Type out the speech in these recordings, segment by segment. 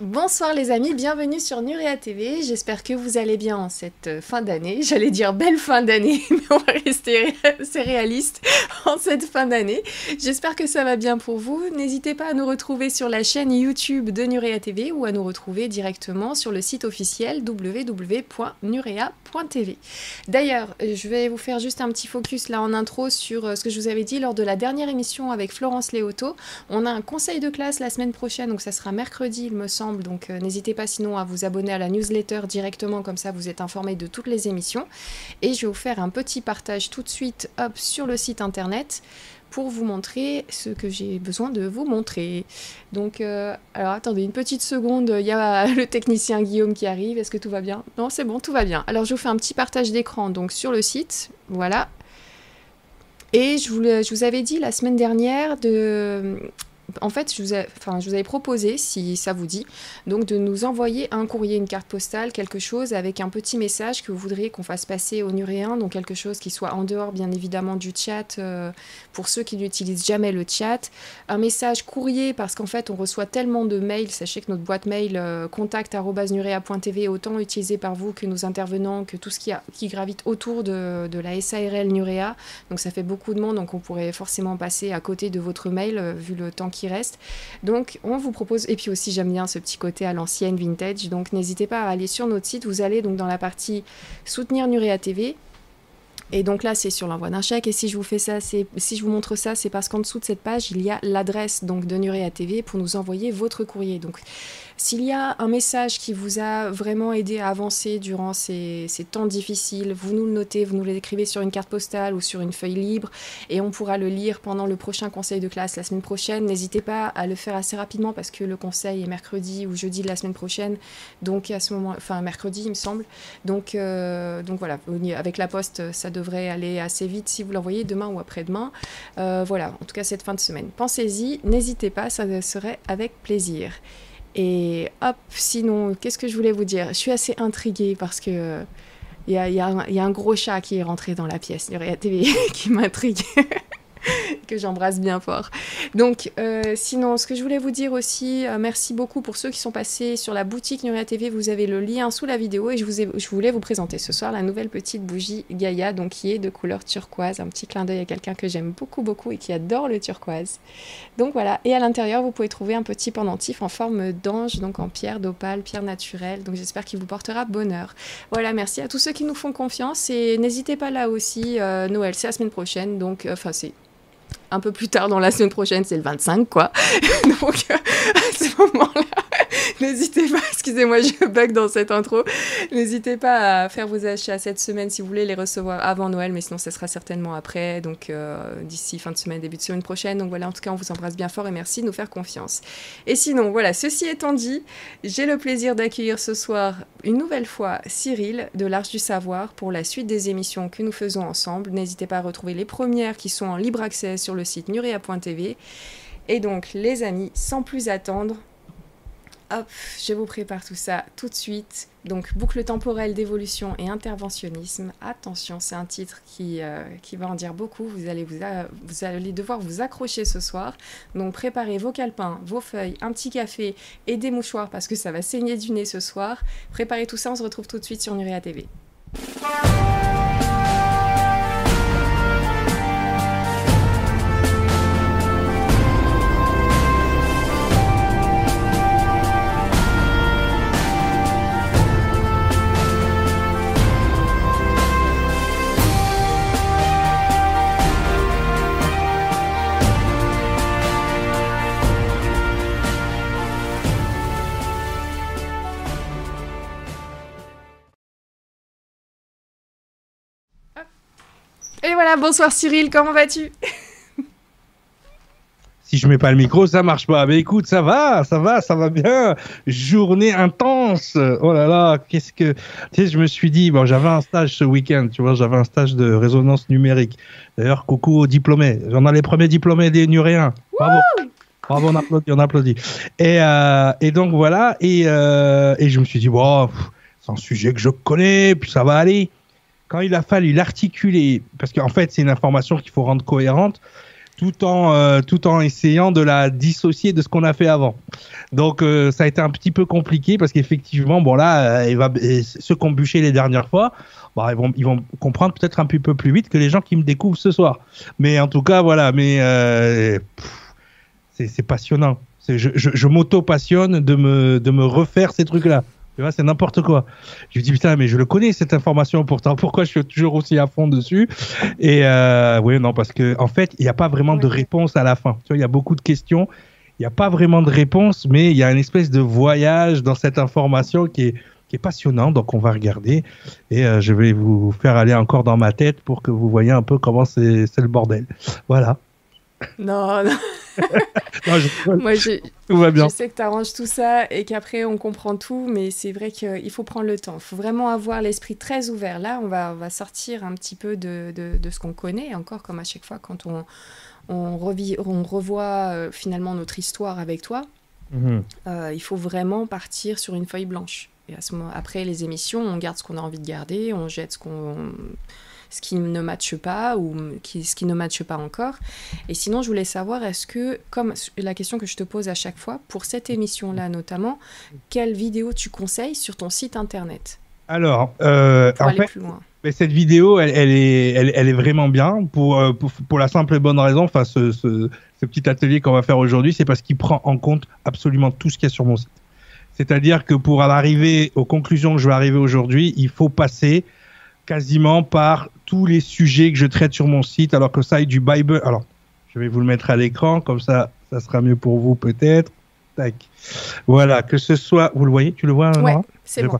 Bonsoir les amis, bienvenue sur Nurea TV. J'espère que vous allez bien en cette euh, fin d'année. J'allais dire belle fin d'année, mais on va rester réaliste en cette fin d'année. J'espère que ça va bien pour vous. N'hésitez pas à nous retrouver sur la chaîne YouTube de Nurea TV ou à nous retrouver directement sur le site officiel www.nurea.tv. D'ailleurs, je vais vous faire juste un petit focus là en intro sur euh, ce que je vous avais dit lors de la dernière émission avec Florence Léoto. On a un conseil de classe la semaine prochaine, donc ça sera mercredi, il me semble donc euh, n'hésitez pas sinon à vous abonner à la newsletter directement, comme ça vous êtes informé de toutes les émissions. Et je vais vous faire un petit partage tout de suite sur le site internet pour vous montrer ce que j'ai besoin de vous montrer. Donc, euh, alors attendez une petite seconde, il y a le technicien Guillaume qui arrive, est-ce que tout va bien? Non, c'est bon, tout va bien. Alors je vous fais un petit partage d'écran donc sur le site, voilà. Et je vous, je vous avais dit la semaine dernière de en fait, je vous, avais proposé, si ça vous dit, donc de nous envoyer un courrier, une carte postale, quelque chose avec un petit message que vous voudriez qu'on fasse passer au Nuréen, donc quelque chose qui soit en dehors, bien évidemment, du chat, euh, pour ceux qui n'utilisent jamais le chat. Un message courrier, parce qu'en fait, on reçoit tellement de mails. Sachez que notre boîte mail euh, contact.nurea.tv est autant utilisée par vous que nos intervenants, que tout ce qui gravite autour de, de, la SARL Nurea. Donc ça fait beaucoup de monde, donc on pourrait forcément passer à côté de votre mail, euh, vu le temps qui Donc on vous propose, et puis aussi j'aime bien ce petit côté à l'ancienne, vintage, donc n'hésitez pas à aller sur notre site, vous allez donc dans la partie soutenir Nurea TV, et donc là, c'est sur l'envoi d'un chèque. Et si je vous fais ça, c'est si je vous montre ça, c'est parce qu'en dessous de cette page, il y a l'adresse donc de Nurea TV pour nous envoyer votre courrier. Donc s'il y a un message qui vous a vraiment aidé à avancer durant ces, temps difficiles, vous nous le notez, vous nous l'écrivez sur une carte postale ou sur une feuille libre et on pourra le lire pendant le prochain conseil de classe la semaine prochaine. N'hésitez pas à le faire assez rapidement parce que le conseil est mercredi ou jeudi de la semaine prochaine. Donc à ce moment, enfin mercredi il me semble. Donc, euh, donc voilà, avec la poste, ça devrait aller assez vite si vous l'envoyez demain ou après-demain. Euh, voilà, en tout cas cette fin de semaine. Pensez-y, n'hésitez pas, ça serait avec plaisir. Et hop, sinon, qu'est-ce que je voulais vous dire? Je suis assez intriguée parce que il y, a, y, a un gros chat qui est rentré dans la pièce, il y a TV qui m'intrigue. que j'embrasse bien fort. Donc, euh, sinon, ce que je voulais vous dire aussi, euh, merci beaucoup pour ceux qui sont passés sur la boutique Nuria TV. Vous avez le lien sous la vidéo et je, voulais vous présenter ce soir la nouvelle petite bougie Gaïa, donc qui est de couleur turquoise. Un petit clin d'œil à quelqu'un que j'aime beaucoup, beaucoup et qui adore le turquoise. Donc voilà. Et à l'intérieur, vous pouvez trouver un petit pendentif en forme d'ange, donc en pierre d'opale, pierre naturelle. Donc j'espère qu'il vous portera bonheur. Voilà, merci à tous ceux qui nous font confiance et n'hésitez pas là aussi. Euh, Noël, c'est la semaine prochaine, donc enfin c'est un peu plus tard dans la semaine prochaine, c'est le 25, quoi. Donc, euh, à ce moment-là, n'hésitez pas, excusez-moi, je bug dans cette intro. N'hésitez pas à faire vos achats cette semaine si vous voulez les recevoir avant Noël, mais sinon, ça sera certainement après, donc euh, d'ici fin de semaine, début de semaine prochaine. Donc voilà, en tout cas, on vous embrasse bien fort et merci de nous faire confiance. Et sinon, voilà, ceci étant dit, j'ai le plaisir d'accueillir ce soir une nouvelle fois Cyril de l'Arche du Savoir pour la suite des émissions que nous faisons ensemble. N'hésitez pas à retrouver les premières qui sont en libre accès sur le site nurea.tv. Et donc, les amis, sans plus attendre, hop, je vous prépare tout ça tout de suite. Donc, boucle temporelle d'évolution et interventionnisme. Attention, c'est un titre qui, euh, qui va en dire beaucoup. Vous allez, vous, vous allez devoir vous accrocher ce soir. Donc, préparez vos calepins, vos feuilles, un petit café et des mouchoirs parce que ça va saigner du nez ce soir. Préparez tout ça, on se retrouve tout de suite sur Nurea TV. Voilà, bonsoir Cyril, comment vas-tu? Si je mets pas le micro, ça marche pas. Mais écoute, ça va, ça va, ça va bien. Journée intense. Oh là là, qu'est-ce que. Tu sais, je me suis dit, bon, j'avais un stage ce week-end, tu vois, j'avais un stage de résonance numérique. D'ailleurs, coucou aux diplômés. J'en ai les premiers diplômés des Nuréens. Bravo. Bravo, on applaudit, on applaudit. Et, euh, et donc voilà, et, euh, et je me suis dit, bon, c'est un sujet que je connais, puis ça va aller quand il a fallu l'articuler, parce qu'en fait, c'est une information qu'il faut rendre cohérente, tout en, euh, tout en essayant de la dissocier de ce qu'on a fait avant. Donc euh, ça a été un petit peu compliqué parce qu'effectivement, bon là, il va, ceux qui ont bûché les dernières fois, bah, ils, vont, ils vont comprendre peut-être un petit peu plus vite que les gens qui me découvrent ce soir. Mais en tout cas, voilà, mais c'est passionnant. Je, je, je m'auto-passionne de me, de me refaire ces trucs-là. Tu vois, c'est n'importe quoi. Je me dis, putain, mais je le connais, cette information, pourtant. Pourquoi je suis toujours aussi à fond dessus? Et euh, oui, non, parce que en fait, il n'y a pas vraiment de réponse à la fin. Tu vois, il y a beaucoup de questions. Il n'y a pas vraiment de réponse, mais il y a une espèce de voyage dans cette information qui est, qui est passionnant. Donc, on va regarder. Et euh, je vais vous faire aller encore dans ma tête pour que vous voyez un peu comment c'est le bordel. Voilà. Non, non. Moi, je, sais que tu arranges tout ça et qu'après on comprend tout, mais c'est vrai qu'il faut prendre le temps. Il faut vraiment avoir l'esprit très ouvert. Là, on va, va sortir un petit peu de, de, ce qu'on connaît, encore comme à chaque fois quand on, on, revit, on revoit euh, finalement notre histoire avec toi. Mhm. Euh, il faut vraiment partir sur une feuille blanche. Et à ce moment, après les émissions, on garde ce qu'on a envie de garder, on jette ce qu'on ce qui ne matche pas ou ce qui ne matche pas encore. Et sinon, je voulais savoir, est-ce que, comme la question que je te pose à chaque fois, pour cette émission-là notamment, quelle vidéo tu conseilles sur ton site internet? Alors, euh, en fait, Mais cette vidéo, elle, est, elle, est vraiment bien pour, euh, pour, la simple et bonne raison. Enfin, ce, ce, petit atelier qu'on va faire aujourd'hui, c'est parce qu'il prend en compte absolument tout ce qu'il y a sur mon site. C'est-à-dire que pour arriver aux conclusions que je vais arriver aujourd'hui, il faut passer quasiment par tous les sujets que je traite sur mon site, alors que ça est du Bible. Alors, je vais vous le mettre à l'écran, comme ça, ça sera mieux pour vous peut-être. Tac. Voilà, que ce soit, vous le voyez, tu le vois Ouais, c'est bon.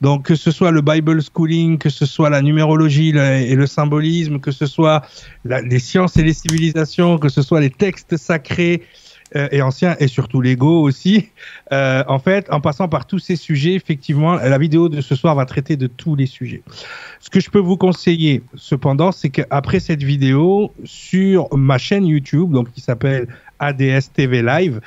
Donc, que ce soit le Bible schooling, que ce soit la numérologie et le symbolisme, que ce soit les sciences et les civilisations, que ce soit les textes sacrés, euh, et ancien et surtout l'ego aussi. Euh, en fait, en passant par tous ces sujets, effectivement, la vidéo de ce soir va traiter de tous les sujets. Ce que je peux vous conseiller, cependant, c'est qu'après cette vidéo, sur ma chaîne YouTube, donc qui s'appelle ADS TV Live,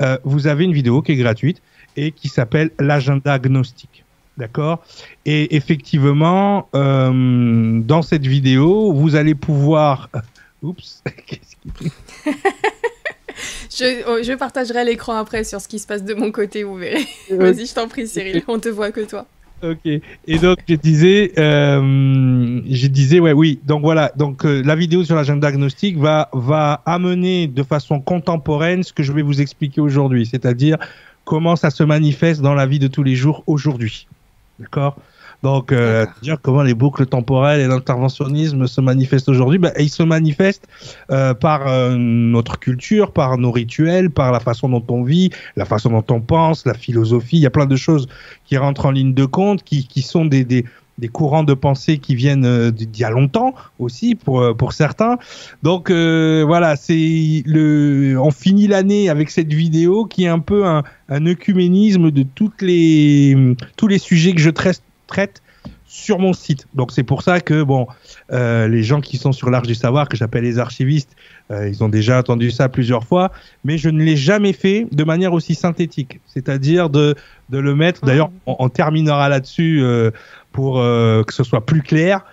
euh, vous avez une vidéo qui est gratuite et qui s'appelle l'agenda agnostique. D'accord? Et effectivement, dans cette vidéo, vous allez pouvoir... Oups, qu'est-ce qui... Je, je partagerai l'écran après sur ce qui se passe de mon côté, vous verrez. Vas-y, je t'en prie, Cyril. On te voit que toi. Ok. Et donc je disais, euh, je disais, ouais, oui. Donc voilà. Donc euh, la vidéo sur l'agenda agnostique va va amener de façon contemporaine ce que je vais vous expliquer aujourd'hui, c'est-à-dire comment ça se manifeste dans la vie de tous les jours aujourd'hui. D'accord? Donc, euh, dire comment les boucles temporelles et l'interventionnisme se manifestent aujourd'hui, ben, ils se manifestent euh, par euh, notre culture, par nos rituels, par la façon dont on vit, la façon dont on pense, la philosophie. Il y a plein de choses qui rentrent en ligne de compte, qui, qui sont des, des, des courants de pensée qui viennent d'il y a longtemps aussi pour pour certains. Donc euh, voilà, c'est le on finit l'année avec cette vidéo qui est un peu un, un œcuménisme de toutes les tous les sujets que je traite traite sur mon site. Donc c'est pour ça que bon, euh, les gens qui sont sur l'Arche du Savoir, que j'appelle les archivistes, euh, ils ont déjà entendu ça plusieurs fois, mais je ne l'ai jamais fait de manière aussi synthétique. C'est-à-dire de, de le mettre, d'ailleurs on, terminera là-dessus euh, pour que ce soit plus clair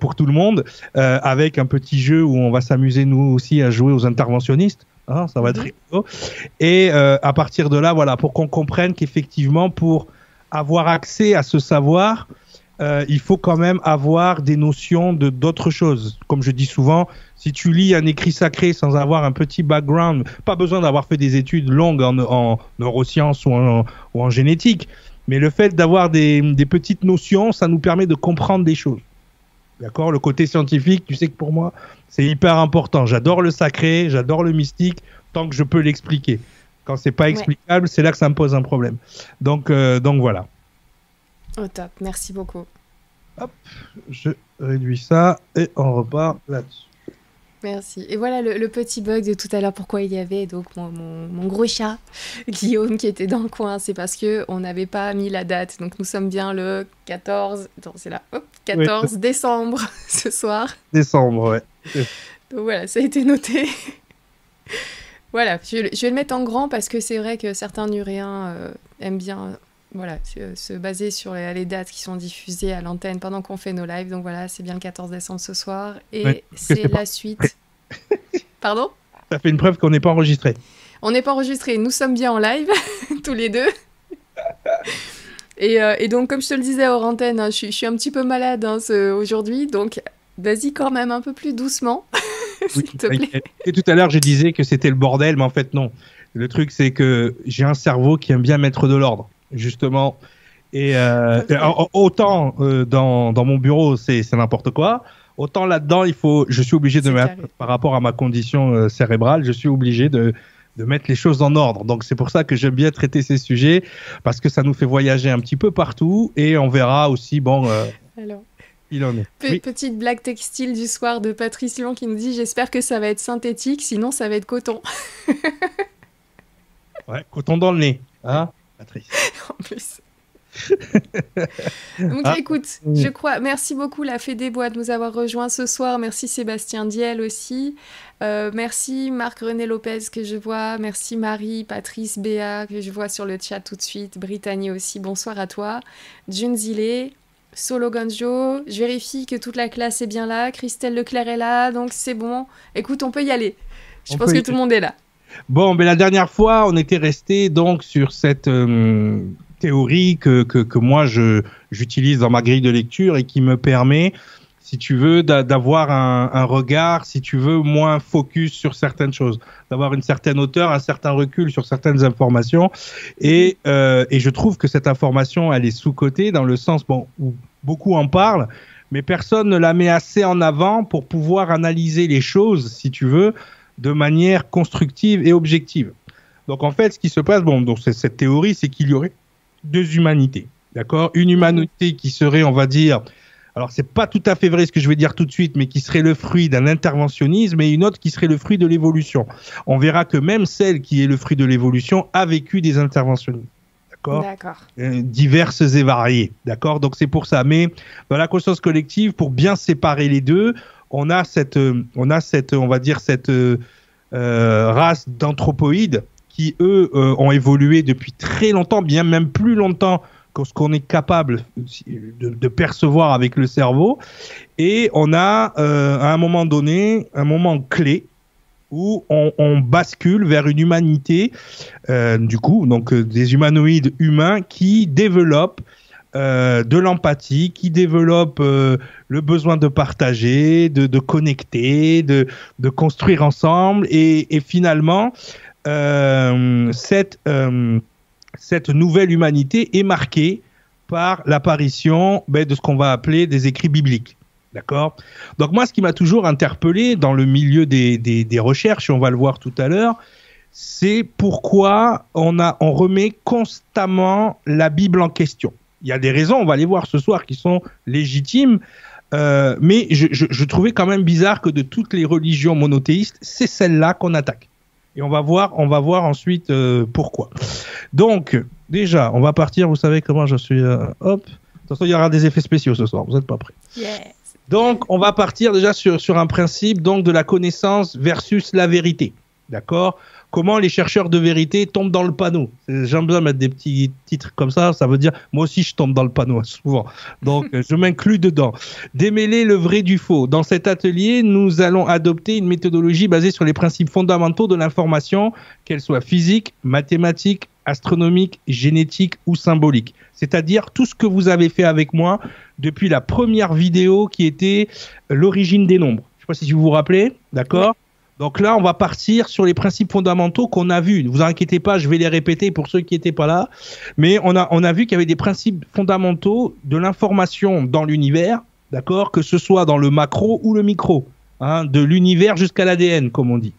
pour tout le monde, avec un petit jeu où on va s'amuser nous aussi à jouer aux interventionnistes. Hein, ça va être mhm. rigolo. Et à partir de là, voilà, pour qu'on comprenne qu'effectivement, pour avoir accès à ce savoir, euh, il faut quand même avoir des notions de d'autres choses. Comme je dis souvent, si tu lis un écrit sacré sans avoir un petit background, pas besoin d'avoir fait des études longues en, en neurosciences ou en, ou en, génétique, mais le fait d'avoir des, des petites notions, ça nous permet de comprendre des choses. D'accord? Le côté scientifique, tu sais que pour moi, c'est hyper important. J'adore le sacré, j'adore le mystique, tant que je peux l'expliquer. Quand c'est pas explicable, c'est là que ça me pose un problème. Donc, euh, donc voilà. Au top, merci beaucoup. Hop, je réduis ça et on repart là-dessus. Merci. Et voilà le, petit bug de tout à l'heure, pourquoi il y avait donc mon, mon, gros chat, Guillaume, qui était dans le coin. C'est parce que on n'avait pas mis la date. Donc nous sommes bien le 14, attends, c'est là, hop, 14 décembre ce soir. Décembre, ouais. Donc voilà, ça a été noté. Voilà, je, vais le mettre en grand parce que c'est vrai que certains nuréens euh, aiment bien voilà, se, baser sur les, dates qui sont diffusées à l'antenne pendant qu'on fait nos lives. Donc voilà, c'est bien le 14 décembre ce soir. Et c'est la suite. Pardon? Ça fait une preuve qu'on n'est pas enregistré. On n'est pas enregistré, nous sommes bien en live, tous les deux. Et, euh, et, donc, comme je te le disais hors antenne, hein, je, suis, je, suis, un petit peu malade hein, aujourd'hui, donc vas-y quand même un peu plus doucement, s'il Oui, te plaît. Et tout à l'heure, je disais que c'était le bordel, mais en fait, non. Le truc, c'est que j'ai un cerveau qui aime bien mettre de l'ordre, justement. Et euh, autant euh, dans, dans, mon bureau, c'est n'importe quoi. Autant là-dedans, il faut, je suis obligé de mettre, par rapport à ma condition euh, cérébrale, je suis obligé de, de mettre les choses en ordre. Donc c'est pour ça que j'aime bien traiter ces sujets parce que ça nous fait voyager un petit peu partout et on verra aussi, bon, euh, Alors. Il en est. Pe oui. Petite blague textile du soir de Patrice Lyon qui nous dit J'espère que ça va être synthétique, sinon ça va être coton. ouais, coton dans le nez, hein, Patrice En plus. Donc ah, écoute, oui. je crois, merci beaucoup la Fédé Bois de nous avoir rejoints ce soir. Merci Sébastien Diel aussi. Euh, merci Marc-René Lopez que je vois. Merci Marie, Patrice, Béa que je vois sur le chat tout de suite. Brittany aussi, bonsoir à toi. June Zillet. Solo Ganjo, je vérifie que toute la classe est bien là. Christelle Leclerc est là, donc c'est bon. Écoute, on peut y aller. Je on pense que tout le monde est là. Bon, mais la dernière fois, on était resté donc sur cette euh, théorie que, que, que moi j'utilise dans ma grille de lecture et qui me permet, si tu veux, d'avoir un, regard, si tu veux, moins focus sur certaines choses, d'avoir une certaine hauteur, un certain recul sur certaines informations. Et, euh, et je trouve que cette information, elle est sous-cotée dans le sens bon, où beaucoup en parlent, mais personne ne la met assez en avant pour pouvoir analyser les choses, si tu veux, de manière constructive et objective. Donc en fait, ce qui se passe, bon, donc cette théorie, c'est qu'il y aurait deux humanités. D'accord? Une humanité qui serait, on va dire, alors c'est pas tout à fait vrai ce que je vais dire tout de suite, mais qui serait le fruit d'un interventionnisme et une autre qui serait le fruit de l'évolution. On verra que même celle qui est le fruit de l'évolution a vécu des interventionnismes. D'accord? Euh, Diverses et variées. D'accord? Donc c'est pour ça. Mais dans la conscience collective, pour bien séparer les deux, on a cette, on a cette, on va dire cette euh, race d'anthropoïdes qui, eux, euh, ont évolué depuis très longtemps, bien même plus longtemps ce qu'on est capable de, percevoir avec le cerveau. Et on a, euh, à un moment donné, un moment clé où on, bascule vers une humanité, euh, du coup, donc euh, des humanoïdes humains qui développent de l'empathie, qui développe euh, le besoin de partager, de, connecter, de, construire ensemble, et, finalement, cette, cette nouvelle humanité est marquée par l'apparition ben, de ce qu'on va appeler des écrits bibliques. D'accord? Donc moi, ce qui m'a toujours interpellé dans le milieu des, recherches, on va le voir tout à l'heure, c'est pourquoi on, remet constamment la Bible en question. Il y a des raisons, on va les voir ce soir, qui sont légitimes, euh, mais je trouvais quand même bizarre que de toutes les religions monothéistes, c'est celle-là qu'on attaque. Et on va voir, on va voir ensuite euh, pourquoi. Donc, déjà, on va partir. Vous savez comment je suis. Euh, hop. De toute façon, il y aura des effets spéciaux ce soir. Vous n'êtes pas prêts. Yes. Donc, on va partir déjà sur, sur un principe donc de la connaissance versus la vérité. D'accord? Comment les chercheurs de vérité tombent dans le panneau J'aime bien mettre des petits titres comme ça. Ça veut dire, moi aussi, je tombe dans le panneau, souvent. Donc, je m'inclus dedans. Démêler le vrai du faux. Dans cet atelier, nous allons adopter une méthodologie basée sur les principes fondamentaux de l'information, qu'elle soit physique, mathématique, astronomique, génétique ou symbolique. C'est-à-dire tout ce que vous avez fait avec moi depuis la première vidéo qui était l'origine des nombres. Je ne sais pas si vous vous rappelez, d'accord? Donc là, on va partir sur les principes fondamentaux qu'on a vus. Ne vous inquiétez pas, je vais les répéter pour ceux qui n'étaient pas là. Mais on a, on a vu qu'il y avait des principes fondamentaux de l'information dans l'univers, d'accord Que ce soit dans le macro ou le micro, hein, de l'univers jusqu'à l'ADN, comme on dit.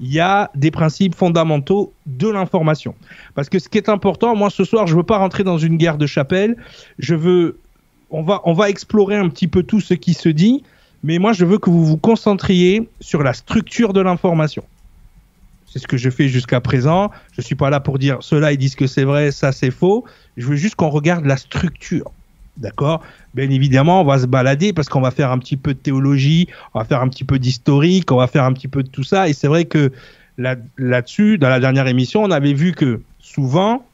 Il y a des principes fondamentaux de l'information. Parce que ce qui est important, moi ce soir, je ne veux pas rentrer dans une guerre de chapelle. Je veux, on va, on va explorer un petit peu tout ce qui se dit mais moi je veux que vous vous concentriez sur la structure de l'information. C'est ce que je fais jusqu'à présent. Je suis pas là pour dire cela ils disent que c'est vrai, ça c'est faux. Je veux juste qu'on regarde la structure. D'accord? Bien évidemment, on va se balader parce qu'on va faire un petit peu de théologie, on va faire un petit peu d'historique, on va faire un petit peu de tout ça. Et c'est vrai que là, là-dessus, dans la dernière émission, on avait vu que souvent,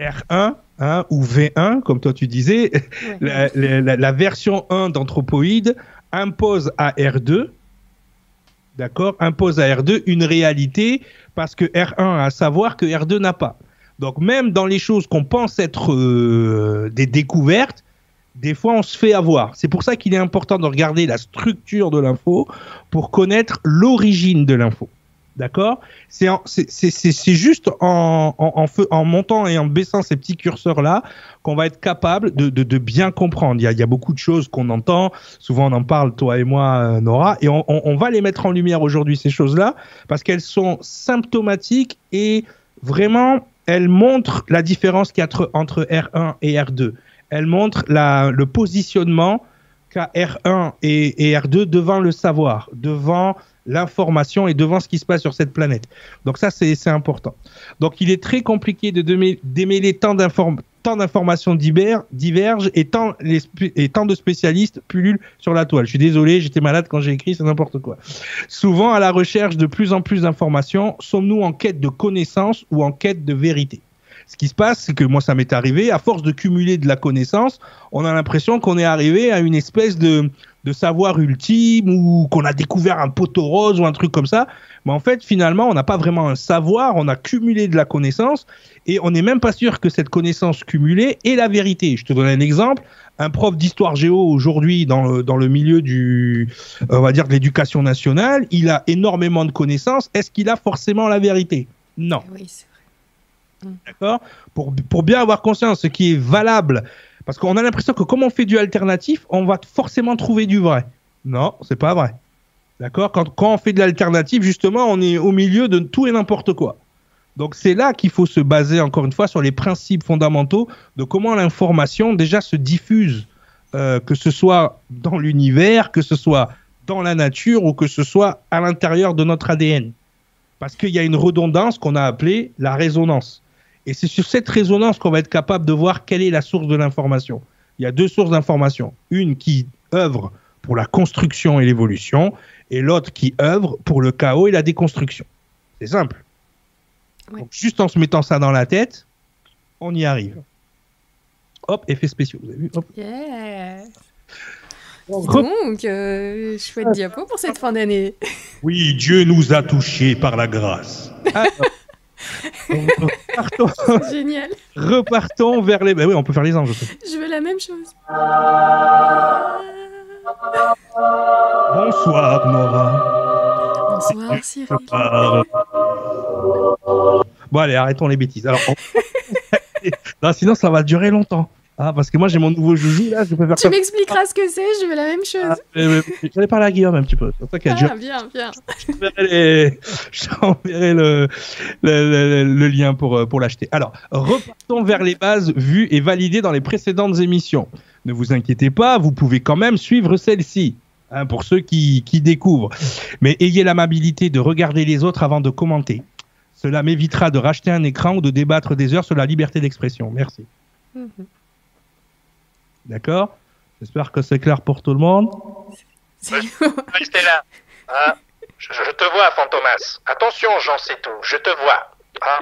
R1 hein, ou V1, comme toi tu disais, ouais. la, la, la, version 1 d'Anthropoïde impose à R2 d'accord, impose à R2 une réalité parce que R1 a à savoir que R2 n'a pas. Donc même dans les choses qu'on pense être euh, des découvertes, des fois on se fait avoir. C'est pour ça qu'il est important de regarder la structure de l'info pour connaître l'origine de l'info. D'accord? C'est juste en, montant et en baissant ces petits curseurs-là qu'on va être capable de, bien comprendre. Il y, a, beaucoup de choses qu'on entend, souvent on en parle, toi et moi, euh, Nora, et on, va les mettre en lumière aujourd'hui, ces choses-là, parce qu'elles sont symptomatiques et vraiment, elles montrent la différence qu'il y a entre, entre R1 et R2. Elles montrent le positionnement qu'a R1 et, et R2 devant le savoir, devant l'information et devant ce qui se passe sur cette planète. Donc ça, c'est important. Donc il est très compliqué de démêler tant d'informations divergent et tant, et tant de spécialistes pullulent sur la toile. Je suis désolé, j'étais malade quand j'ai écrit, c'est n'importe quoi. Souvent, à la recherche de plus en plus d'informations, sommes-nous en quête de connaissances ou en quête de vérité? Ce qui se passe, c'est que moi, ça m'est arrivé, à force de cumuler de la connaissance, on a l'impression qu'on est arrivé à une espèce de, de savoir ultime ou qu'on a découvert un poteau rose ou un truc comme ça. Mais en fait, finalement, on n'a pas vraiment un savoir, on a cumulé de la connaissance et on n'est même pas sûr que cette connaissance cumulée est la vérité. Je te donne un exemple. Un prof d'histoire géo aujourd'hui dans le, dans le milieu du, on va dire de l'éducation nationale, il a énormément de connaissances. Est-ce qu'il a forcément la vérité? Non. Oui, c'est vrai. D'accord? Pour, pour bien avoir conscience ce qui est valable parce qu'on a l'impression que comme on fait du alternatif, on va forcément trouver du vrai. Non, c'est pas vrai. D'accord? Quand, quand on fait de l'alternatif, justement, on est au milieu de tout et n'importe quoi. Donc c'est là qu'il faut se baser, encore une fois, sur les principes fondamentaux de comment l'information déjà se diffuse, euh, que ce soit dans l'univers, que ce soit dans la nature ou que ce soit à l'intérieur de notre ADN. Parce qu'il y a une redondance qu'on a appelée la résonance. Et c'est sur cette résonance qu'on va être capable de voir quelle est la source de l'information. Il y a deux sources d'information. Une qui œuvre pour la construction et l'évolution, et l'autre qui œuvre pour le chaos et la déconstruction. C'est simple. Donc, juste en se mettant ça dans la tête, on y arrive. Hop, effet spéciaux, vous avez vu Hop. Donc, euh, chouette diapo pour cette fin d'année. Oui, Dieu nous a touchés par la grâce. Repartons. Génial. Repartons vers les. Ben oui, on peut faire les anges. Je veux la même chose. Bonsoir, Nora. Bonsoir, Cyril. Bon, allez, arrêtons les bêtises. Alors, non, sinon, ça va durer longtemps. Ah, parce que moi j'ai mon nouveau joujou là, je peux faire Tu m'expliqueras ce que c'est, je veux la même chose. Ah, J'allais parler à Guillaume un petit peu. C'est ah, bien, bien. Je t'enverrai le, le, le, lien pour, euh, pour l'acheter. Alors, repartons vers les bases vues et validées dans les précédentes émissions. Ne vous inquiétez pas, vous pouvez quand même suivre celle-ci. Hein, pour ceux qui, qui découvrent. Mais ayez l'amabilité de regarder les autres avant de commenter. Cela m'évitera de racheter un écran ou de débattre des heures sur la liberté d'expression. Merci. Mm D'accord? J'espère que c'est clair pour tout le monde. Restez là. Hein je, te vois, Fantomas. Attention, j'en sais tout. Je te vois. Hein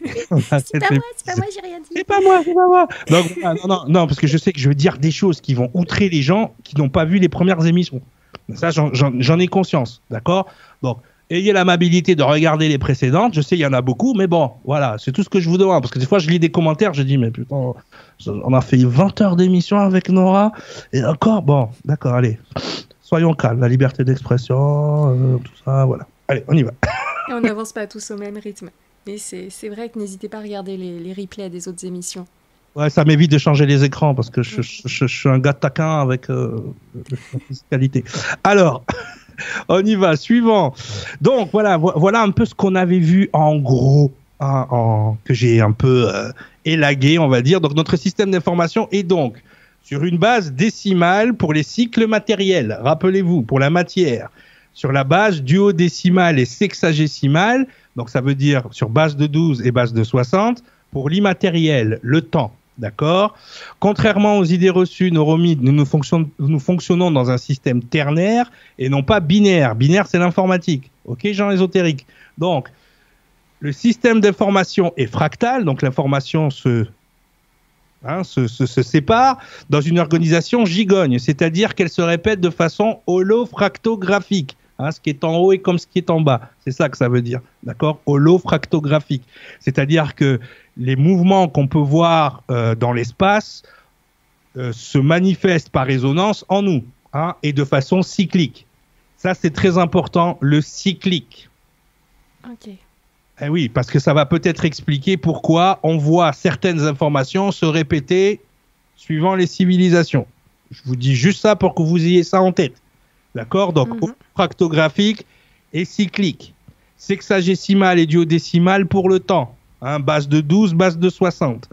c'est pas moi, c'est pas moi, j'ai rien dit. C'est pas moi, c'est pas moi. non, non, non, parce que je sais que je veux dire des choses qui vont outrer les gens qui n'ont pas vu les premières émissions. Ça, j'en ai conscience, d'accord? Donc, ayez l'amabilité de regarder les précédentes. Je sais, il y en a beaucoup, mais bon, voilà, c'est tout ce que je vous demande. Parce que des fois, je lis des commentaires, je dis, mais putain, on a fait 20 heures d'émission avec Nora, et encore, bon, d'accord, allez, soyons calmes, la liberté d'expression, euh, tout ça, voilà. Allez, on y va. Et on n'avance pas tous au même rythme. Mais c'est vrai que n'hésitez pas à regarder les, les, replays des autres émissions. Ouais, ça m'évite de changer les écrans parce que je, je, suis un gars taquin avec euh, la fiscalité. Alors, on y va, suivant. Donc voilà, voilà un peu ce qu'on avait vu en gros, hein, que j'ai un peu euh, élagué, on va dire. Donc notre système d'information est donc sur une base décimale pour les cycles matériels. Rappelez-vous, pour la matière, sur la base duodécimale et sexagésimale. Donc ça veut dire sur base de 12 et base de 60. Pour l'immatériel, le temps, D'accord Contrairement aux idées reçues nous, nous, fonctionnons, dans un système ternaire et non pas binaire. Binaire, c'est l'informatique. OK, gens ésotériques. Donc, le système d'information est fractal, donc l'information se, hein, se, sépare dans une organisation gigogne, c'est-à-dire qu'elle se répète de façon holofractographique. Hein, ce qui est en haut est comme ce qui est en bas. C'est ça que ça veut dire. D'accord? Holofractographique. C'est-à-dire que les mouvements qu'on peut voir euh, dans l'espace euh, se manifestent par résonance en nous hein, et de façon cyclique. Ça, c'est très important, le cyclique. Ok. Eh oui, parce que ça va peut-être expliquer pourquoi on voit certaines informations se répéter suivant les civilisations. Je vous dis juste ça pour que vous ayez ça en tête. D'accord Donc, Mhm. fractographique et cyclique. Sexagésimal et duodécimal pour le temps. Hein, base de 12, base de 60.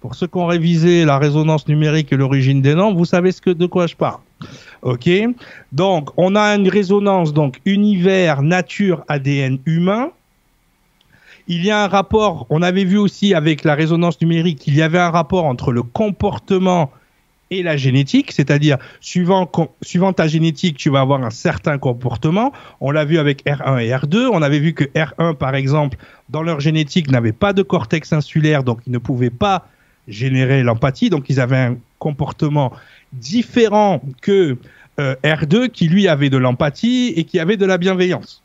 Pour ceux qui ont révisé la résonance numérique et l'origine des nombres, vous savez ce que, de quoi je parle. OK Donc, on a une résonance, donc univers, nature, ADN humain. Il y a un rapport, on avait vu aussi avec la résonance numérique qu'il y avait un rapport entre le comportement et la génétique, c'est-à-dire suivant, ta génétique, tu vas avoir un certain comportement. On l'a vu avec R1 et R2. On avait vu que R1, par exemple, dans leur génétique, n'avait pas de cortex insulaire, donc ils ne pouvaient pas générer l'empathie, donc ils avaient un comportement différent que euh, R2, qui lui avait de l'empathie et qui avait de la bienveillance.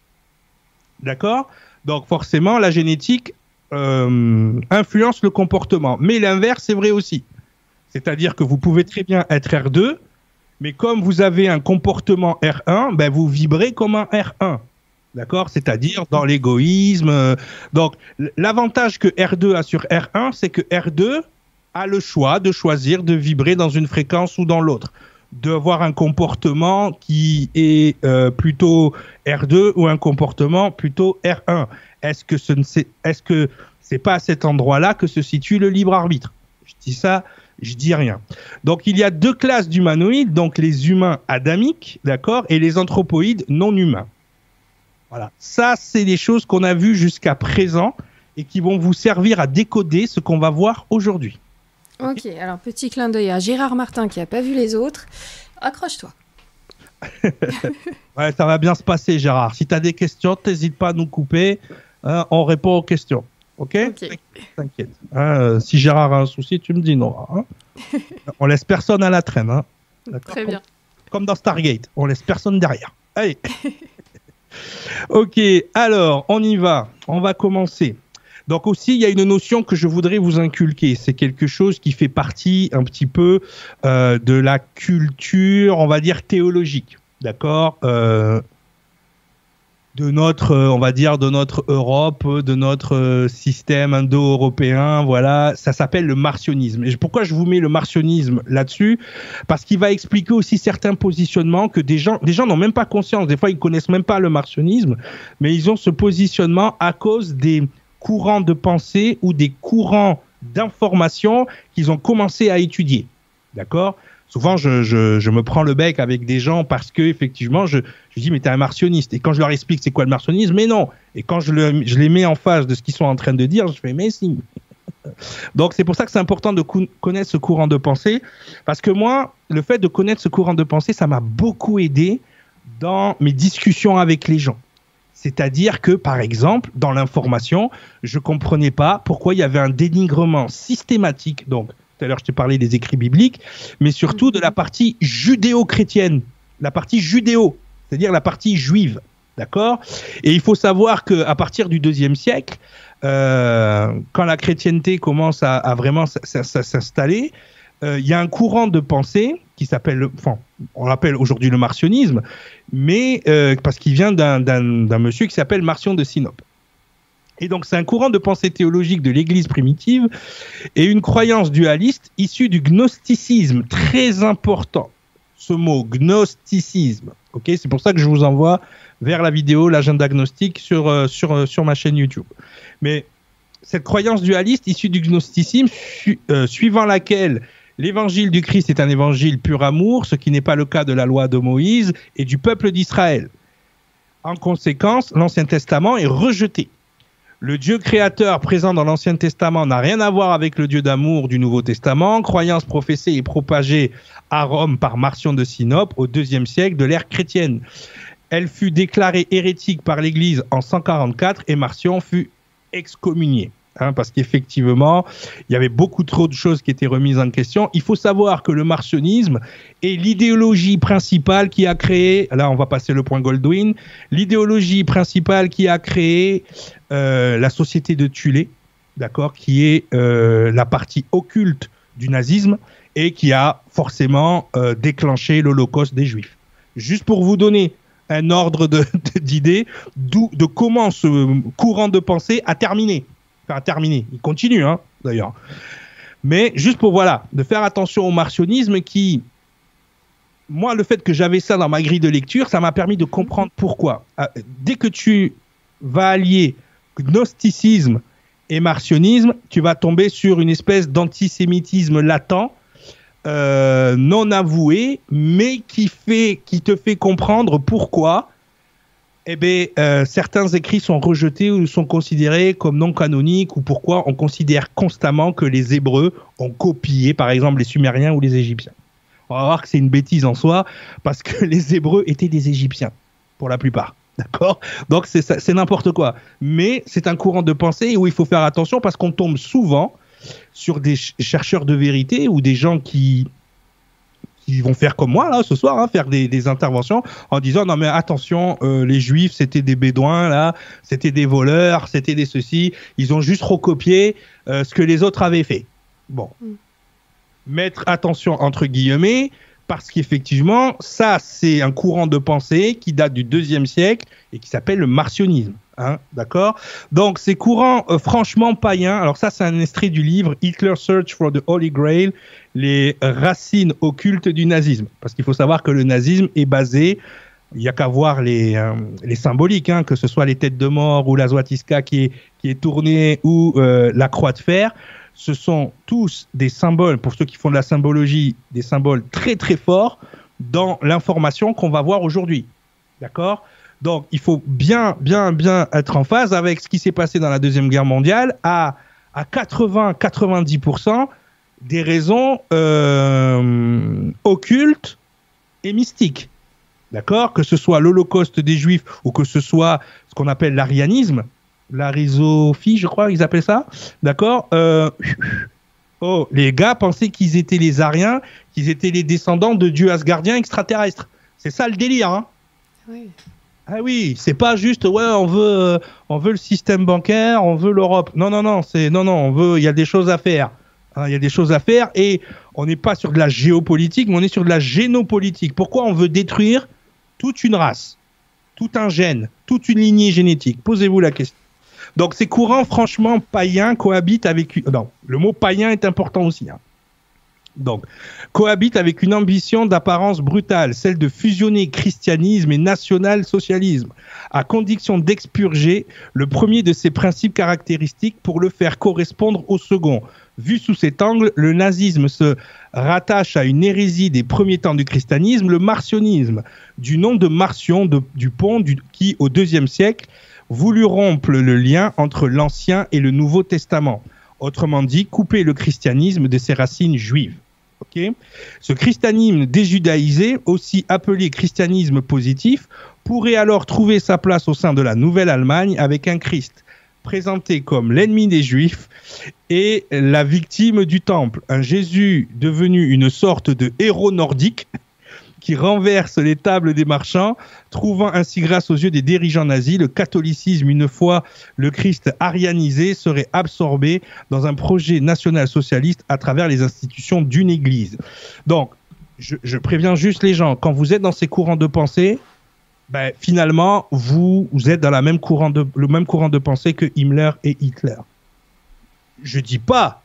D'accord? Donc forcément, la génétique euh, influence le comportement. Mais l'inverse, c'est vrai aussi. C'est-à-dire que vous pouvez très bien être R2, mais comme vous avez un comportement R1, ben vous vibrez comme un R1. D'accord? C'est-à-dire dans l'égoïsme. euh, Donc, l'avantage que R2 a sur R1, c'est que R2 a le choix de choisir de vibrer dans une fréquence ou dans l'autre. D'avoir un comportement qui est euh, plutôt R2 ou un comportement plutôt R1. Est-ce que ce ne c'est, est-ce que c'est pas à cet endroit-là que se situe le libre arbitre? Je dis ça, je dis rien. Donc il y a deux classes d'humanoïdes, donc les humains adamiques, d'accord, et les anthropoïdes non humains. Voilà. Ça, c'est les choses qu'on a vues jusqu'à présent et qui vont vous servir à décoder ce qu'on va voir aujourd'hui. Ok, alors petit clin d'œil à Gérard Martin qui a pas vu les autres. Accroche-toi. Ouais, ça va bien se passer, Gérard. Si tu as des questions, n'hésite pas à nous couper. hein, on répond aux questions. OK, Ok. T'inquiète. Hein, euh, si Gérard a un souci, tu me dis non. hein. on laisse personne à la traîne. hein. Très bien. Comme dans Stargate, on laisse personne derrière. Allez. ok, alors on y va. On va commencer. Donc aussi, il y a une notion que je voudrais vous inculquer. C'est quelque chose qui fait partie un petit peu euh, de la culture, on va dire théologique, d'accord, Euh, de notre, euh, on va dire, de notre Europe, de notre euh, système indo-européen. Voilà, ça s'appelle le martionnisme. Et pourquoi je vous mets le martionnisme là-dessus? Parce qu'il va expliquer aussi certains positionnements que des gens, des gens n'ont même pas conscience. Des fois, ils connaissent même pas le martionnisme, mais ils ont ce positionnement à cause des courants de pensée ou des courants d'information qu'ils ont commencé à étudier. D'accord? Souvent, je, me prends le bec avec des gens parce que effectivement, je, dis mais t'es un martionniste. Et quand je leur explique c'est quoi le martionnisme, mais non. Et quand je, le, je les mets en face de ce qu'ils sont en train de dire, je fais mais si. Donc c'est pour ça que c'est important de connaître ce courant de pensée parce que moi, le fait de connaître ce courant de pensée, ça m'a beaucoup aidé dans mes discussions avec les gens. C'est-à-dire que, par exemple, dans l'information, je comprenais pas pourquoi il y avait un dénigrement systématique. Donc, tout à l'heure, je t'ai parlé des écrits bibliques, mais surtout de la partie judéo-chrétienne, la partie judéo, c'est-à-dire la partie juive. D'accord? Et il faut savoir qu'à partir du deuxième siècle, euh, quand la chrétienté commence à, à vraiment s'installer, euh, il y a un courant de pensée qui s'appelle, le- enfin, on l'appelle aujourd'hui le martionnisme, mais euh, parce qu'il vient d'un monsieur qui s'appelle Marcion de Sinope. Et donc c'est un courant de pensée théologique de l'Église primitive et une croyance dualiste issue du gnosticisme, très important. Ce mot gnosticisme, ok, c'est pour ça que je vous envoie vers la vidéo l'agenda gnostique sur euh, euh, ma chaîne YouTube. Mais cette croyance dualiste issue du gnosticisme, euh, suivant laquelle l'évangile du Christ est un évangile pur amour, ce qui n'est pas le cas de la loi de Moïse et du peuple d'Israël. En conséquence, l'Ancien Testament est rejeté. Le Dieu créateur présent dans l'Ancien Testament n'a rien à voir avec le Dieu d'amour du Nouveau Testament, croyance professée et propagée à Rome par Marcion de Sinope au deuxième siècle de l'ère chrétienne. Elle fut déclarée hérétique par l'Église en 144 et Marcion fut excommunié. Hein, parce qu'effectivement, il y avait beaucoup trop de choses qui étaient remises en question. Il faut savoir que le martionnisme est l'idéologie principale qui a créé, là on va passer le point Goldwyn, l'idéologie principale qui a créé euh, la société de Tulé, d'accord, qui est euh, la partie occulte du nazisme et qui a forcément euh, déclenché l'Holocauste des Juifs. Juste pour vous donner un ordre d'idées de, de, comment ce courant de pensée a terminé. Terminé. Il continue, hein, d'ailleurs. Mais juste pour, voilà, de faire attention au martionnisme qui, moi, le fait que j'avais ça dans ma grille de lecture, ça m'a permis de comprendre pourquoi. Ah, dès que tu vas allier gnosticisme et martionnisme, tu vas tomber sur une espèce d'antisémitisme latent euh, non avoué, mais qui fait, qui te fait comprendre pourquoi, eh bien, euh, certains écrits sont rejetés ou sont considérés comme non canoniques, ou pourquoi on considère constamment que les Hébreux ont copié, par exemple, les Sumériens ou les Égyptiens. On va voir que c'est une bêtise en soi, parce que les Hébreux étaient des Égyptiens, pour la plupart. D'accord? Donc c'est n'importe quoi. Mais c'est un courant de pensée où il faut faire attention parce qu'on tombe souvent sur des chercheurs de vérité ou des gens qui qui vont faire comme moi là ce soir, hein, faire des, interventions en disant non mais attention, euh, les juifs c'était des bédouins là, c'était des voleurs, c'était des ceci, ils ont juste recopié euh, ce que les autres avaient fait. Bon, mm. mettre attention entre guillemets parce qu'effectivement ça c'est un courant de pensée qui date du deuxième siècle et qui s'appelle le martionnisme. Hein, d'accord Donc, ces courants euh, franchement païens, alors ça, c'est un extrait du livre Hitler Search for the Holy Grail, les racines occultes du nazisme. Parce qu'il faut savoir que le nazisme est basé, il n'y a qu'à voir les, euh, les symboliques, hein, que ce soit les têtes de mort ou la Zwatiska qui est, qui est tournée ou euh, la croix de fer. Ce sont tous des symboles, pour ceux qui font de la symbologie, des symboles très très forts dans l'information qu'on va voir aujourd'hui. D'accord? Donc, il faut bien, bien, bien être en phase avec ce qui s'est passé dans la Deuxième Guerre mondiale à, à 80-90% des raisons euh, occultes et mystiques. D'accord? Que ce soit l'Holocauste des Juifs ou que ce soit ce qu'on appelle l'arianisme, l'arisophie, je crois qu'ils appellent ça. D'accord? Euh, Oh, les gars pensaient qu'ils étaient les Ariens, qu'ils étaient les descendants de dieux asgardiens extraterrestres. C'est ça le délire, hein? Oui. Ah oui, c'est pas juste ouais, on veut euh, on veut le système bancaire, on veut l'Europe. Non non non, c'est non non, on veut il y a des choses à faire. Hein, il y a des choses à faire et on n'est pas sur de la géopolitique, mais on est sur de la génopolitique. Pourquoi on veut détruire toute une race, tout un gène, toute une lignée génétique? Posez-vous la question. Donc ces courants franchement païens cohabitent avec non, le mot païen est important aussi. Hein donc, cohabite avec une ambition d'apparence brutale, celle de fusionner christianisme et national-socialisme, à condition d'expurger le premier de ces principes caractéristiques pour le faire correspondre au second. Vu sous cet angle, le nazisme se rattache à une hérésie des premiers temps du christianisme, le marcionisme, du nom de Marcion du Pont, qui, au deuxième siècle, voulut rompre le lien entre l'Ancien et le Nouveau Testament. Autrement dit, couper le christianisme de ses racines juives. Ce christianisme déjudaïsé, aussi appelé christianisme positif, pourrait alors trouver sa place au sein de la Nouvelle-Allemagne avec un Christ présenté comme l'ennemi des Juifs et la victime du temple, un Jésus devenu une sorte de héros nordique qui renverse les tables des marchands, trouvant ainsi grâce aux yeux des dirigeants nazis, le catholicisme, une fois le Christ arianisé, serait absorbé dans un projet national-socialiste à travers les institutions d'une église. Donc, je, préviens juste les gens, quand vous êtes dans ces courants de pensée, ben, finalement, vous, êtes dans le même courant de pensée que Himmler et Hitler. Je dis pas,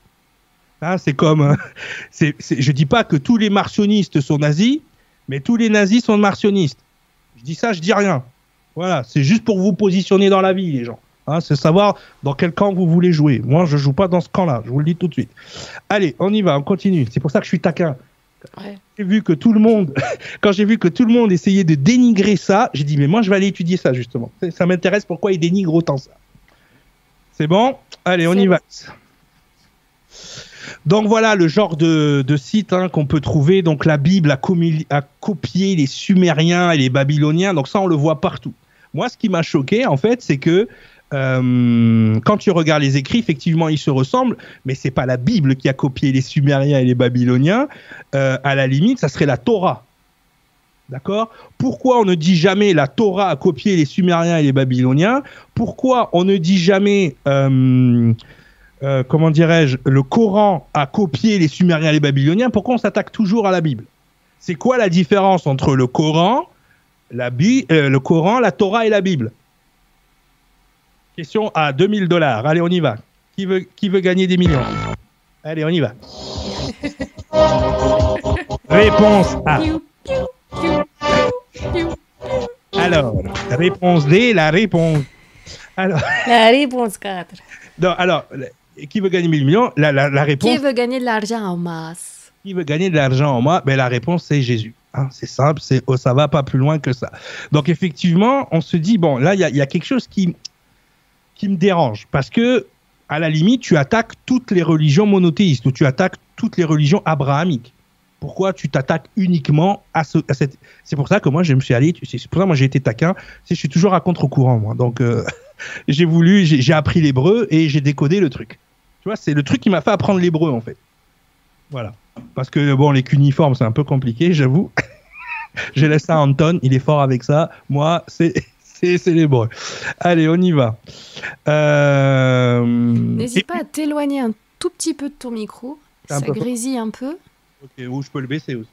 hein, c'est comme, je dis pas que tous les martionnistes sont nazis, mais tous les nazis sont martionnistes. Je dis ça, je dis rien. Voilà, c'est juste pour vous positionner dans la vie, les gens. Hein, c'est savoir dans quel camp vous voulez jouer. Moi, je joue pas dans ce camp-là, je vous le dis tout de suite. Allez, on y va, on continue. C'est pour ça que je suis taquin. J'ai vu que tout le monde, quand j'ai vu que tout le monde essayait de dénigrer ça, j'ai dit mais moi je vais aller étudier ça justement. Ça m'intéresse pourquoi ils dénigrent autant ça. C'est bon? Allez, on y va. Donc voilà le genre de, site hein, qu'on peut trouver. Donc la Bible a, copié les Sumériens et les Babyloniens. Donc ça, on le voit partout. Moi, ce qui m'a choqué, en fait, c'est que euh, quand tu regardes les écrits, effectivement, ils se ressemblent, mais c'est pas la Bible qui a copié les Sumériens et les Babyloniens. Euh, à la limite, ça serait la Torah. D'accord? Pourquoi on ne dit jamais la Torah a copié les Sumériens et les Babyloniens? Pourquoi on ne dit jamais, euh, euh, comment dirais-je, le Coran a copié les Sumériens et les Babyloniens Pourquoi on s'attaque toujours à la Bible? C'est quoi la différence entre le Coran, la Bi- euh, le Coran, la Torah et la Bible? Question à 2000 dollars. Allez, on y va. Qui veut, qui veut gagner des millions? Allez, on y va. Réponse A. Alors, réponse D, la réponse. Alors, La réponse 4. non, alors qui veut gagner 1000 millions la, la, la réponse, Qui qui veut... veut gagner de l'argent en masse? Gagner de l'argent en moi ben, La réponse, c'est Jésus. Hein, c'est simple, c'est, oh, ça va pas plus loin que ça. Donc, effectivement, on se dit, bon, là, il y a, il y a quelque chose qui, qui me dérange. Parce que, à la limite, tu attaques toutes les religions monothéistes ou tu attaques toutes les religions abrahamiques. Pourquoi tu t'attaques uniquement à, ce, à cette... C'est pour ça que moi, je me suis allé, c'est pour ça que moi, j'ai été taquin. Je suis toujours à contre-courant, moi. Donc, euh, j'ai voulu, j'ai appris l'hébreu et j'ai décodé le truc. Tu vois, c'est le truc qui m'a fait apprendre l'hébreu, en fait. Voilà. Parce que, bon, les cuniformes, c'est un peu compliqué, j'avoue. je laisse ça à Anton, il est fort avec ça. Moi, c'est, c'est, l'hébreu. Allez, on y va. Euh... N'hésite pas à t'éloigner un tout petit peu de ton micro. Ça peu- grésille un peu. Ou je peux le baisser aussi.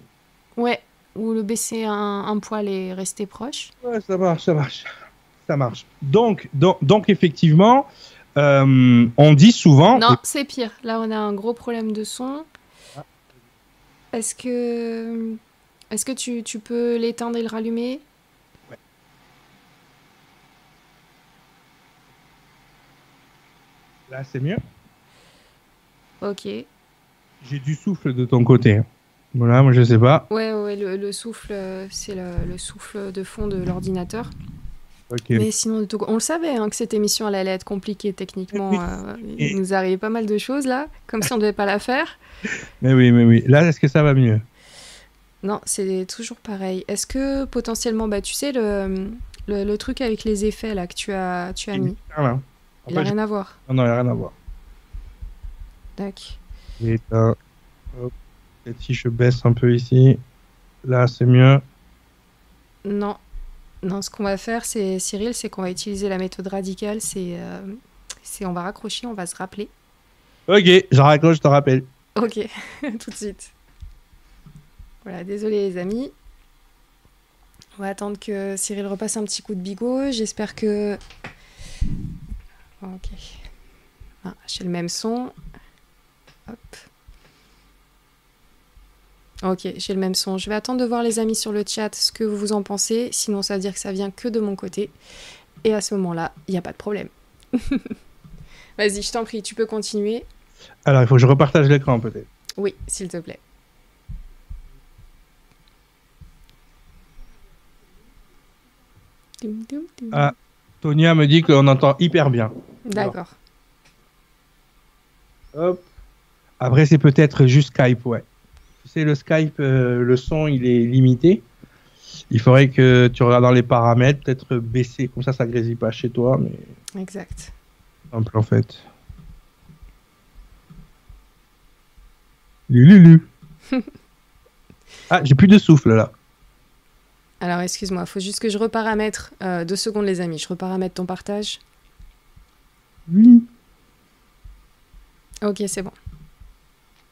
Ouais. Ou le baisser un, un poil et rester proche. Ouais, ça marche, ça marche. Ça marche. Donc, donc, donc effectivement, euh, on dit souvent. Non, c'est pire. Là, on a un gros problème de son. Est-ce que, est-ce que tu, tu peux l'éteindre et le rallumer? Là, c'est mieux. Ok. J'ai du souffle de ton côté. Voilà, moi je sais pas. Ouais, ouais, le, le souffle, euh, c'est le, le souffle de fond de l'ordinateur. Mais sinon, tout- on le savait hein, que cette émission elle allait être compliquée techniquement. Euh, Et- il nous arrivait pas mal de choses là, comme si on devait pas la faire. Mais oui, mais oui. Là, est-ce que ça va mieux? Non, c'est toujours pareil. Est-ce que potentiellement, bah, tu sais, le, le, le truc avec les effets là que tu as, tu as mis, là. il a rien à voir. Non, non, il n'y a rien à voir. Tac. Et, euh, hop. Peut-être si je baisse un peu ici. Là, c'est mieux. Non. Non, ce qu'on va faire, c'est Cyril, c'est qu'on va utiliser la méthode radicale. C'est, euh, c'est on va raccrocher, on va se rappeler. Ok, je raccroche, je te rappelle. Ok, tout de suite. Voilà, désolé les amis. On va attendre que Cyril repasse un petit coup de bigot. J'espère que. Ok. Ah, j'ai le même son. Hop. Ok, j'ai le même son. Je vais attendre de voir les amis sur le chat ce que vous en pensez. Sinon, ça veut dire que ça vient que de mon côté. Et à ce moment-là, il n'y a pas de problème. Vas-y, je t'en prie, tu peux continuer. Alors, il faut que je repartage l'écran peut-être. Oui, s'il te plaît. Ah. Tonia me dit qu'on entend hyper bien. D'accord. Hop. Après, c'est peut-être juste Skype, ouais. Sais, le Skype, euh, le son, il est limité. Il faudrait que tu regardes dans les paramètres, peut-être baisser, comme ça, ça grésille pas chez toi, mais Exact. simple en fait. Lulu. ah, j'ai plus de souffle là. Alors, excuse-moi, faut juste que je reparamètre. euh, deux secondes, les amis. Je reparamètre ton partage. Oui. Ok, c'est bon.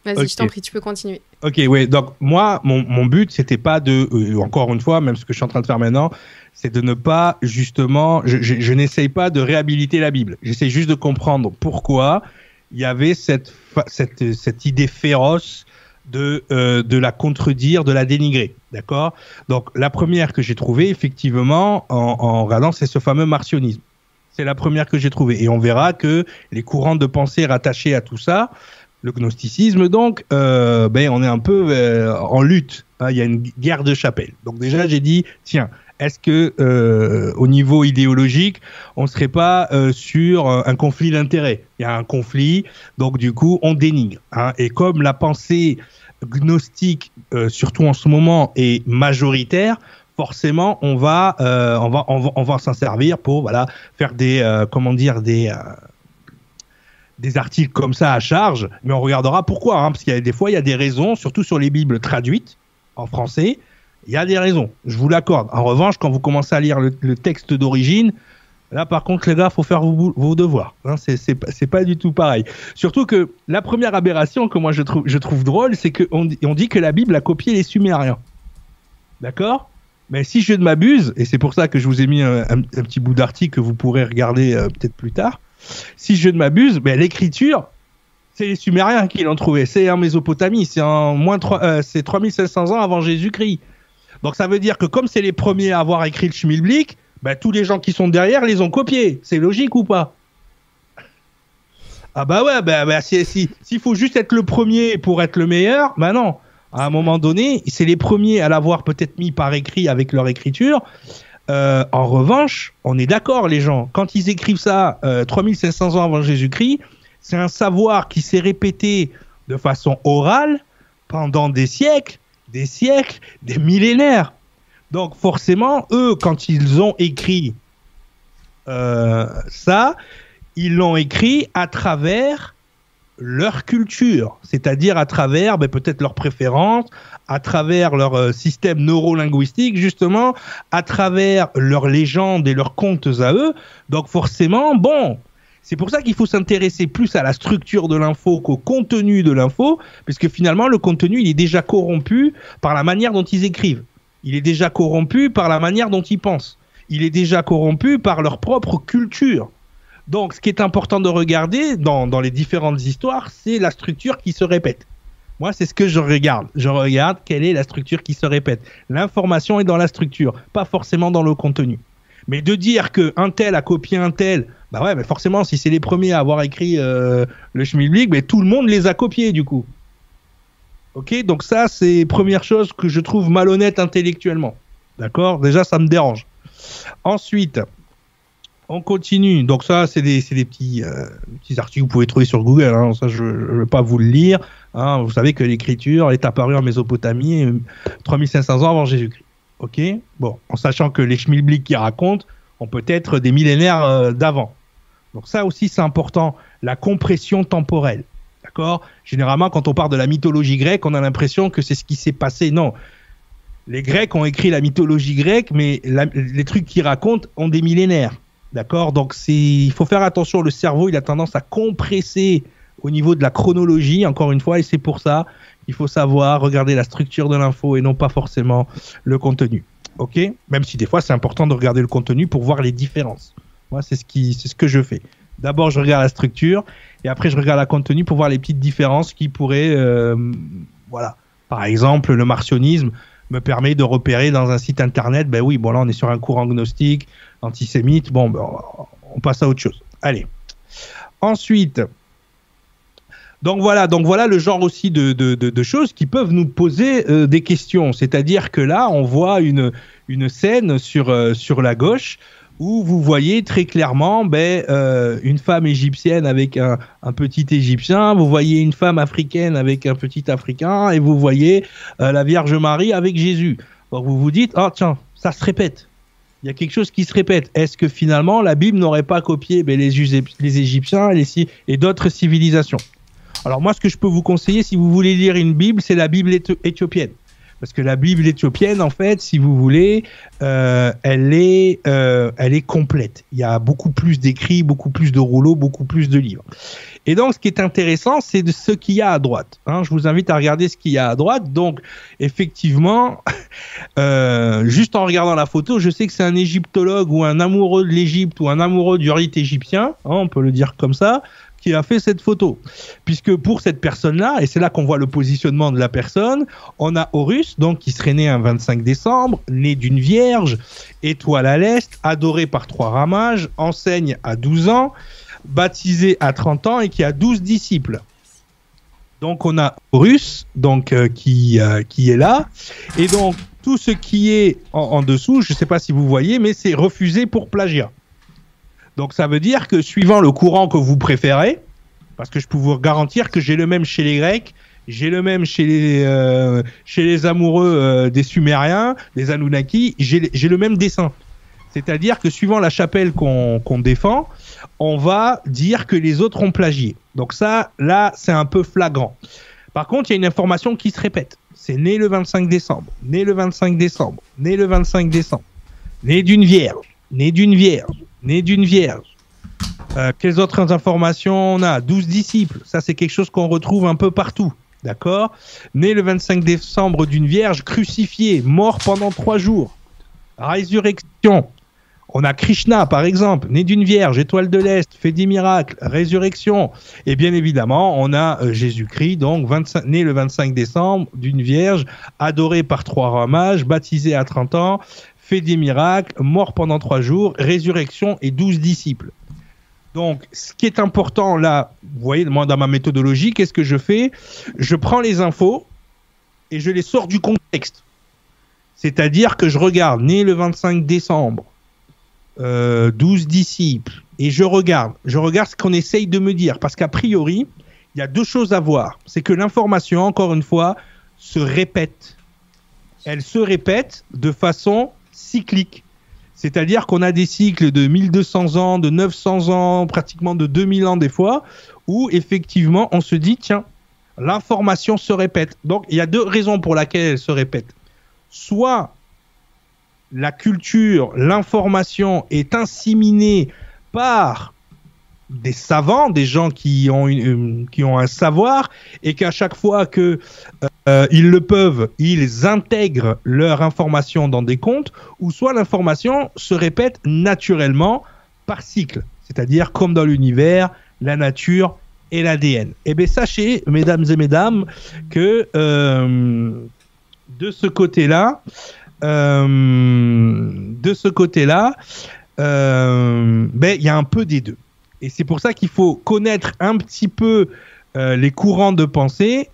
Vas-y, je t'en prie, tu peux continuer. Ok, ouais. Donc moi, mon, mon but, c'était pas de, euh, encore une fois, même ce que je suis en train de faire maintenant, c'est de ne pas justement, je, je, je n'essaye pas de réhabiliter la Bible. J'essaie juste de comprendre pourquoi il y avait cette fa- cette cette idée féroce de euh, de la contredire, de la dénigrer. D'accord? Donc la première que j'ai trouvée, effectivement, en, en regardant, c'est ce fameux martionnisme. C'est la première que j'ai trouvée. Et on verra que les courants de pensée rattachés à tout ça, le gnosticisme, donc, euh, ben, on est un peu euh, en lutte. hein, Il y a une guerre de chapelle. Donc déjà, j'ai dit, tiens, est-ce que euh, au niveau idéologique, on serait pas sur un conflit d'intérêts? Il y a un conflit, donc du coup, on dénigre. hein. Et comme la pensée gnostique, surtout en ce moment, est majoritaire, forcément, on va, on va, on va, s'en servir pour voilà faire des, comment dire, des, des articles comme ça à charge. Mais on regardera pourquoi, hein, parce qu'il y a des fois, il y a des raisons, surtout sur les bibles traduites en français. Il y a des raisons, je vous l'accorde. En revanche, quand vous commencez à lire le, texte d'origine, Là, par contre, les gars, faut faire vos, devoirs. Hein, c'est pas, du tout pareil. Surtout que la première aberration que moi je trouve, drôle, c'est qu'on on dit que la Bible a copié les Sumériens. D'accord? Mais si je ne m'abuse, et c'est pour ça que je vous ai mis un petit bout d'article que vous pourrez regarder euh, peut-être plus tard, si je ne m'abuse, ben, l'écriture, c'est les Sumériens qui l'ont trouvé. C'est en Mésopotamie, c'est en moins 3, euh, c'est 3500 ans avant Jésus-Christ. Donc ça veut dire que comme c'est les premiers à avoir écrit le Schmilblick, ben, tous les gens qui sont derrière les ont copiés. C'est logique ou pas? Ah bah ouais, bah, bah s'il si, s'il faut juste être le premier pour être le meilleur, bah non. À un moment donné, c'est les premiers à l'avoir peut-être mis par écrit avec leur écriture. Euh, en revanche, on est d'accord, les gens. Quand ils écrivent ça euh, 3500 ans avant Jésus-Christ, c'est un savoir qui s'est répété de façon orale pendant des siècles, des siècles, des millénaires. Donc forcément, eux, quand ils ont écrit euh, ça, ils l'ont écrit à travers leur culture, c'est-à-dire à travers ben, peut-être leurs préférences, à travers leur euh, système neurolinguistique, justement, à travers leurs légendes et leurs contes à eux. Donc forcément, bon, c'est pour ça qu'il faut s'intéresser plus à la structure de l'info qu'au contenu de l'info, puisque finalement le contenu il est déjà corrompu par la manière dont ils écrivent. Il est déjà corrompu par la manière dont ils pensent. Il est déjà corrompu par leur propre culture. Donc, ce qui est important de regarder dans, dans les différentes histoires, c'est la structure qui se répète. Moi, c'est ce que je regarde. Je regarde quelle est la structure qui se répète. L'information est dans la structure, pas forcément dans le contenu. Mais de dire que un tel a copié un tel, bah ouais, mais forcément, si c'est les premiers à avoir écrit euh, le Schmilblick, mais tout le monde les a copiés du coup. Ok, donc ça, c'est première chose que je trouve malhonnête intellectuellement. D'accord? Déjà, ça me dérange. Ensuite, on continue. Donc ça, c'est des, des, petits, euh, petits articles que vous pouvez trouver sur Google. Hein. Ça, je ne vais pas vous le lire. Hein. Vous savez que l'écriture est apparue en Mésopotamie 3500 ans avant Jésus-Christ. Ok? Bon, en sachant que les schmilblick qui racontent ont peut-être des millénaires euh, d'avant. Donc ça aussi, c'est important. La compression temporelle. D'accord? Généralement, quand on parle de la mythologie grecque, on a l'impression que c'est ce qui s'est passé. Non. Les Grecs ont écrit la mythologie grecque, mais les trucs qu'ils racontent ont des millénaires. D'accord? Donc, il faut faire attention. Le cerveau, il a tendance à compresser au niveau de la chronologie, encore une fois, et c'est pour ça qu'il faut savoir regarder la structure de l'info et non pas forcément le contenu. Ok? Même si des fois, c'est important de regarder le contenu pour voir les différences. Moi, c'est ce, qui, ce que je fais. D'abord, je regarde la structure et après, je regarde la contenu pour voir les petites différences qui pourraient. Euh, voilà. Par exemple, le martionnisme me permet de repérer dans un site internet, ben oui, bon là, on est sur un courant gnostique, antisémite. Bon, ben, on passe à autre chose. Allez. Ensuite. Donc voilà, donc voilà le genre aussi de, choses qui peuvent nous poser euh, des questions. C'est-à-dire que là, on voit une, scène sur, euh, sur la gauche où vous voyez très clairement ben, euh, une femme égyptienne avec un, petit égyptien, vous voyez une femme africaine avec un petit africain, et vous voyez la Vierge Marie avec Jésus. Vous vous dites, ah tiens, ça se répète. Il y a quelque chose qui se répète. Est-ce que finalement la Bible n'aurait pas copié ben, les, Égyptiens et d'autres civilisations? Alors moi, ce que je peux vous conseiller, si vous voulez lire une Bible, c'est la Bible éthiopienne parce que la Bible éthiopienne, en fait, si vous voulez, euh, elle est, euh, elle est complète. Il y a beaucoup plus d'écrits, beaucoup plus de rouleaux, beaucoup plus de livres. Et donc, ce qui est intéressant, c'est de ce qu'il y a à droite. Hein. Je vous invite à regarder ce qu'il y a à droite. Donc, effectivement, euh, juste en regardant la photo, je sais que c'est un égyptologue ou un amoureux de l'Égypte ou un amoureux du rite égyptien, hein, on peut le dire comme ça, qui a fait cette photo. Puisque pour cette personne-là, et c'est là qu'on voit le positionnement de la personne, on a Horus, donc qui serait né un 25 décembre, né d'une vierge, étoile à l'est, adoré par trois ramages, enseigne à 12 ans, baptisé à 30 ans et qui a 12 disciples. Donc on a Horus, donc euh, qui euh, qui est là, et donc tout ce qui est en, en dessous, je ne sais pas si vous voyez, mais c'est refusé pour plagiat. Donc ça veut dire que suivant le courant que vous préférez, parce que je peux vous garantir que j'ai le même chez les Grecs, j'ai le même chez les, euh, chez les amoureux euh, des Sumériens, des Anunnaki, j'ai le même dessin. C'est-à-dire que suivant la chapelle qu'on qu'on défend, on va dire que les autres ont plagié. Donc ça, là, c'est un peu flagrant. Par contre, il y a une information qui se répète. C'est né le 25 décembre, né le 25 décembre, né le 25 décembre, né d'une vierge, né d'une vierge, né d'une vierge. Euh, quelles autres informations on a? 12 disciples, ça c'est quelque chose qu'on retrouve un peu partout. D'accord? Né le 25 décembre d'une vierge crucifiée, mort pendant trois jours. Résurrection. On a Krishna, par exemple, né d'une vierge, étoile de l'Est, fait des miracles, résurrection. Et bien évidemment, on a euh, Jésus-Christ, donc 25, né le 25 décembre d'une vierge, adoré par trois rois mages, baptisé à 30 ans, fait des miracles, mort pendant trois jours, résurrection et douze disciples. Donc, ce qui est important là, vous voyez, moi dans ma méthodologie, qu'est-ce que je fais? Je prends les infos et je les sors du contexte. C'est-à-dire que je regarde, né le 25 décembre, euh, 12 disciples, et je regarde, je regarde ce qu'on essaye de me dire, parce qu'a priori, il y a deux choses à voir. C'est que l'information, encore une fois, se répète. Elle se répète de façon cyclique. C'est-à-dire qu'on a des cycles de 1200 ans, de 900 ans, pratiquement de 2000 ans des fois, où effectivement on se dit, tiens, l'information se répète. Donc il y a deux raisons pour lesquelles elle se répète. Soit la culture, l'information est inséminée par des savants, des gens qui ont, une, qui ont un savoir, et qu'à chaque fois que euh, ils le peuvent, ils intègrent leur information dans des comptes, ou soit l'information se répète naturellement par cycle, c'est-à-dire comme dans l'univers, la nature et l'ADN. Eh bien, sachez, mesdames et mesdames, que euh, de ce côté-là, euh, de ce côté-là, ben, il y a un peu des deux. Et c'est pour ça qu'il faut connaître un petit peu euh, les courants de pensée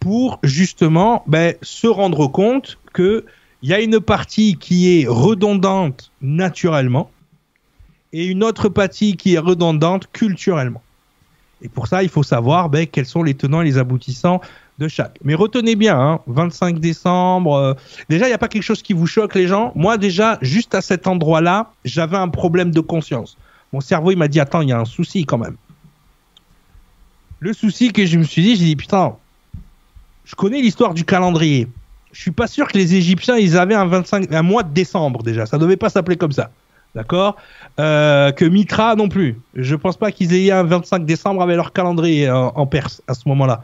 pour justement ben, se rendre compte qu'il y a une partie qui est redondante naturellement et une autre partie qui est redondante culturellement. Et pour ça, il faut savoir ben, quels sont les tenants et les aboutissants de chaque. Mais retenez bien, hein, 25 décembre, euh, déjà, il n'y a pas quelque chose qui vous choque les gens. Moi, déjà, juste à cet endroit-là, j'avais un problème de conscience. Mon cerveau, il m'a dit, attends, il y a un souci quand même. Le souci que je me suis dit, j'ai dit, putain, je connais l'histoire du calendrier. Je suis pas sûr que les Égyptiens, ils avaient un 25, un mois de décembre déjà. Ça devait pas s'appeler comme ça. D'accord? Euh, Que Mitra non plus. Je pense pas qu'ils aient un 25 décembre avec leur calendrier en, en Perse à ce moment-là.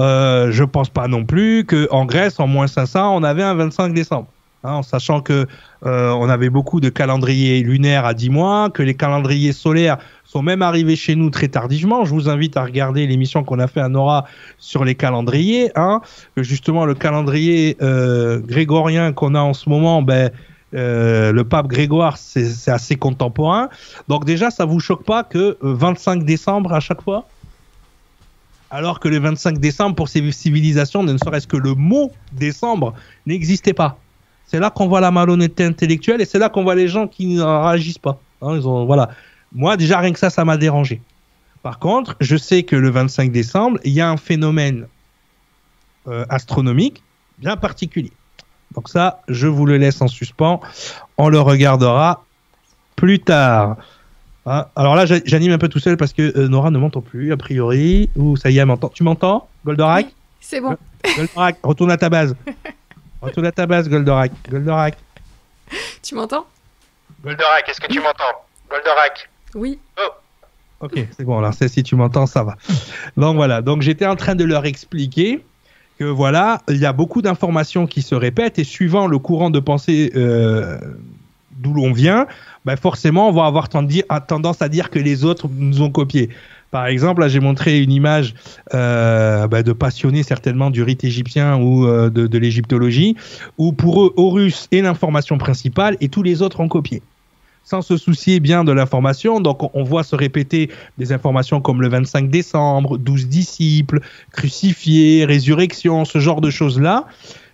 Euh, je pense pas non plus qu'en Grèce, en moins 500, on avait un 25 décembre. Hein, en sachant que euh, on avait beaucoup de calendriers lunaires à 10 mois, que les calendriers solaires sont même arrivés chez nous très tardivement. Je vous invite à regarder l'émission qu'on a fait à Nora sur les calendriers. Hein, justement, le calendrier euh, grégorien qu'on a en ce moment, ben, euh, le pape Grégoire, c'est assez contemporain. Donc déjà, ça vous choque pas que 25 décembre à chaque fois? Alors que le 25 décembre, pour ces civilisations, ne serait-ce que le mot décembre n'existait pas. C'est là qu'on voit la malhonnêteté intellectuelle et c'est là qu'on voit les gens qui ne réagissent pas. Hein, ils ont, voilà. Moi, déjà, rien que ça, ça m'a dérangé. Par contre, je sais que le 25 décembre, il y a un phénomène euh, astronomique bien particulier. Donc ça, je vous le laisse en suspens. On le regardera plus tard. Hein Alors là, j'anime un peu tout seul parce que euh, Nora ne m'entend plus, a priori. Ou ça y est, elle m'entend. Tu m'entends, Goldorak? Oui, C'est bon. Goldorak, retourne à ta base. retourne à ta base, Goldorak. Goldorak. Tu m'entends? Goldorak, est-ce que tu m'entends? Goldorak Oui. Oh. Ok, c'est bon. Alors, si tu m'entends, ça va. Donc voilà. Donc j'étais en train de leur expliquer que voilà, il y a beaucoup d'informations qui se répètent et suivant le courant de pensée euh, d'où l'on vient, ben forcément, on va avoir tendance à dire que les autres nous ont copié. Par exemple, là, j'ai montré une image euh, ben de passionnés certainement du rite égyptien ou euh, de, de l'égyptologie, où pour eux, Horus est l'information principale et tous les autres ont copié sans se soucier bien de l'information. Donc, on voit se répéter des informations comme le 25 décembre, 12 disciples, crucifiés, résurrection, ce genre de choses-là.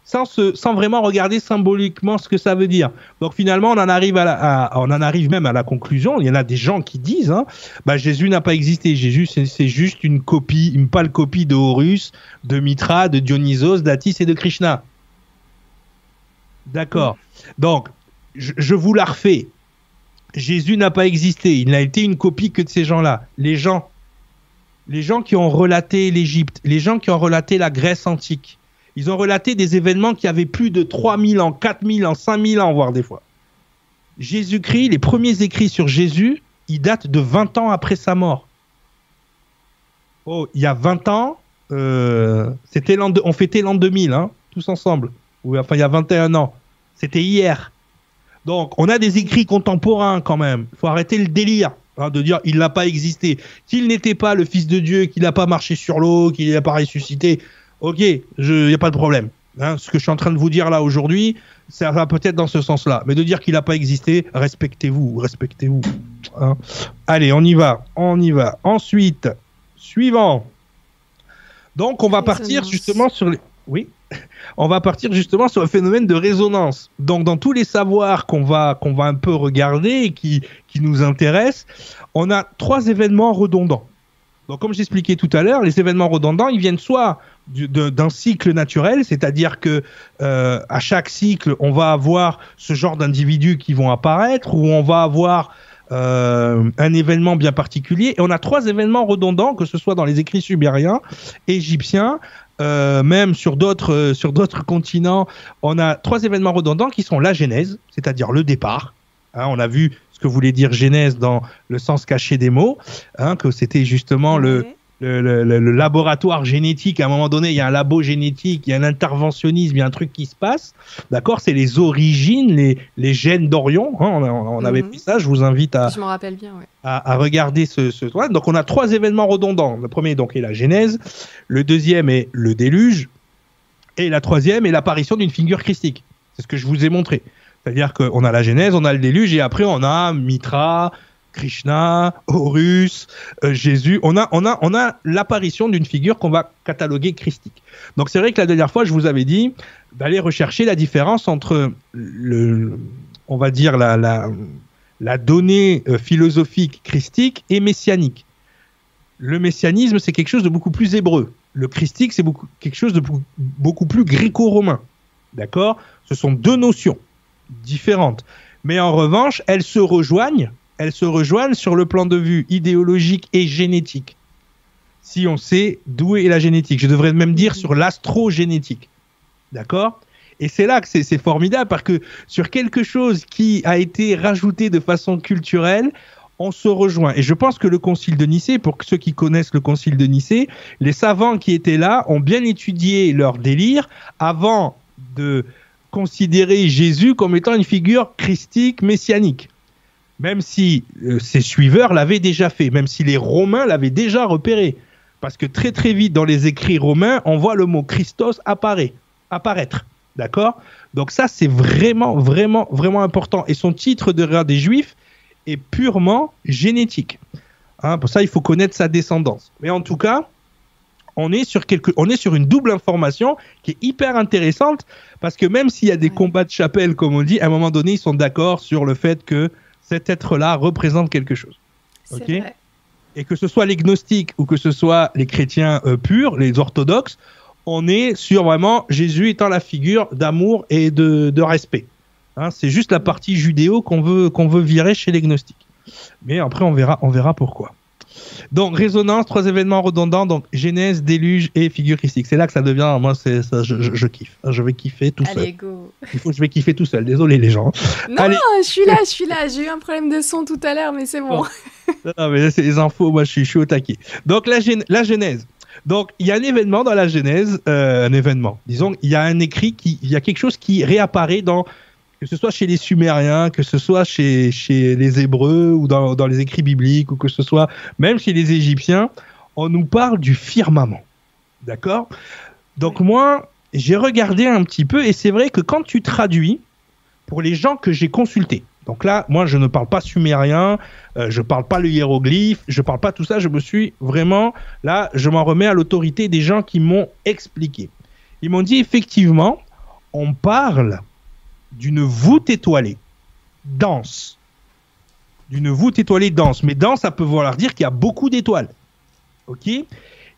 Sans, vraiment regarder symboliquement ce que ça veut dire. Donc finalement, on en arrive, à, la, on en arrive même à la conclusion. Il y en a des gens qui disent, hein, bah, Jésus n'a pas existé. Jésus, c'est juste une copie, une pâle copie de Horus, de Mitra, de Dionysos, d'Atis et de Krishna. D'accord. Donc, je, je vous la refais. Jésus n'a pas existé. Il n'a été une copie que de ces gens-là. Les gens, les gens qui ont relaté l'Égypte, les gens qui ont relaté la Grèce antique, ils ont relaté des événements qui avaient plus de 3000 ans, 4000 ans, 5000 ans, voire des fois. Jésus-Christ, les premiers écrits sur Jésus, ils datent de 20 ans après sa mort. Oh, il y a 20 ans, euh, c'était on fêtait l'an 2000, hein, tous ensemble. Enfin, il y a 21 ans. C'était hier. Donc, on a des écrits contemporains quand même. Il faut arrêter le délire hein, de dire il n'a pas existé. S'il n'était pas le Fils de Dieu, qu'il n'a pas marché sur l'eau, qu'il n'a pas ressuscité, ok, il n'y a pas de problème. Hein, ce que je suis en train de vous dire là aujourd'hui, ça va peut-être dans ce sens-là. Mais de dire qu'il n'a pas existé, respectez-vous, respectez-vous. Hein. Allez, on y va, on y va. Ensuite, suivant. Donc, on va partir justement sur les. Oui. On va partir justement sur le phénomène de résonance. Donc, dans tous les savoirs qu'on va, qu'on va un peu regarder et qui, qui nous intéressent, on a trois événements redondants. Donc, comme j'expliquais tout à l'heure, les événements redondants, ils viennent soit d'un cycle naturel, c'est-à-dire que euh, à chaque cycle, on va avoir ce genre d'individus qui vont apparaître, ou on va avoir euh, un événement bien particulier. Et on a trois événements redondants, que ce soit dans les écrits sumériens, égyptiens, euh, même sur d'autres sur d'autres continents, on a trois événements redondants qui sont la genèse, c'est-à-dire le départ. Hein, on a vu ce que voulait dire Genèse dans le sens caché des mots, hein, que c'était justement le, le, laboratoire génétique. À un moment donné, il y a un labo génétique, il y a un interventionnisme, il y a un truc qui se passe. D'accord C'est les origines, les, les gènes d'Orion. Hein, on, avait pris mhm. ça. Je vous invite à, je rappelle bien, à, regarder ce, ce. Donc, on a trois événements redondants. Le premier donc est la Genèse. Le deuxième est le déluge. Et la troisième est l'apparition d'une figure christique. C'est ce que je vous ai montré. C'est-à-dire qu'on a la Genèse, on a le déluge, et après on a Mitra, Krishna, Horus, euh, Jésus. On a, on a, on a l'apparition d'une figure qu'on va cataloguer christique. Donc c'est vrai que la dernière fois, je vous avais dit d'aller rechercher la différence entre le, on va dire la, la, donnée euh, philosophique christique et messianique. Le messianisme, c'est quelque chose de beaucoup plus hébreu. Le christique, c'est quelque chose de beaucoup plus gréco-romain. D'accord? Ce sont deux notions différentes. Mais en revanche, elles se rejoignent, elles se rejoignent sur le plan de vue idéologique et génétique. Si on sait d'où est la génétique, je devrais même dire sur l'astrogénétique. D'accord? Et c'est là que c'est formidable parce que sur quelque chose qui a été rajouté de façon culturelle, on se rejoint. Et je pense que le concile de Nicée, pour ceux qui connaissent le concile de Nicée, les savants qui étaient là ont bien étudié leur délire avant de considérer Jésus comme étant une figure christique, messianique. Même si euh, ses suiveurs l'avaient déjà fait, même si les Romains l'avaient déjà repéré. Parce que très très vite dans les écrits romains, on voit le mot Christos apparaître. D'accord? Donc ça, c'est vraiment, vraiment, vraiment important. Et son titre de roi des Juifs est purement génétique. Hein, pour ça, il faut connaître sa descendance. Mais en tout cas, on est sur quelque, on est sur une double information qui est hyper intéressante parce que même s'il y a des combats de chapelle, comme on dit, à un moment donné, ils sont d'accord sur le fait que cet être-là représente quelque chose. Ok. Et que ce soit les gnostiques ou que ce soit les chrétiens euh, purs, les orthodoxes, on est sur vraiment Jésus étant la figure d'amour et de, respect. Hein, c'est juste la partie judéo qu'on veut qu'on veut virer chez les gnostiques. Mais après on verra on verra pourquoi. Donc, résonance, trois événements redondants, donc Genèse, déluge et figure christique. C'est là que ça devient, moi, c'est ça, je, kiffe. Je vais kiffer tout seul. Allez, go. Il faut que je vais kiffer tout seul. Désolé, les gens. Non, je suis là, je suis là. J'ai eu un problème de son tout à l'heure, mais c'est bon. non, mais c'est les infos. Moi, je suis, je suis au taquet. Donc, la, la Genèse. Donc, il y a un événement dans la Genèse, euh, un événement. Disons, il y a un écrit qui, il y a quelque chose qui réapparaît dans que ce soit chez les Sumériens, que ce soit chez, chez les Hébreux ou dans, dans les écrits bibliques, ou que ce soit même chez les Égyptiens, on nous parle du firmament. D'accord? Donc moi, j'ai regardé un petit peu, et c'est vrai que quand tu traduis, pour les gens que j'ai consultés, donc là, moi, je ne parle pas sumérien, euh, je parle pas le hiéroglyphe, je parle pas tout ça. Je me suis vraiment là, je m'en remets à l'autorité des gens qui m'ont expliqué. Ils m'ont dit effectivement, on parle d'une voûte étoilée, dense. D'une voûte étoilée dense. Mais dense, ça peut vouloir dire qu'il y a beaucoup d'étoiles. Ok?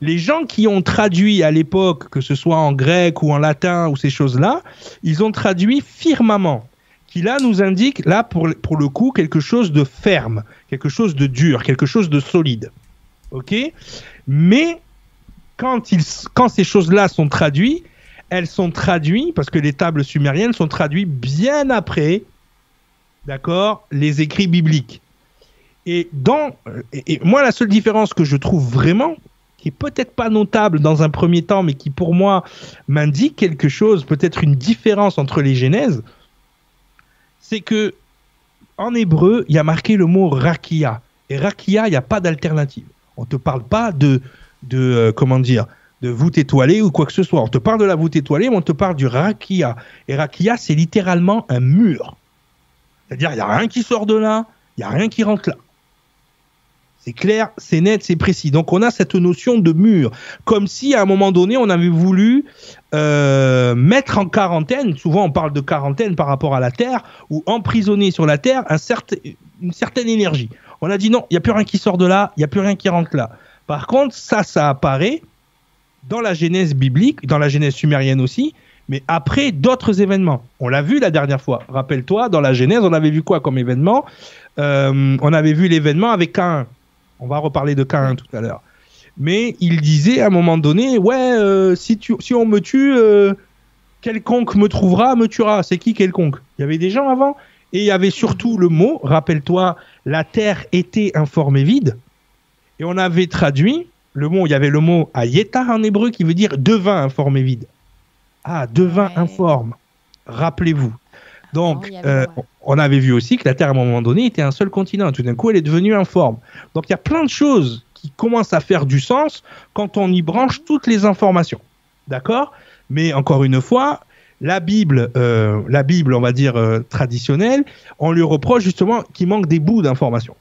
Les gens qui ont traduit à l'époque, que ce soit en grec ou en latin ou ces choses-là, ils ont traduit firmament qui là nous indique, là pour, pour le coup, quelque chose de ferme, quelque chose de dur, quelque chose de solide. Ok? Mais quand, ils, quand ces choses-là sont traduites, elles sont traduites, parce que les tables sumériennes sont traduites bien après, d'accord, les écrits bibliques. Et, dans, et, moi, la seule différence que je trouve vraiment, qui est peut-être pas notable dans un premier temps, mais qui pour moi m'indique quelque chose, peut-être une différence entre les Genèses, c'est que en hébreu, il y a marqué le mot rakia. Et rakia, il n'y a pas d'alternative. On ne te parle pas de, de euh, comment dire, de voûte étoilée ou quoi que ce soit. On te parle de la voûte étoilée, mais on te parle du rakia. Et rakia, c'est littéralement un mur. C'est-à-dire, il n'y a rien qui sort de là, il n'y a rien qui rentre là. C'est clair, c'est net, c'est précis. Donc on a cette notion de mur, comme si à un moment donné on avait voulu euh, mettre en quarantaine, souvent on parle de quarantaine par rapport à la Terre, ou emprisonner sur la Terre un une certaine énergie. On a dit non, il n'y a plus rien qui sort de là, il n'y a plus rien qui rentre là. Par contre, ça, ça apparaît dans la Genèse biblique, dans la Genèse sumérienne aussi, mais après d'autres événements. On l'a vu la dernière fois. Rappelle-toi, dans la Genèse, on avait vu quoi comme événement? Euh, On avait vu l'événement avec Cain. On va reparler de Cain tout à l'heure. Mais il disait à un moment donné, ouais, euh, si, tu, on me tue, euh, quelconque me trouvera, me tuera. C'est qui quelconque? Il y avait des gens avant et il y avait surtout le mot, rappelle-toi, la terre était informée vide. Et on avait traduit le mot, il y avait le mot ayeta en hébreu qui veut dire devin informé vide. Ah, devin informe. Rappelez-vous. Donc, euh, on avait vu aussi que la Terre, à un moment donné, était un seul continent. Tout d'un coup, elle est devenue informe. Donc, il y a plein de choses qui commencent à faire du sens quand on y branche toutes les informations. D'accord? Mais encore une fois, la Bible, euh, la Bible, on va dire euh, traditionnelle, on lui reproche justement qu'il manque des bouts d'informations.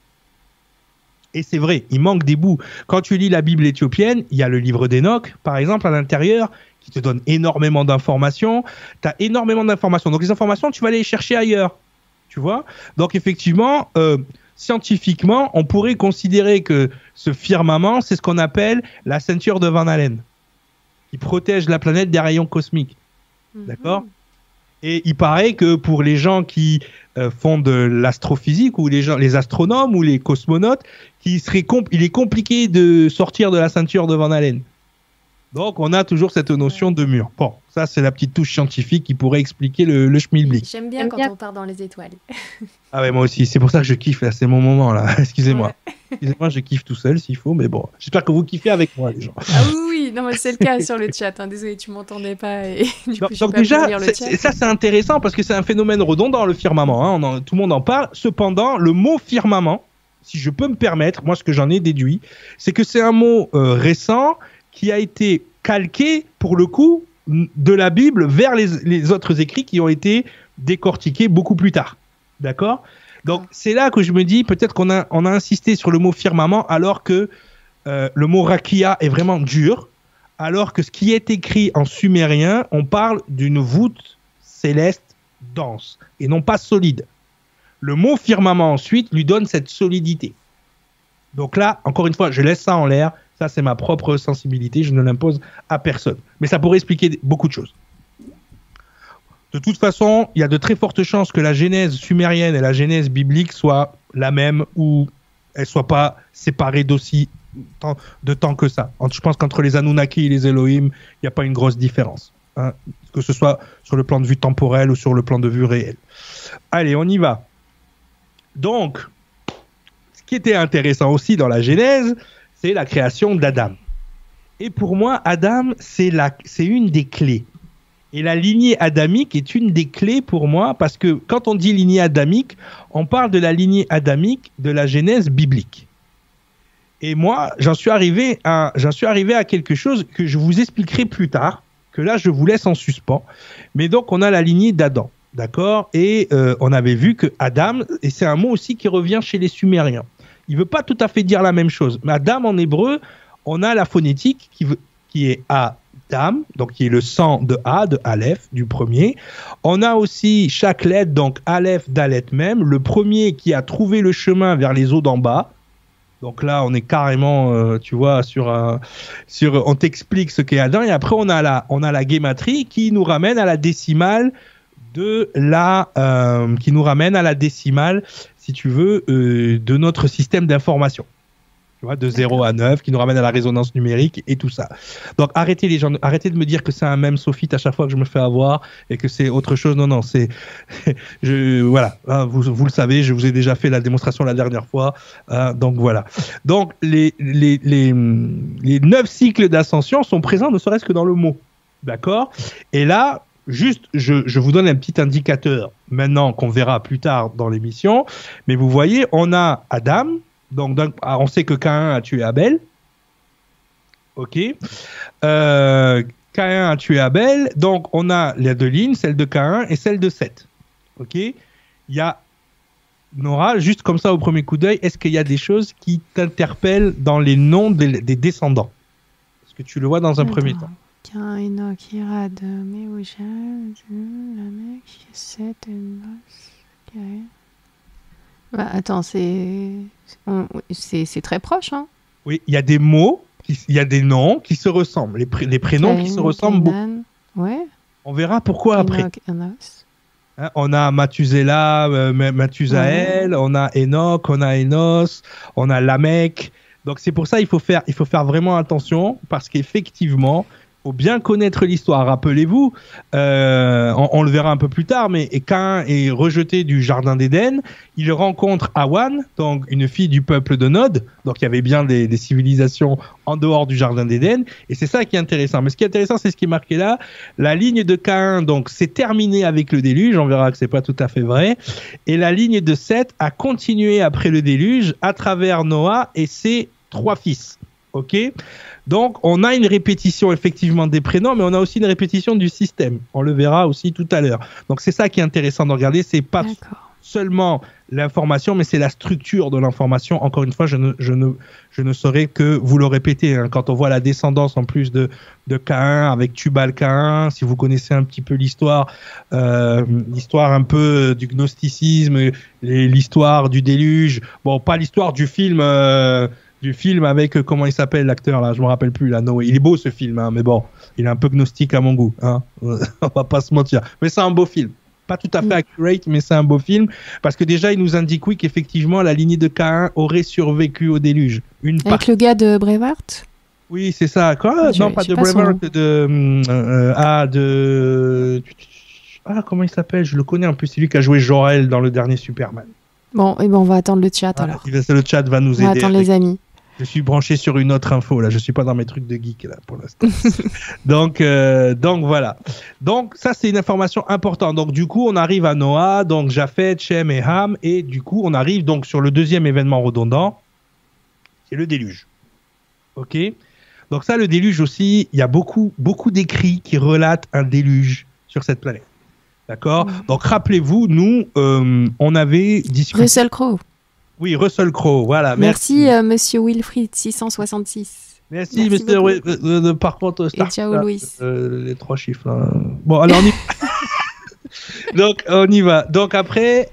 Et c'est vrai, il manque des bouts. Quand tu lis la Bible éthiopienne, il y a le livre d'Enoch, par exemple, à l'intérieur, qui te donne énormément d'informations. Tu as énormément d'informations. Donc les informations, tu vas aller les chercher ailleurs. Tu vois? Donc effectivement, euh, scientifiquement, on pourrait considérer que ce firmament, c'est ce qu'on appelle la ceinture de Van Allen, qui protège la planète des rayons cosmiques. Mhm. D'accord? Et il paraît que pour les gens qui euh, font de l'astrophysique ou les gens, les astronomes ou les cosmonautes, qui serait il est compliqué de sortir de la ceinture de Van Allen. Donc on a toujours cette notion de mur. Bon, ça c'est la petite touche scientifique qui pourrait expliquer le, le schmilblick. J'aime bien quand on part dans les étoiles. ah ouais, moi aussi. C'est pour ça que je kiffe là. C'est mon moment là. Excusez-moi. Excusez-moi, je kiffe tout seul s'il faut, mais bon. J'espère que vous kiffez avec moi les gens. Ah oui, oui. non mais c'est le cas sur le chat. Hein. Désolé, tu m'entendais pas. Et, du coup, donc, déjà, ça c'est intéressant parce que c'est un phénomène redondant le firmament. Hein. tout le monde en parle. Cependant, le mot firmament, si je peux me permettre, moi ce que j'en ai déduit, c'est que c'est un mot euh, récent qui a été calqué, pour le coup, de la Bible vers les, autres écrits qui ont été décortiqués beaucoup plus tard. D'accord? Donc c'est là que je me dis, peut-être qu'on a, on a insisté sur le mot firmament alors que euh, le mot rakia est vraiment dur, alors que ce qui est écrit en sumérien, on parle d'une voûte céleste dense et non pas solide. Le mot firmament ensuite lui donne cette solidité. Donc là, encore une fois, je laisse ça en l'air. Ça, c'est ma propre sensibilité. Je ne l'impose à personne. Mais ça pourrait expliquer beaucoup de choses. De toute façon, il y a de très fortes chances que la genèse sumérienne et la genèse biblique soient la même ou elles soient pas séparées d'aussi de temps que ça. Je pense qu'entre les Anunnaki et les Elohim, il n'y a pas une grosse différence. Hein, que ce soit sur le plan de vue temporel ou sur le plan de vue réel. Allez, on y va. Donc, ce qui était intéressant aussi dans la Genèse, c'est la création d'Adam. Et pour moi, Adam, c'est une des clés. Et la lignée adamique est une des clés pour moi parce que quand on dit lignée adamique, on parle de la lignée adamique de la Genèse biblique. Et moi, j'en suis arrivé à, quelque chose que je vous expliquerai plus tard, que là je vous laisse en suspens. Mais donc on a la lignée d'Adam, d'accord? Et euh, on avait vu que Adam, et c'est un mot aussi qui revient chez les Sumériens il veut pas tout à fait dire la même chose. Adam en hébreu, on a la phonétique qui, qui est Adam, donc qui est le sang de A, de Aleph, du premier. On a aussi chaque lettre, donc Aleph, Dalet même, le premier qui a trouvé le chemin vers les eaux d'en bas. Donc là, on est carrément, euh, tu vois, sur sur, on t'explique ce qu'est Adam, et après on a la, on a la guématrie qui nous ramène à la décimale de la, euh, qui nous ramène à la décimale, si tu veux, euh, de notre système d'information tu vois, de 0 à 9, qui nous ramène à la résonance numérique et tout ça. Donc arrêtez les gens, arrêtez de me dire que c'est un même sophite à chaque fois que je me fais avoir et que c'est autre chose. Non, non, c'est, je, voilà, hein, vous, vous, le savez, je vous ai déjà fait la démonstration la dernière fois. Hein, donc voilà. Donc les, les, les, les 9 cycles d'ascension sont présents ne serait-ce que dans le mot. D'accord? Et là, juste, je, je, vous donne un petit indicateur maintenant qu'on verra plus tard dans l'émission. Mais vous voyez, on a Adam, donc, ah, on sait que Cain a tué Abel. Ok. Euh, Cain a tué Abel. Donc, on a les deux lignes, celle de Cain et celle de Seth. Ok. Il y a Nora, juste comme ça au premier coup d'œil, est-ce qu'il y a des choses qui t'interpellent dans les noms des, descendants? Est-ce que tu le vois dans un premier temps? Cain, Enoch, Irad, Seth, bah, attends, c'est c'est très proche, hein? Oui, il y a des mots, il y a des noms qui se ressemblent, les, les prénoms qui se ressemblent beaucoup. Ouais. On verra pourquoi après. Hein, on a Mathuséla, euh, Mathusaël, on a Enoch, on a Enos, on a Lamech. Donc c'est pour ça il faut faire il faut faire vraiment attention parce qu'effectivement faut bien connaître l'histoire. Rappelez-vous, euh, on, le verra un peu plus tard, mais Cain est rejeté du jardin d'Éden. Il rencontre Awan, donc une fille du peuple de Nod. Donc il y avait bien des, civilisations en dehors du jardin d'Éden, et c'est ça qui est intéressant. Mais ce qui est intéressant, c'est ce qui est marqué là. La ligne de Cain, donc c'est terminé avec le déluge. On verra que c'est pas tout à fait vrai. Et la ligne de Seth a continué après le déluge à travers Noah et ses trois fils. Ok donc, on a une répétition effectivement des prénoms, mais on a aussi une répétition du système. On le verra aussi tout à l'heure. Donc, c'est ça qui est intéressant de regarder. C'est pas seulement l'information, mais c'est la structure de l'information. Encore une fois, je ne, je ne, je ne saurais que vous le répéter. Hein. Quand on voit la descendance en plus de, de Cain avec Tubal Cain, si vous connaissez un petit peu l'histoire, euh, l'histoire un peu du gnosticisme, l'histoire du déluge. Bon, pas l'histoire du film. Euh, du film avec euh, comment il s'appelle l'acteur là, je me rappelle plus là. Noé. Il est beau ce film, hein, mais bon, il est un peu gnostique à mon goût. Hein. On va pas se mentir. Mais c'est un beau film. Pas tout à fait mm. accurate, mais c'est un beau film parce que déjà il nous indique oui qu'effectivement la lignée de Cain aurait survécu au déluge. Une avec le gars de Brevard. Oui, c'est ça. Quoi? Non, pas de Brevard, de euh, euh, ah de ah comment il s'appelle? Je le connais en plus. C'est lui qui a joué Jorel dans le dernier Superman. Bon, et eh ben on va attendre le chat alors. Le chat va nous aider. On va attendre les amis. Je suis branché sur une autre info là. Je suis pas dans mes trucs de geek là pour l'instant. donc euh, donc voilà. Donc ça c'est une information importante. Donc du coup on arrive à Noah, donc Japhet, Shem et Ham et du coup on arrive donc sur le deuxième événement redondant, c'est le déluge. Ok. Donc ça le déluge aussi, il y a beaucoup beaucoup d'écrits qui relatent un déluge sur cette planète. D'accord? Mm. Donc rappelez-vous, nous, euh, on avait discuté. Russell Crowe. Oui, Russell Crowe, voilà. Merci, euh, monsieur Wilfried 666. Merci, monsieur. Euh, par contre, Star Et ciao, Louis. les trois chiffres. Hein. Bon, alors on y... donc on y va. Donc après,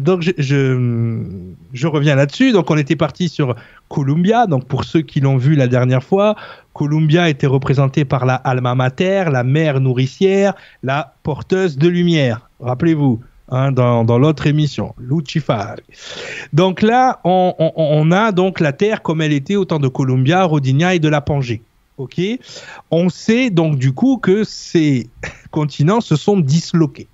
donc je, je, je reviens là-dessus. Donc on était parti sur Columbia. Donc pour ceux qui l'ont vu la dernière fois, Columbia était représentée par la alma mater, la mère nourricière, la porteuse de lumière. Rappelez-vous. Hein, dans, l'autre émission, Lucifer. Donc là, on, a donc la Terre comme elle était au temps de Columbia, Rodinia et de la Pangée. Ok, on sait donc du coup que ces continents se sont disloqués.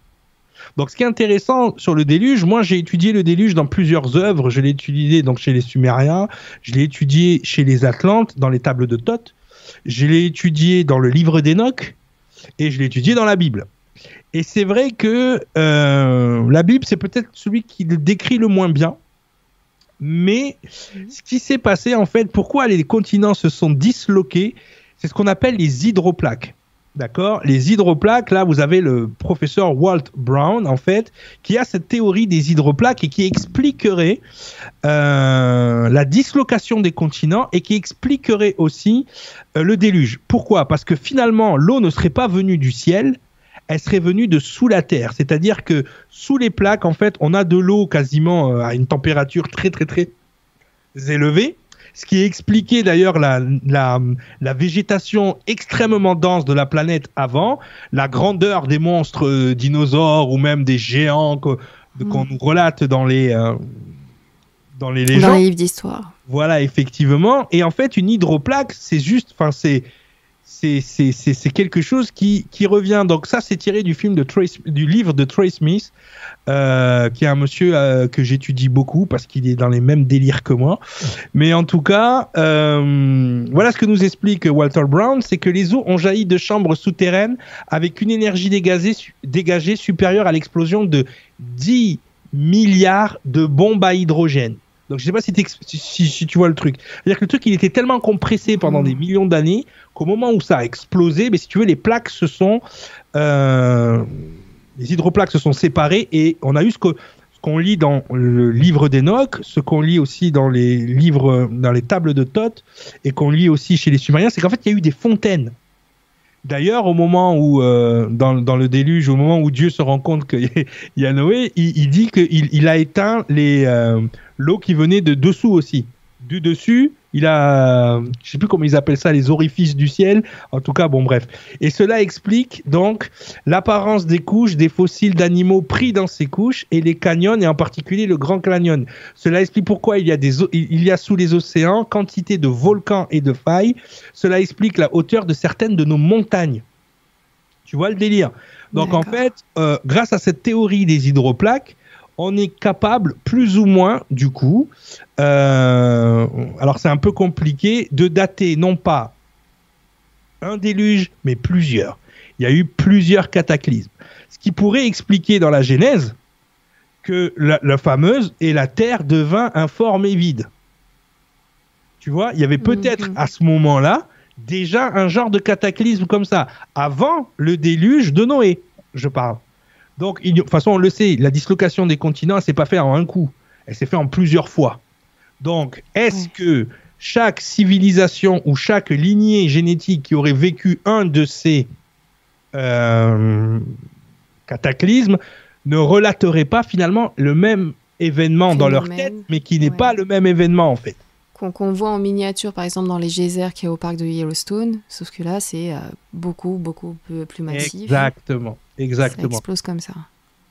Donc, ce qui est intéressant sur le déluge, moi, j'ai étudié le déluge dans plusieurs œuvres. Je l'ai étudié donc chez les Sumériens, je l'ai étudié chez les Atlantes, dans les tables de Thoth, je l'ai étudié dans le livre d'Enoch et je l'ai étudié dans la Bible. Et c'est vrai que euh, la Bible, c'est peut-être celui qui le décrit le moins bien. Mais ce qui s'est passé, en fait, pourquoi les continents se sont disloqués, c'est ce qu'on appelle les hydroplaques. D'accord? Les hydroplaques, là, vous avez le professeur Walt Brown, en fait, qui a cette théorie des hydroplaques et qui expliquerait euh, la dislocation des continents et qui expliquerait aussi euh, le déluge. Pourquoi? Parce que finalement, l'eau ne serait pas venue du ciel, elle serait venue de sous la terre. C'est-à-dire que sous les plaques, en fait, on a de l'eau quasiment euh, à une température très, très, très élevée ce qui expliquait d'ailleurs la, la, la, végétation extrêmement dense de la planète avant, la grandeur des monstres euh, dinosaures ou même des géants qu'on mm. nous relate dans les, euh, dans les légendes. Dans les livres d'histoire. Voilà, effectivement. Et en fait, une hydroplaque, c'est juste, enfin, c'est c'est quelque chose qui, revient. Donc ça, c'est tiré du film de du livre de Trey Smith, euh, qui est un monsieur euh, que j'étudie beaucoup parce qu'il est dans les mêmes délires que moi. Mais en tout cas, euh, voilà ce que nous explique Walter Brown, c'est que les eaux ont jailli de chambres souterraines avec une énergie dégagée supérieure à l'explosion de 10 milliards de bombes à hydrogène. Donc je sais pas si, si, si, tu vois le truc. C'est-à-dire que le truc, il était tellement compressé pendant des millions d'années qu'au moment où ça a explosé, mais si tu veux, les plaques se sont, euh, les hydroplaques se sont séparées et on a eu ce que ce qu'on lit dans le livre d'Enoch, ce qu'on lit aussi dans les livres, dans les tables de Thoth et qu'on lit aussi chez les Sumériens, c'est qu'en fait il y a eu des fontaines. D'ailleurs, au moment où, euh, dans, le déluge, au moment où Dieu se rend compte qu'il y a Noé, il, dit qu'il il a éteint euh, l'eau qui venait de dessous aussi. Du dessus, il a, je sais plus comment ils appellent ça, les orifices du ciel. En tout cas, bon, bref. Et cela explique donc l'apparence des couches des fossiles d'animaux pris dans ces couches et les canyons et en particulier le Grand Canyon. Cela explique pourquoi il y a des, il y a sous les océans quantité de volcans et de failles. Cela explique la hauteur de certaines de nos montagnes. Tu vois le délire? Donc en fait, euh, grâce à cette théorie des hydroplaques, on est capable, plus ou moins, du coup, euh, alors c'est un peu compliqué, de dater non pas un déluge, mais plusieurs. Il y a eu plusieurs cataclysmes. Ce qui pourrait expliquer dans la Genèse que la, fameuse et la terre devint informe et vide. Tu vois, il y avait peut-être mhm. à ce moment-là déjà un genre de cataclysme comme ça, avant le déluge de Noé, je parle. Donc, de toute façon, on le sait, la dislocation des continents, elle s'est pas faite en un coup. Elle s'est faite en plusieurs fois. Donc, est-ce que chaque civilisation ou chaque lignée génétique qui aurait vécu un de ces euh, cataclysmes ne relaterait pas finalement le même événement dans leur tête, mais qui n'est pas le même événement en fait qu'on voit en miniature, par exemple, dans les geysers qui est au parc de Yellowstone. Sauf que là, c'est euh, beaucoup, beaucoup plus, massif. Exactement, exactement. Ça explose comme ça.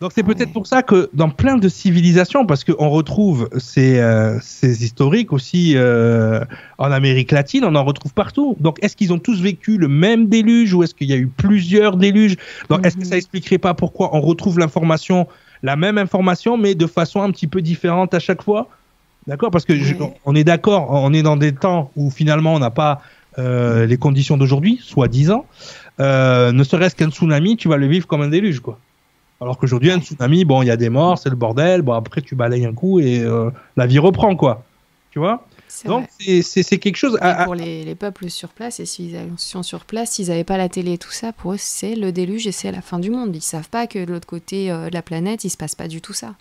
Donc c'est peut-être pour ça que dans plein de civilisations, parce qu'on retrouve ces, euh, ces, historiques aussi euh, en Amérique latine, on en retrouve partout. Donc est-ce qu'ils ont tous vécu le même déluge ou est-ce qu'il y a eu plusieurs déluges? Donc est-ce que ça mhm. expliquerait pas pourquoi on retrouve l'information, la même information, mais de façon un petit peu différente à chaque fois? D'accord? Parce que on est d'accord, on est dans des temps où finalement on n'a pas euh, les conditions d'aujourd'hui, soi-disant. Euh, ne serait-ce qu'un tsunami, tu vas le vivre comme un déluge, quoi. Alors qu'aujourd'hui, un tsunami, bon, il y a des morts, c'est le bordel. Bon, après, tu balayes un coup et euh, la vie reprend, quoi. Tu vois? Donc, c'est quelque chose. pour les, peuples sur place et civilisations sur place, s'ils n'avaient pas la télé et tout ça, pour eux, c'est le déluge et c'est la fin du monde. Ils savent pas que de l'autre côté de la planète, il se passe pas du tout ça.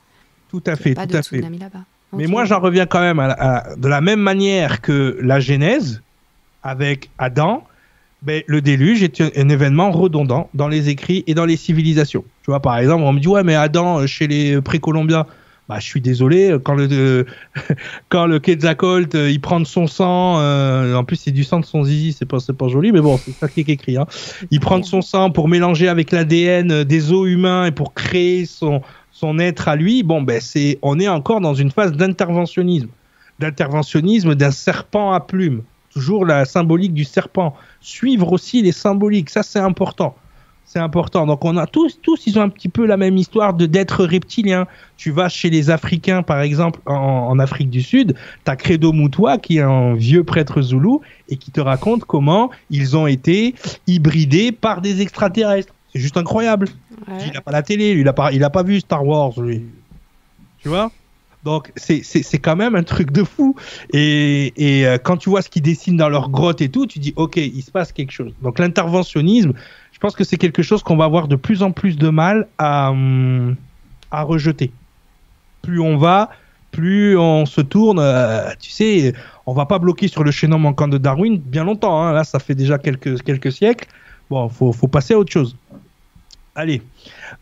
Tout à fait, tout à fait. là-bas. Mais moi, j'en reviens quand même à, de la même manière que la Genèse avec Adam. Ben, le déluge est un, événement redondant dans les écrits et dans les civilisations. Tu vois, par exemple, on me dit ouais, mais Adam chez les précolombiens. Bah, je suis désolé, quand le quand le Quetzalcoatl euh, il prend de son sang, euh, en plus c'est du sang de son zizi, c'est pas pas joli, mais bon c'est ça qui est écrit. Hein. Il prend de son sang pour mélanger avec l'ADN des os humains et pour créer son son être à lui, bon, ben, c'est, on est encore dans une phase d'interventionnisme. D'interventionnisme d'un serpent à plumes. Toujours la symbolique du serpent. Suivre aussi les symboliques, ça c'est important. C'est important. Donc on a tous, tous, ils ont un petit peu la même histoire de d'être reptilien. Tu vas chez les Africains, par exemple, en, Afrique du Sud, t'as Credo Moutoua, qui est un vieux prêtre zoulou, et qui te raconte comment ils ont été hybridés par des extraterrestres. C'est juste incroyable. Il n'a pas la télé, il n'a pas, il a pas vu Star Wars, lui. Tu vois? Donc c'est quand même un truc de fou. Et, et euh, quand tu vois ce qu'ils dessinent dans leur grotte et tout, tu dis ok, il se passe quelque chose. Donc l'interventionnisme, je pense que c'est quelque chose qu'on va avoir de plus en plus de mal à, hum, à rejeter. Plus on va, plus on se tourne. Euh, tu sais, on va pas bloquer sur le chaînon manquant de Darwin bien longtemps. Hein. Là, ça fait déjà quelques, quelques siècles. Bon, faut, faut passer à autre chose. Allez,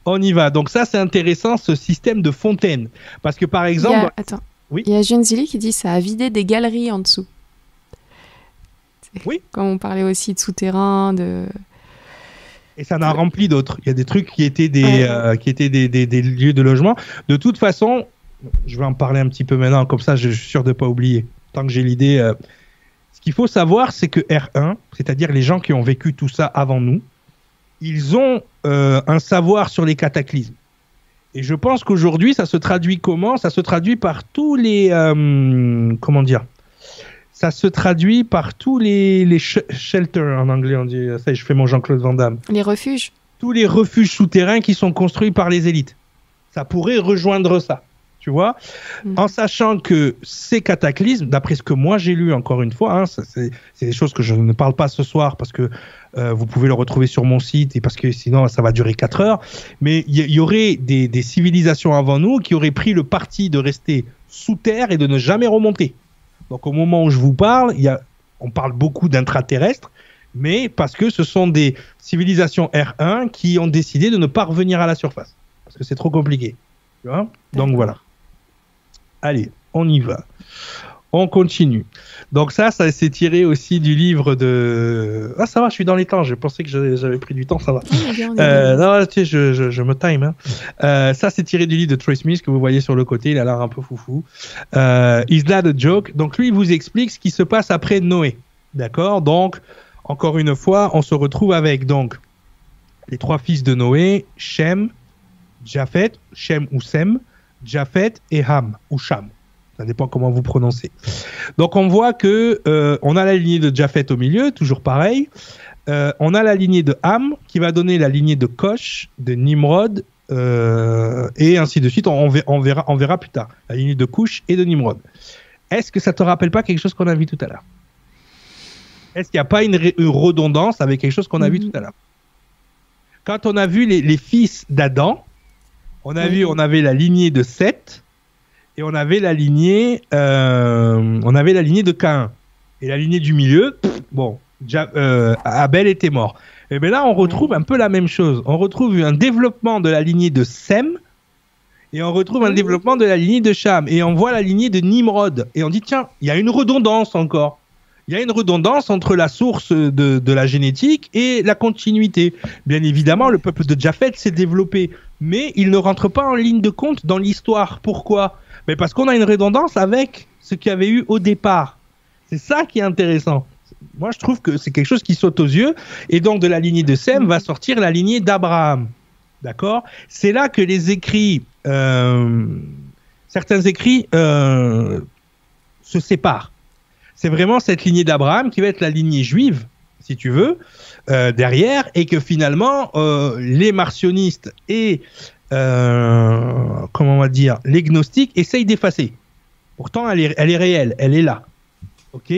on y va. Donc ça, c'est intéressant, ce système de fontaine. Parce que par exemple... Il y a, attends. Oui. Il y a Zilli qui dit ça a vidé des galeries en dessous. Oui. Comme on parlait aussi de souterrains, de... Et ça en a rempli d'autres. Il y a des trucs qui étaient des, euh, qui étaient des, des, lieux de logement. De toute façon, je vais en parler un petit peu maintenant, comme ça je suis sûr de ne pas oublier. Tant que j'ai l'idée. Euh, ce qu'il faut savoir, c'est que R1, c'est-à-dire les gens qui ont vécu tout ça avant nous, ils ont euh, un savoir sur les cataclysmes. Et je pense qu'aujourd'hui, ça se traduit comment? Ça se traduit par tous les... Euh, comment dire? Ça se traduit par tous les, les shelters en anglais, on dit. Ça, je fais mon Jean-Claude Van Damme. Les refuges. Tous les refuges souterrains qui sont construits par les élites. Ça pourrait rejoindre ça tu vois, mm. en sachant que ces cataclysmes, d'après ce que moi j'ai lu encore une fois, hein, c'est des choses que je ne parle pas ce soir parce que euh, vous pouvez le retrouver sur mon site et parce que sinon ça va durer 4 heures, mais il y, aurait des, des, civilisations avant nous qui auraient pris le parti de rester sous terre et de ne jamais remonter. Donc au moment où je vous parle, il y a, on parle beaucoup d'intraterrestres, mais parce que ce sont des civilisations R1 qui ont décidé de ne pas revenir à la surface, parce que c'est trop compliqué. Tu vois? Donc voilà. Allez, on y va. On continue. Donc ça, ça s'est tiré aussi du livre de... Ah ça va, je suis dans les temps. Je pensais que j'avais pris du temps, ça va. Euh, non, tu sais, je, me time. Hein. Euh, ça, c'est tiré du livre de Troy Smith que vous voyez sur le côté. Il a l'air un peu foufou. Euh, Is that a joke? Donc lui, il vous explique ce qui se passe après Noé. D'accord? Donc, encore une fois, on se retrouve avec donc les trois fils de Noé, Shem, Japhet, Shem ou Sem, Japhet et Ham, ou Sham. Ça dépend comment vous prononcez. Donc on voit que euh, on a la lignée de Japhet au milieu, toujours pareil. Euh, on a la lignée de Ham qui va donner la lignée de Kosh, de Nimrod, euh, et ainsi de suite. On, verra, on verra plus tard la lignée de Kush et de Nimrod. Est-ce que ça te rappelle pas quelque chose qu'on a vu tout à l'heure? Est-ce qu'il n'y a pas une, redondance avec quelque chose qu'on a vu mm-hmm. tout à l'heure? Quand on a vu les fils d'Adam, on a vu, on avait la lignée de Seth et on avait la lignée, euh, on avait la lignée de Cain. Et la lignée du milieu, bon, euh, Abel était mort. Et bien là, on retrouve un peu la même chose. On retrouve un développement de la lignée de Sem et on retrouve un développement de la lignée de Cham. Et on voit la lignée de Nimrod. Et on dit, tiens, il y a une redondance encore. Il y a une redondance entre la source de, de, la génétique et la continuité. Bien évidemment, le peuple de Japhet s'est développé mais il ne rentre pas en ligne de compte dans l'histoire. Pourquoi? Mais parce qu'on a une redondance avec ce qu'il y avait eu au départ. C'est ça qui est intéressant. Moi, je trouve que c'est quelque chose qui saute aux yeux. Et donc, de la lignée de Sem va sortir la lignée d'Abraham. D'accord? C'est là que les écrits, euh, certains écrits euh, se séparent. C'est vraiment cette lignée d'Abraham qui va être la lignée juive, si tu veux, euh, derrière et que finalement euh, les martionnistes et euh, comment on va dire les gnostiques essayent d'effacer. Pourtant, elle est, elle est réelle, elle est là. Ok?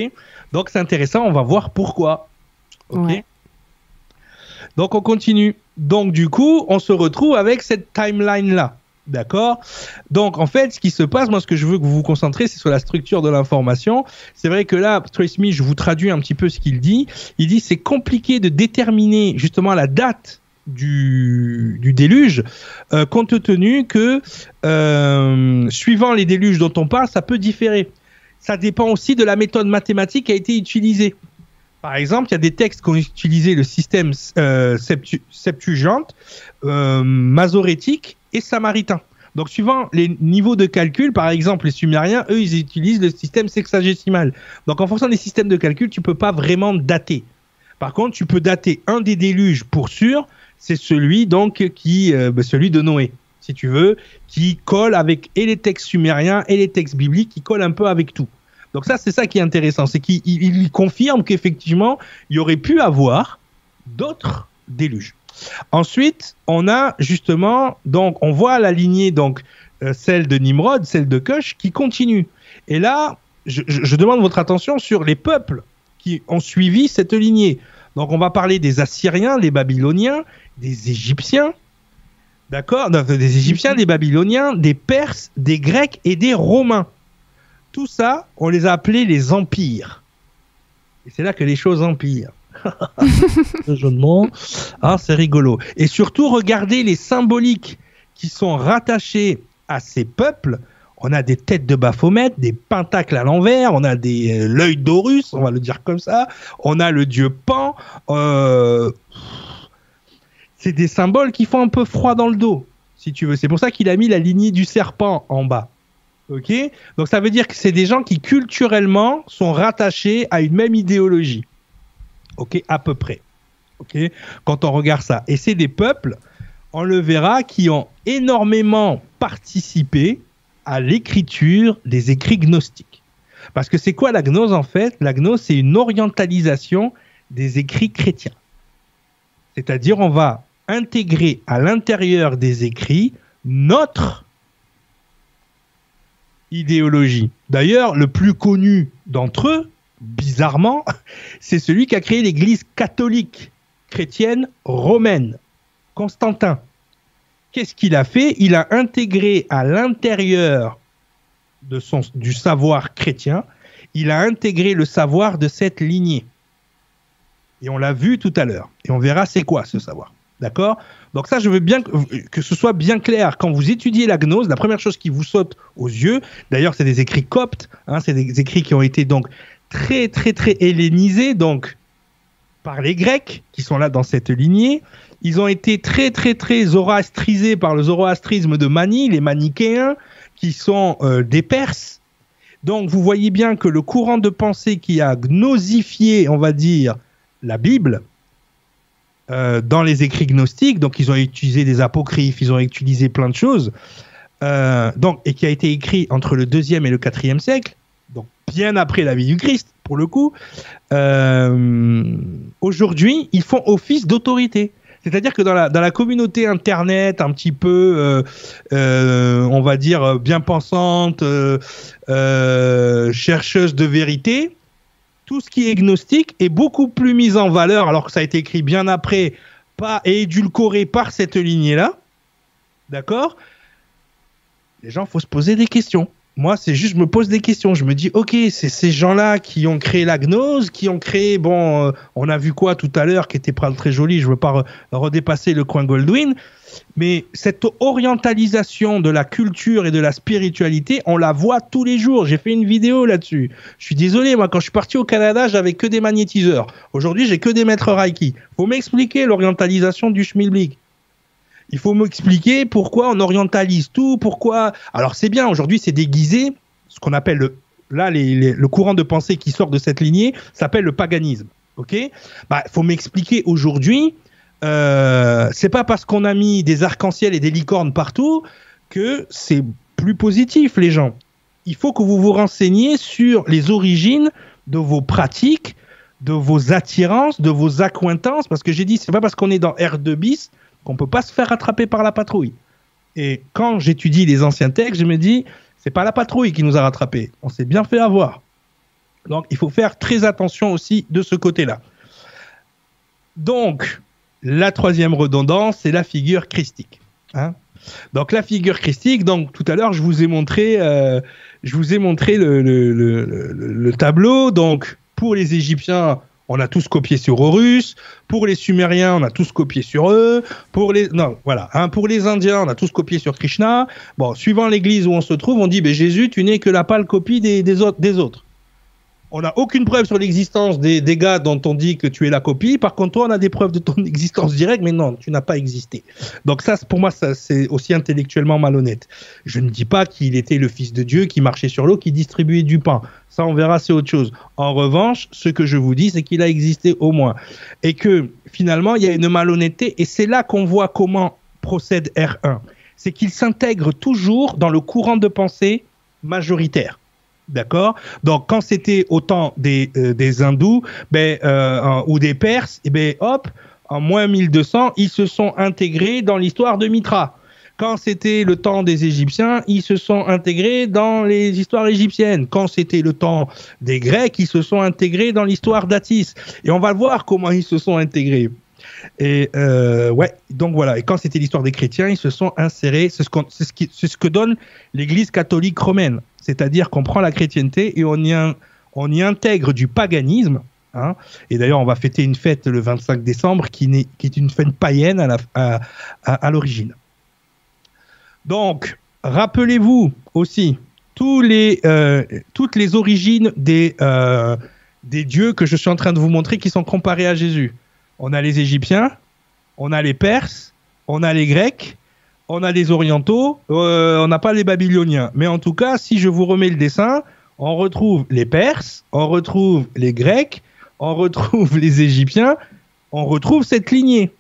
Donc c'est intéressant, on va voir pourquoi. Ok? Donc on continue. Donc du coup, on se retrouve avec cette timeline là. D'accord Donc, en fait, ce qui se passe, moi, ce que je veux que vous vous concentrez, c'est sur la structure de l'information. C'est vrai que là, Trace Smith, je vous traduis un petit peu ce qu'il dit. Il dit c'est compliqué de déterminer justement la date du, déluge, euh, compte tenu que, euh, suivant les déluges dont on parle, ça peut différer. Ça dépend aussi de la méthode mathématique qui a été utilisée. Par exemple, il y a des textes qui ont utilisé le système euh, euh, masorétique, et samaritain. Donc, suivant les niveaux de calcul, par exemple, les Sumériens, eux, ils utilisent le système sexagésimal. Donc, en fonction des systèmes de calcul, tu peux pas vraiment dater. Par contre, tu peux dater un des déluges pour sûr, c'est celui donc qui, euh, bah, celui de Noé, si tu veux, qui colle avec et les textes sumériens et les textes bibliques, qui colle un peu avec tout. Donc ça, c'est ça qui est intéressant, c'est qu'il confirme qu'effectivement, il y aurait pu avoir d'autres déluges. Ensuite, on a justement, donc, on voit la lignée donc euh, celle de Nimrod, celle de Kush, qui continue. Et là, je, je demande votre attention sur les peuples qui ont suivi cette lignée. Donc on va parler des Assyriens, des Babyloniens, des Égyptiens, d'accord? Des Égyptiens, des Babyloniens, des Perses, des Grecs et des Romains. Tout ça, on les a appelés les empires. Et c'est là que les choses empirent. Ah, c'est rigolo. Et surtout, regardez les symboliques qui sont rattachés à ces peuples. On a des têtes de Baphomet, des pentacles à l'envers, on a des euh, l'œil d'Horus, on va le dire comme ça. On a le dieu Pan. Euh, c'est des symboles qui font un peu froid dans le dos, si tu veux. C'est pour ça qu'il a mis la lignée du serpent en bas. Ok? Donc ça veut dire que c'est des gens qui culturellement sont rattachés à une même idéologie. Ok À peu près. Ok Quand on regarde ça. Et c'est des peuples, on le verra, qui ont énormément participé à l'écriture des écrits gnostiques. Parce que c'est quoi la gnose en fait? La gnose, c'est une orientalisation des écrits chrétiens. C'est-à-dire, on va intégrer à l'intérieur des écrits notre idéologie. D'ailleurs, le plus connu d'entre eux, bizarrement, c'est celui qui a créé l'Église catholique chrétienne romaine, Constantin. Qu'est-ce qu'il a fait? Il a intégré à l'intérieur du savoir chrétien, il a intégré le savoir de cette lignée. Et on l'a vu tout à l'heure. Et on verra c'est quoi ce savoir. D'accord? Donc ça, je veux bien que, ce soit bien clair. Quand vous étudiez la gnose, la première chose qui vous saute aux yeux, d'ailleurs, c'est des écrits coptes, hein, c'est des écrits qui ont été donc très, très, très hellénisés, donc par les Grecs, qui sont là dans cette lignée. Ils ont été très, très, très zoroastrisés par le zoroastrisme de Mani, les manichéens, qui sont euh, des Perses. Donc vous voyez bien que le courant de pensée qui a gnosifié, on va dire, la Bible, euh, dans les écrits gnostiques, donc ils ont utilisé des apocryphes, ils ont utilisé plein de choses, euh, donc, et qui a été écrit entre le deuxième et le quatrième siècle, donc bien après la vie du Christ, pour le coup, euh, aujourd'hui, ils font office d'autorité. C'est-à-dire que dans la, dans la communauté internet, un petit peu, on va dire, bien pensante, chercheuse de vérité, tout ce qui est gnostique est beaucoup plus mis en valeur, alors que ça a été écrit bien après, pas et édulcoré par cette lignée-là. D'accord? Les gens, faut se poser des questions. Moi, c'est juste, je me pose des questions. Je me dis, ok, c'est ces gens-là qui ont créé la gnose, qui ont créé, bon, euh, on a vu quoi tout à l'heure, qui était très joli. Je veux pas redépasser le coin Goldwyn. Mais cette orientalisation de la culture et de la spiritualité, on la voit tous les jours. J'ai fait une vidéo là-dessus. Je suis désolé, moi, quand je suis parti au Canada, j'avais que des magnétiseurs. Aujourd'hui, j'ai que des maîtres Reiki. Faut m'expliquer l'orientalisation du schmilblick. Il faut m'expliquer pourquoi on orientalise tout, pourquoi. Alors c'est bien, aujourd'hui c'est déguisé, ce qu'on appelle le, là le courant de pensée qui sort de cette lignée s'appelle le paganisme. Ok? Bah, faut m'expliquer aujourd'hui euh, c'est pas parce qu'on a mis des arcs-en-ciel et des licornes partout que c'est plus positif, les gens. Il faut que vous vous renseigniez sur les origines de vos pratiques, de vos attirances, de vos accointances, parce que j'ai dit, c'est pas parce qu'on est dans R2 bis qu'on peut pas se faire attraper par la patrouille. Et quand j'étudie les anciens textes, je me dis, c'est pas la patrouille qui nous a rattrapés. On s'est bien fait avoir. Donc, il faut faire très attention aussi de ce côté-là. Donc, la troisième redondance, c'est la figure christique. Hein. donc la figure christique, donc tout à l'heure je vous ai montré, euh, je vous ai montré le, tableau. Donc pour les Égyptiens, on a tous copié sur Horus. Pour les Sumériens, on a tous copié sur eux. Pour les non, voilà. Hein, pour les Indiens, on a tous copié sur Krishna. Bon, suivant l'Église où on se trouve, on dit, ben Jésus, tu n'es que la pâle copie des autres on n'a aucune preuve sur l'existence des, des, gars dont on dit que tu es la copie. Par contre, toi, on a des preuves de ton existence directe, mais non, tu n'as pas existé. Donc ça, pour moi, ça, c'est aussi intellectuellement malhonnête. Je ne dis pas qu'il était le fils de Dieu qui marchait sur l'eau, qui distribuait du pain. Ça, on verra, c'est autre chose. En revanche, ce que je vous dis, c'est qu'il a existé au moins. Et que finalement, il y a une malhonnêteté, et c'est là qu'on voit comment procède R1. C'est qu'il s'intègre toujours dans le courant de pensée majoritaire. D'accord Donc, quand c'était au temps des, euh, hindous ben, euh, ou des perses, et eh ben, hop, en moins 1200, ils se sont intégrés dans l'histoire de Mitra. Quand c'était le temps des Égyptiens, ils se sont intégrés dans les histoires égyptiennes. Quand c'était le temps des Grecs, ils se sont intégrés dans l'histoire d'Atis. Et on va voir comment ils se sont intégrés. Et euh, ouais, donc voilà. Et quand c'était l'histoire des chrétiens, ils se sont insérés. C'est ce, que donne l'Église catholique romaine. C'est-à-dire qu'on prend la chrétienté et on y, intègre du paganisme. Hein. Et d'ailleurs, on va fêter une fête le 25 décembre qui, est, une fête païenne à, l'origine. Donc, rappelez-vous aussi euh, toutes les origines euh, des dieux que je suis en train de vous montrer qui sont comparés à Jésus. On a les Égyptiens, on a les Perses, on a les Grecs, on a les Orientaux, euh, on n'a pas les Babyloniens. Mais en tout cas, si je vous remets le dessin, on retrouve les Perses, on retrouve les Grecs, on retrouve les Égyptiens, on retrouve cette lignée.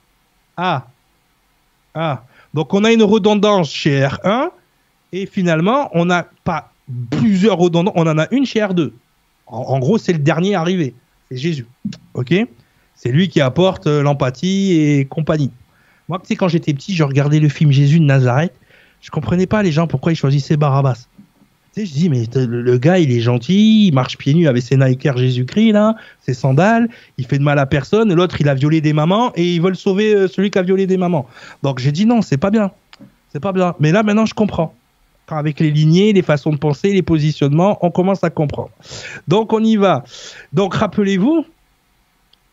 Ah, ah. Donc on a une redondance chez R1 et finalement on n'a pas plusieurs redondances, on en a une chez R2. En, en gros, c'est le dernier arrivé, c'est Jésus. Ok? C'est lui qui apporte euh, l'empathie et compagnie. Moi, tu sais, quand j'étais petit, je regardais le film Jésus de Nazareth. Je comprenais pas les gens pourquoi ils choisissaient Barabbas. Tu sais, je dis, mais le, gars, il est gentil, il marche pieds nus avec ses Nike Jésus-Christ, là, ses sandales, il fait de mal à personne. L'autre, il a violé des mamans et ils veulent sauver euh, celui qui a violé des mamans. Donc j'ai dit non, c'est pas bien. C'est pas bien. Mais là, maintenant, je comprends. Quand avec les lignées, les façons de penser, les positionnements, on commence à comprendre. Donc on y va. Donc rappelez-vous,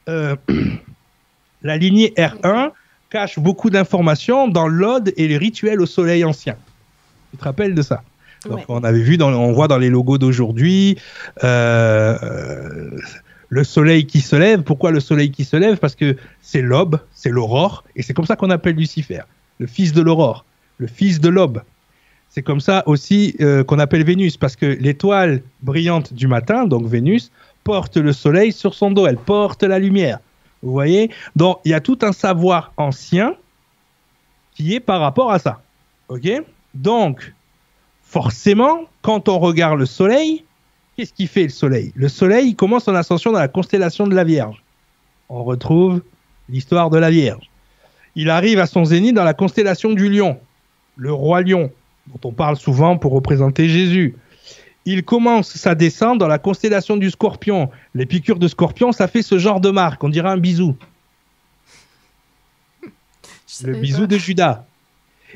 euh, la lignée R1 cache beaucoup d'informations dans l'ode et les rituels au soleil ancien. Tu te rappelles de ça? Donc, Ouais. On avait vu, dans, on voit dans les logos d'aujourd'hui, euh, euh, le soleil qui se lève. Pourquoi le soleil qui se lève? Parce que c'est l'aube, c'est l'aurore, et c'est comme ça qu'on appelle Lucifer, le fils de l'aurore, le fils de l'aube. C'est comme ça aussi euh, qu'on appelle Vénus, parce que l'étoile brillante du matin, donc Vénus, porte le soleil sur son dos, elle porte la lumière. Vous voyez? Donc il y a tout un savoir ancien qui est par rapport à ça. Ok? Donc, forcément, quand on regarde le soleil, qu'est-ce qui fait le soleil? Le soleil il commence son ascension dans la constellation de la Vierge. On retrouve l'histoire de la Vierge. Il arrive à son zénith dans la constellation du lion, le roi lion, dont on parle souvent pour représenter Jésus. Il commence sa descente dans la constellation du scorpion. Les piqûres de scorpion, ça fait ce genre de marque, on dirait un bisou. Le bisou pas. de Judas.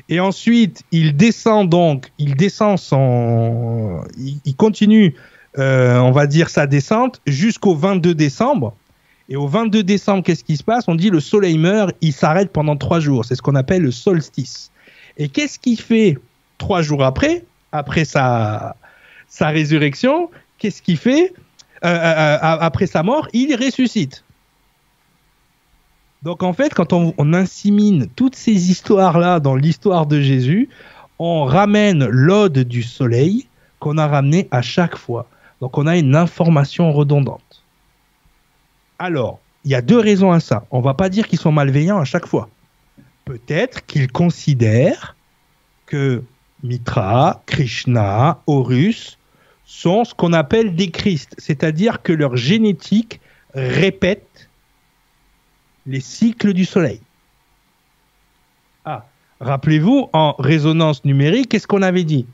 Et ensuite, il descend donc, il descend son, il, il continue, euh, on va dire sa descente jusqu'au 22 décembre. Et au 22 décembre, qu'est-ce qui se passe? On dit le soleil meurt, il s'arrête pendant trois jours. C'est ce qu'on appelle le solstice. Et qu'est-ce qu'il fait trois jours après, après sa, sa résurrection Qu'est-ce qu'il fait? Euh, euh, euh, après sa mort Il ressuscite. Donc en fait, quand on, insémine toutes ces histoires-là dans l'histoire de Jésus, on ramène l'ode du soleil qu'on a ramené à chaque fois. Donc on a une information redondante. Alors, il y a deux raisons à ça. On va pas dire qu'ils sont malveillants à chaque fois. Peut-être qu'ils considèrent que Mitra, Krishna, Horus sont ce qu'on appelle des Christ, c'est-à-dire que leur génétique répète les cycles du Soleil. Ah, rappelez-vous, en résonance numérique, qu'est-ce qu'on avait dit?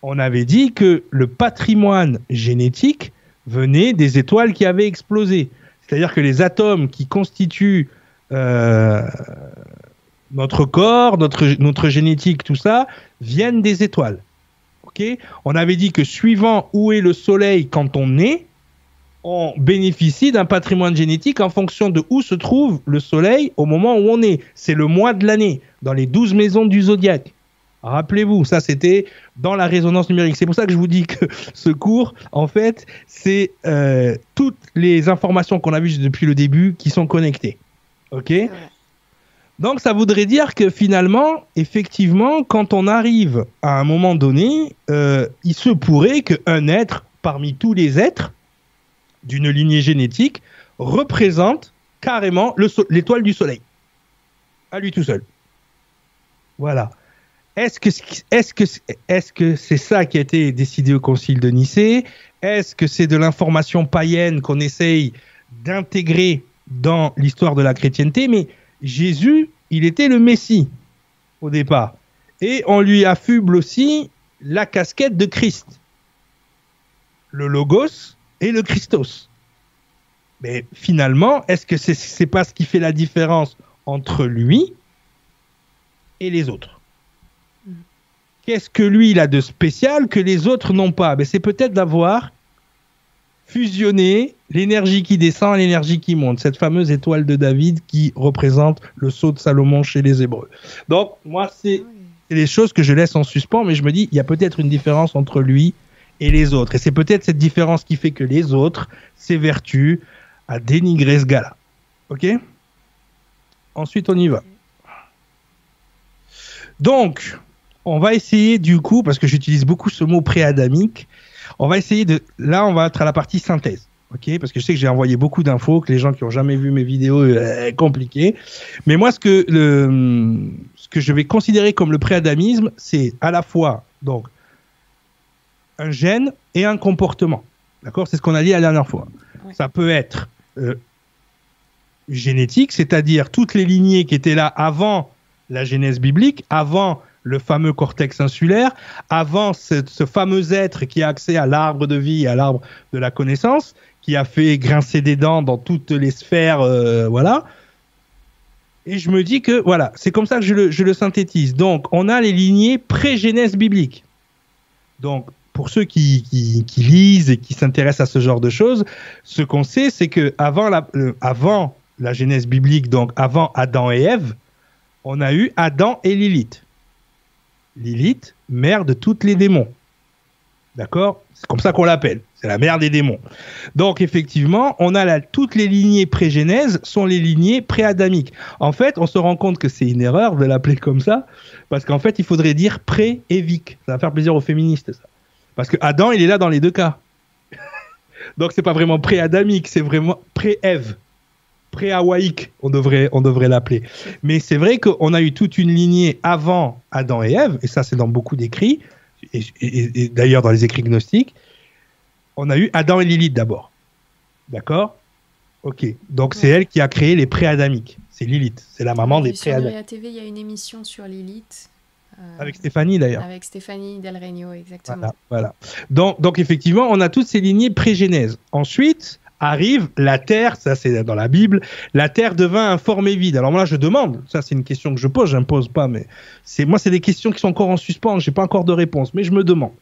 On avait dit que le patrimoine génétique venait des étoiles qui avaient explosé. C'est-à-dire que les atomes qui constituent euh, notre corps, notre, notre génétique, tout ça, viennent des étoiles. On avait dit que suivant où est le Soleil quand on est, on bénéficie d'un patrimoine génétique en fonction de où se trouve le Soleil au moment où on est. C'est le mois de l'année, dans les douze maisons du zodiaque. Rappelez-vous, ça c'était dans la résonance numérique. C'est pour ça que je vous dis que ce cours, en fait, c'est euh, toutes les informations qu'on a vues depuis le début qui sont connectées. Donc ça voudrait dire que finalement, effectivement, quand on arrive à un moment donné, euh, il se pourrait qu'un être parmi tous les êtres d'une lignée génétique représente carrément l'étoile du soleil. À lui tout seul. Voilà. Est-ce que est-ce c'est ça qui a été décidé au concile de Nicée? Est-ce que c'est de l'information païenne qu'on essaye d'intégrer dans l'histoire de la chrétienté? Jésus, il était le Messie au départ. Et on lui affuble aussi la casquette de Christ. Le Logos et le Christos. Mais finalement, est-ce que c'est n'est pas ce qui fait la différence entre lui et les autres? Qu'est-ce que lui il a de spécial que les autres n'ont pas? Ben, C'est peut-être d'avoir fusionner l'énergie qui descend l'énergie qui monte, cette fameuse étoile de David qui représente le sceau de Salomon chez les Hébreux. Donc, moi, c'est les choses que je laisse en suspens, mais je me dis, il y a peut-être une différence entre lui et les autres. Et c'est peut-être cette différence qui fait que les autres s'évertuent à dénigrer ce gars-là. Ok? Ensuite, on y va. Donc, on va essayer du coup, parce que j'utilise beaucoup ce mot préadamique, on va essayer de. Là, on va être à la partie synthèse. Ok Parce que je sais que j'ai envoyé beaucoup d'infos, que les gens qui ont jamais vu mes vidéos, euh, compliqué. Mais moi, ce que, le, ce que je vais considérer comme le préadamisme, c'est à la fois donc un gène et un comportement. D'accord? C'est ce qu'on a dit la dernière fois. Ça peut être euh, génétique, c'est-à-dire toutes les lignées qui étaient là avant la genèse biblique, avant le fameux cortex insulaire, avant ce, fameux être qui a accès à l'arbre de vie, à l'arbre de la connaissance, qui a fait grincer des dents dans toutes les sphères, euh, voilà. Et je me dis que, voilà, c'est comme ça que je le, synthétise. Donc, on a les lignées pré-genèse biblique. Donc, pour ceux qui, lisent et qui s'intéressent à ce genre de choses, ce qu'on sait, c'est que avant la, avant la genèse biblique, donc avant Adam et Ève, on a eu Adam et Lilith. Lilith, mère de toutes les démons. D'accord? C'est comme ça qu'on l'appelle. C'est la mère des démons. Donc effectivement, on a là toutes les lignées pré-genèse sont les lignées pré-adamiques. En fait, on se rend compte que c'est une erreur de l'appeler comme ça, parce qu'en fait, il faudrait dire pré-évique. Ça va faire plaisir aux féministes, ça. Parce que Adam, il est là dans les deux cas. Donc c'est pas vraiment pré-adamique, c'est vraiment pré-Ève pré-hawaïque, on devrait, on devrait l'appeler. Mais c'est vrai qu'on a eu toute une lignée avant Adam et Ève, et ça c'est dans beaucoup d'écrits, et, d'ailleurs dans les écrits gnostiques, on a eu Adam et Lilith d'abord. D'accord? Ok. Donc c'est elle qui a créé les pré-adamiques. C'est Lilith. C'est la maman des pré-adamiques. Sur TV, il y a une émission sur Lilith. Euh, avec Stéphanie d'ailleurs. Avec Stéphanie Del Regno, exactement. Voilà. voilà. Donc, donc effectivement, on a toutes ces lignées pré-genèse. Ensuite, arrive, la terre, ça c'est dans la Bible, la terre devint informée vide. Alors moi je demande, ça c'est une question que je pose, j'impose pas, mais c'est moi c'est des questions qui sont encore en suspens, j'ai pas encore de réponse, mais je me demande.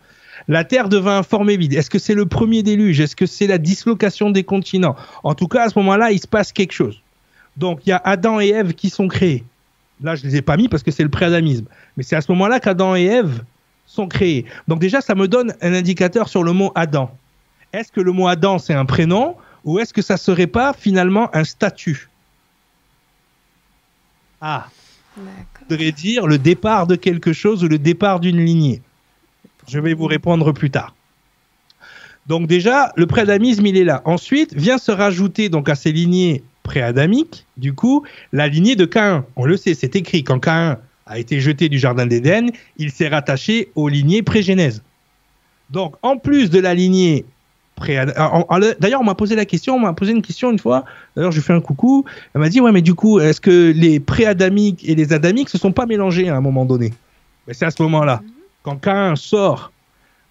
La terre devint informée vide. Est-ce que c'est le premier déluge? Est-ce que c'est la dislocation des continents? En tout cas, à ce moment-là, il se passe quelque chose. Donc il y a Adam et Ève qui sont créés. Là, je les ai pas mis parce que c'est le préadamisme. Mais c'est à ce moment-là qu'Adam et Ève sont créés. Donc déjà, ça me donne un indicateur sur le mot Adam. Est-ce que le mot Adam, c'est un prénom ou est-ce que ça serait pas finalement un statut? Ah, voudrait dire le départ de quelque chose ou le départ d'une lignée. Je vais vous répondre plus tard. Donc déjà, le préadamisme, il est là. Ensuite, vient se rajouter donc à ces lignées préadamiques, du coup, la lignée de Caïn. On le sait, c'est écrit. Quand Caïn a été jeté du jardin d'Éden, il s'est rattaché aux lignées pré-genèse. Donc, en plus de la lignée D'ailleurs, on m'a posé la question, on m'a posé une question une fois. D'ailleurs, je lui fais un coucou. Elle m'a dit Ouais, mais du coup, est-ce que les pré-adamiques et les adamiques se sont pas mélangés à un moment donné? C'est à ce moment-là. Quand Cain sort,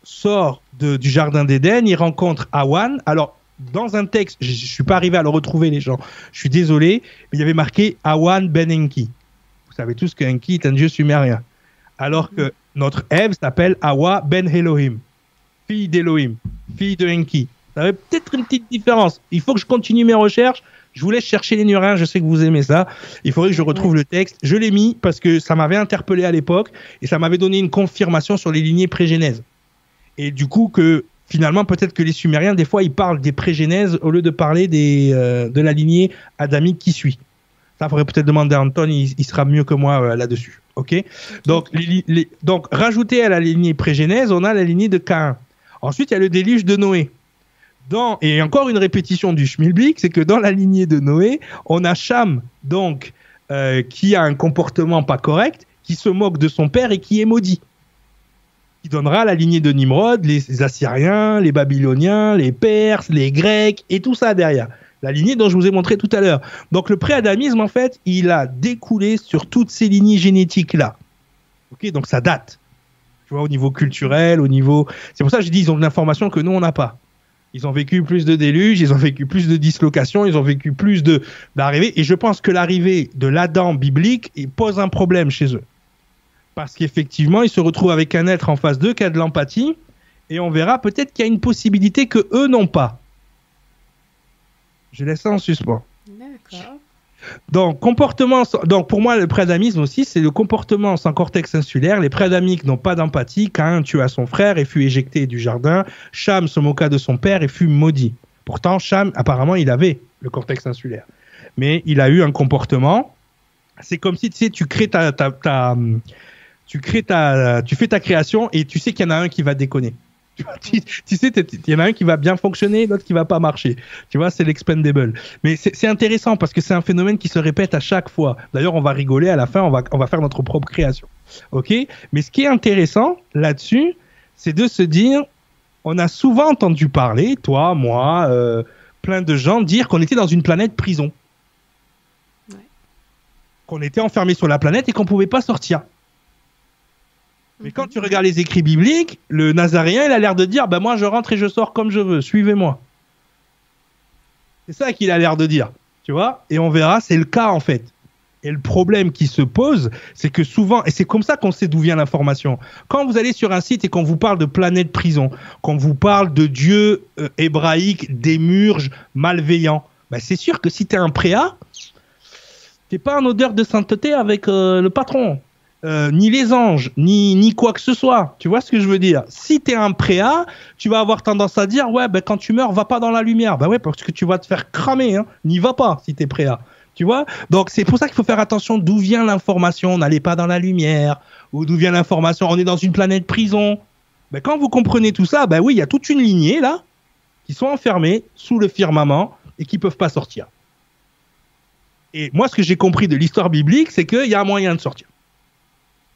sort du jardin d'Éden, il rencontre Awan. Alors, dans un texte, je, ne suis pas arrivé à le retrouver, les gens. Je suis désolé, mais il y avait marqué Awan ben Enki. Vous savez tous qu'Enki est un dieu sumérien. Alors que notre Ève s'appelle Awa ben Elohim fille d'Elohim, fille de Enki. Ça avait peut-être une petite différence. Il faut que je continue mes recherches. Je vous laisse chercher les nuages, je sais que vous aimez ça. Il faudrait que je retrouve le texte. Je l'ai mis parce que ça m'avait interpellé à l'époque et ça m'avait donné une confirmation sur les lignées pré-genèse. Et du coup, que finalement, peut-être que les Sumériens, des fois, ils parlent des pré-genèses au lieu de parler des, euh, de la lignée adamique qui suit. Ça, faudrait peut-être demander à Anton, il, sera mieux que moi euh, là-dessus. Ok? Donc, donc, rajouter à la lignée pré-genèse, on a la lignée de Cain. Ensuite, il y a le déluge de Noé. Dans, et encore une répétition du Schmilblick, c'est que dans la lignée de Noé, on a Cham, donc, euh, qui a un comportement pas correct, qui se moque de son père et qui est maudit. Qui donnera la lignée de Nimrod, les Assyriens, les Babyloniens, les Perses, les Grecs et tout ça derrière. La lignée dont je vous ai montré tout à l'heure. Donc le préadamisme, en fait, il a découlé sur toutes ces lignées génétiques-là. Donc ça date. Tu vois, au niveau culturel, au niveau. C'est pour ça que je dis ils ont de l'information que nous on n'a pas. Ils ont vécu plus de déluges, ils ont vécu plus de dislocations, ils ont vécu plus de d'arrivées. Et je pense que l'arrivée de l'Adam biblique pose un problème chez eux. Parce qu'effectivement, ils se retrouvent avec un être en face d'eux qui a de l'empathie. Et on verra peut-être qu'il y a une possibilité que eux n'ont pas. Je laisse ça en suspens. D'accord. Donc, comportement, donc pour moi, le préadamisme aussi, c'est le comportement sans cortex insulaire. Les préadamiques n'ont pas d'empathie. Cain tua son frère et fut éjecté du jardin. Cham se moqua de son père et fut maudit. Pourtant, Cham, apparemment, il avait le cortex insulaire. Mais il a eu un comportement. C'est comme si tu sais, tu crées ta, ta- tu crées ta, tu fais ta création et tu sais qu'il y en a un qui va déconner. Tu, sais, il y en a un qui va bien fonctionner, l'autre qui va pas marcher. Tu vois, c'est l'expendable. Mais c'est c'est intéressant parce que c'est un phénomène qui se répète à chaque fois. D'ailleurs, on va rigoler à la fin, on va, on va faire notre propre création. OK? Mais ce qui est intéressant là-dessus, c'est de se dire, on a souvent entendu parler, toi, moi, euh, plein de gens, dire qu'on était dans une planète prison. Ouais. Qu'on était enfermé sur la planète et qu'on pouvait pas sortir. Mais quand tu regardes les écrits bibliques, le Nazaréen, il a l'air de dire, ben moi je rentre et je sors comme je veux, suivez-moi. C'est ça qu'il a l'air de dire, tu vois Et on verra, c'est le cas en fait. Et le problème qui se pose, c'est que souvent, et c'est comme ça qu'on sait d'où vient l'information. Quand vous allez sur un site et qu'on vous parle de planète prison, qu'on vous parle de dieux euh, hébraïques, démurges, malveillants, ben c'est sûr que si t'es un préa, t'es pas en odeur de sainteté avec euh, le patron. Euh, ni les anges, ni, ni quoi que ce soit. Tu vois ce que je veux dire? Si t'es un préa, tu vas avoir tendance à dire ouais, ben quand tu meurs, va pas dans la lumière. Bah ouais, parce que tu vas te faire cramer. Hein. N'y va pas si t'es préa. Tu vois? Donc c'est pour ça qu'il faut faire attention d'où vient l'information. N'allez pas dans la lumière ou d'où vient l'information? On est dans une planète prison. Ben quand vous comprenez tout ça, ben oui, il y a toute une lignée là qui sont enfermés sous le firmament et qui peuvent pas sortir. Et moi, ce que j'ai compris de l'histoire biblique, c'est qu'il y a un moyen de sortir.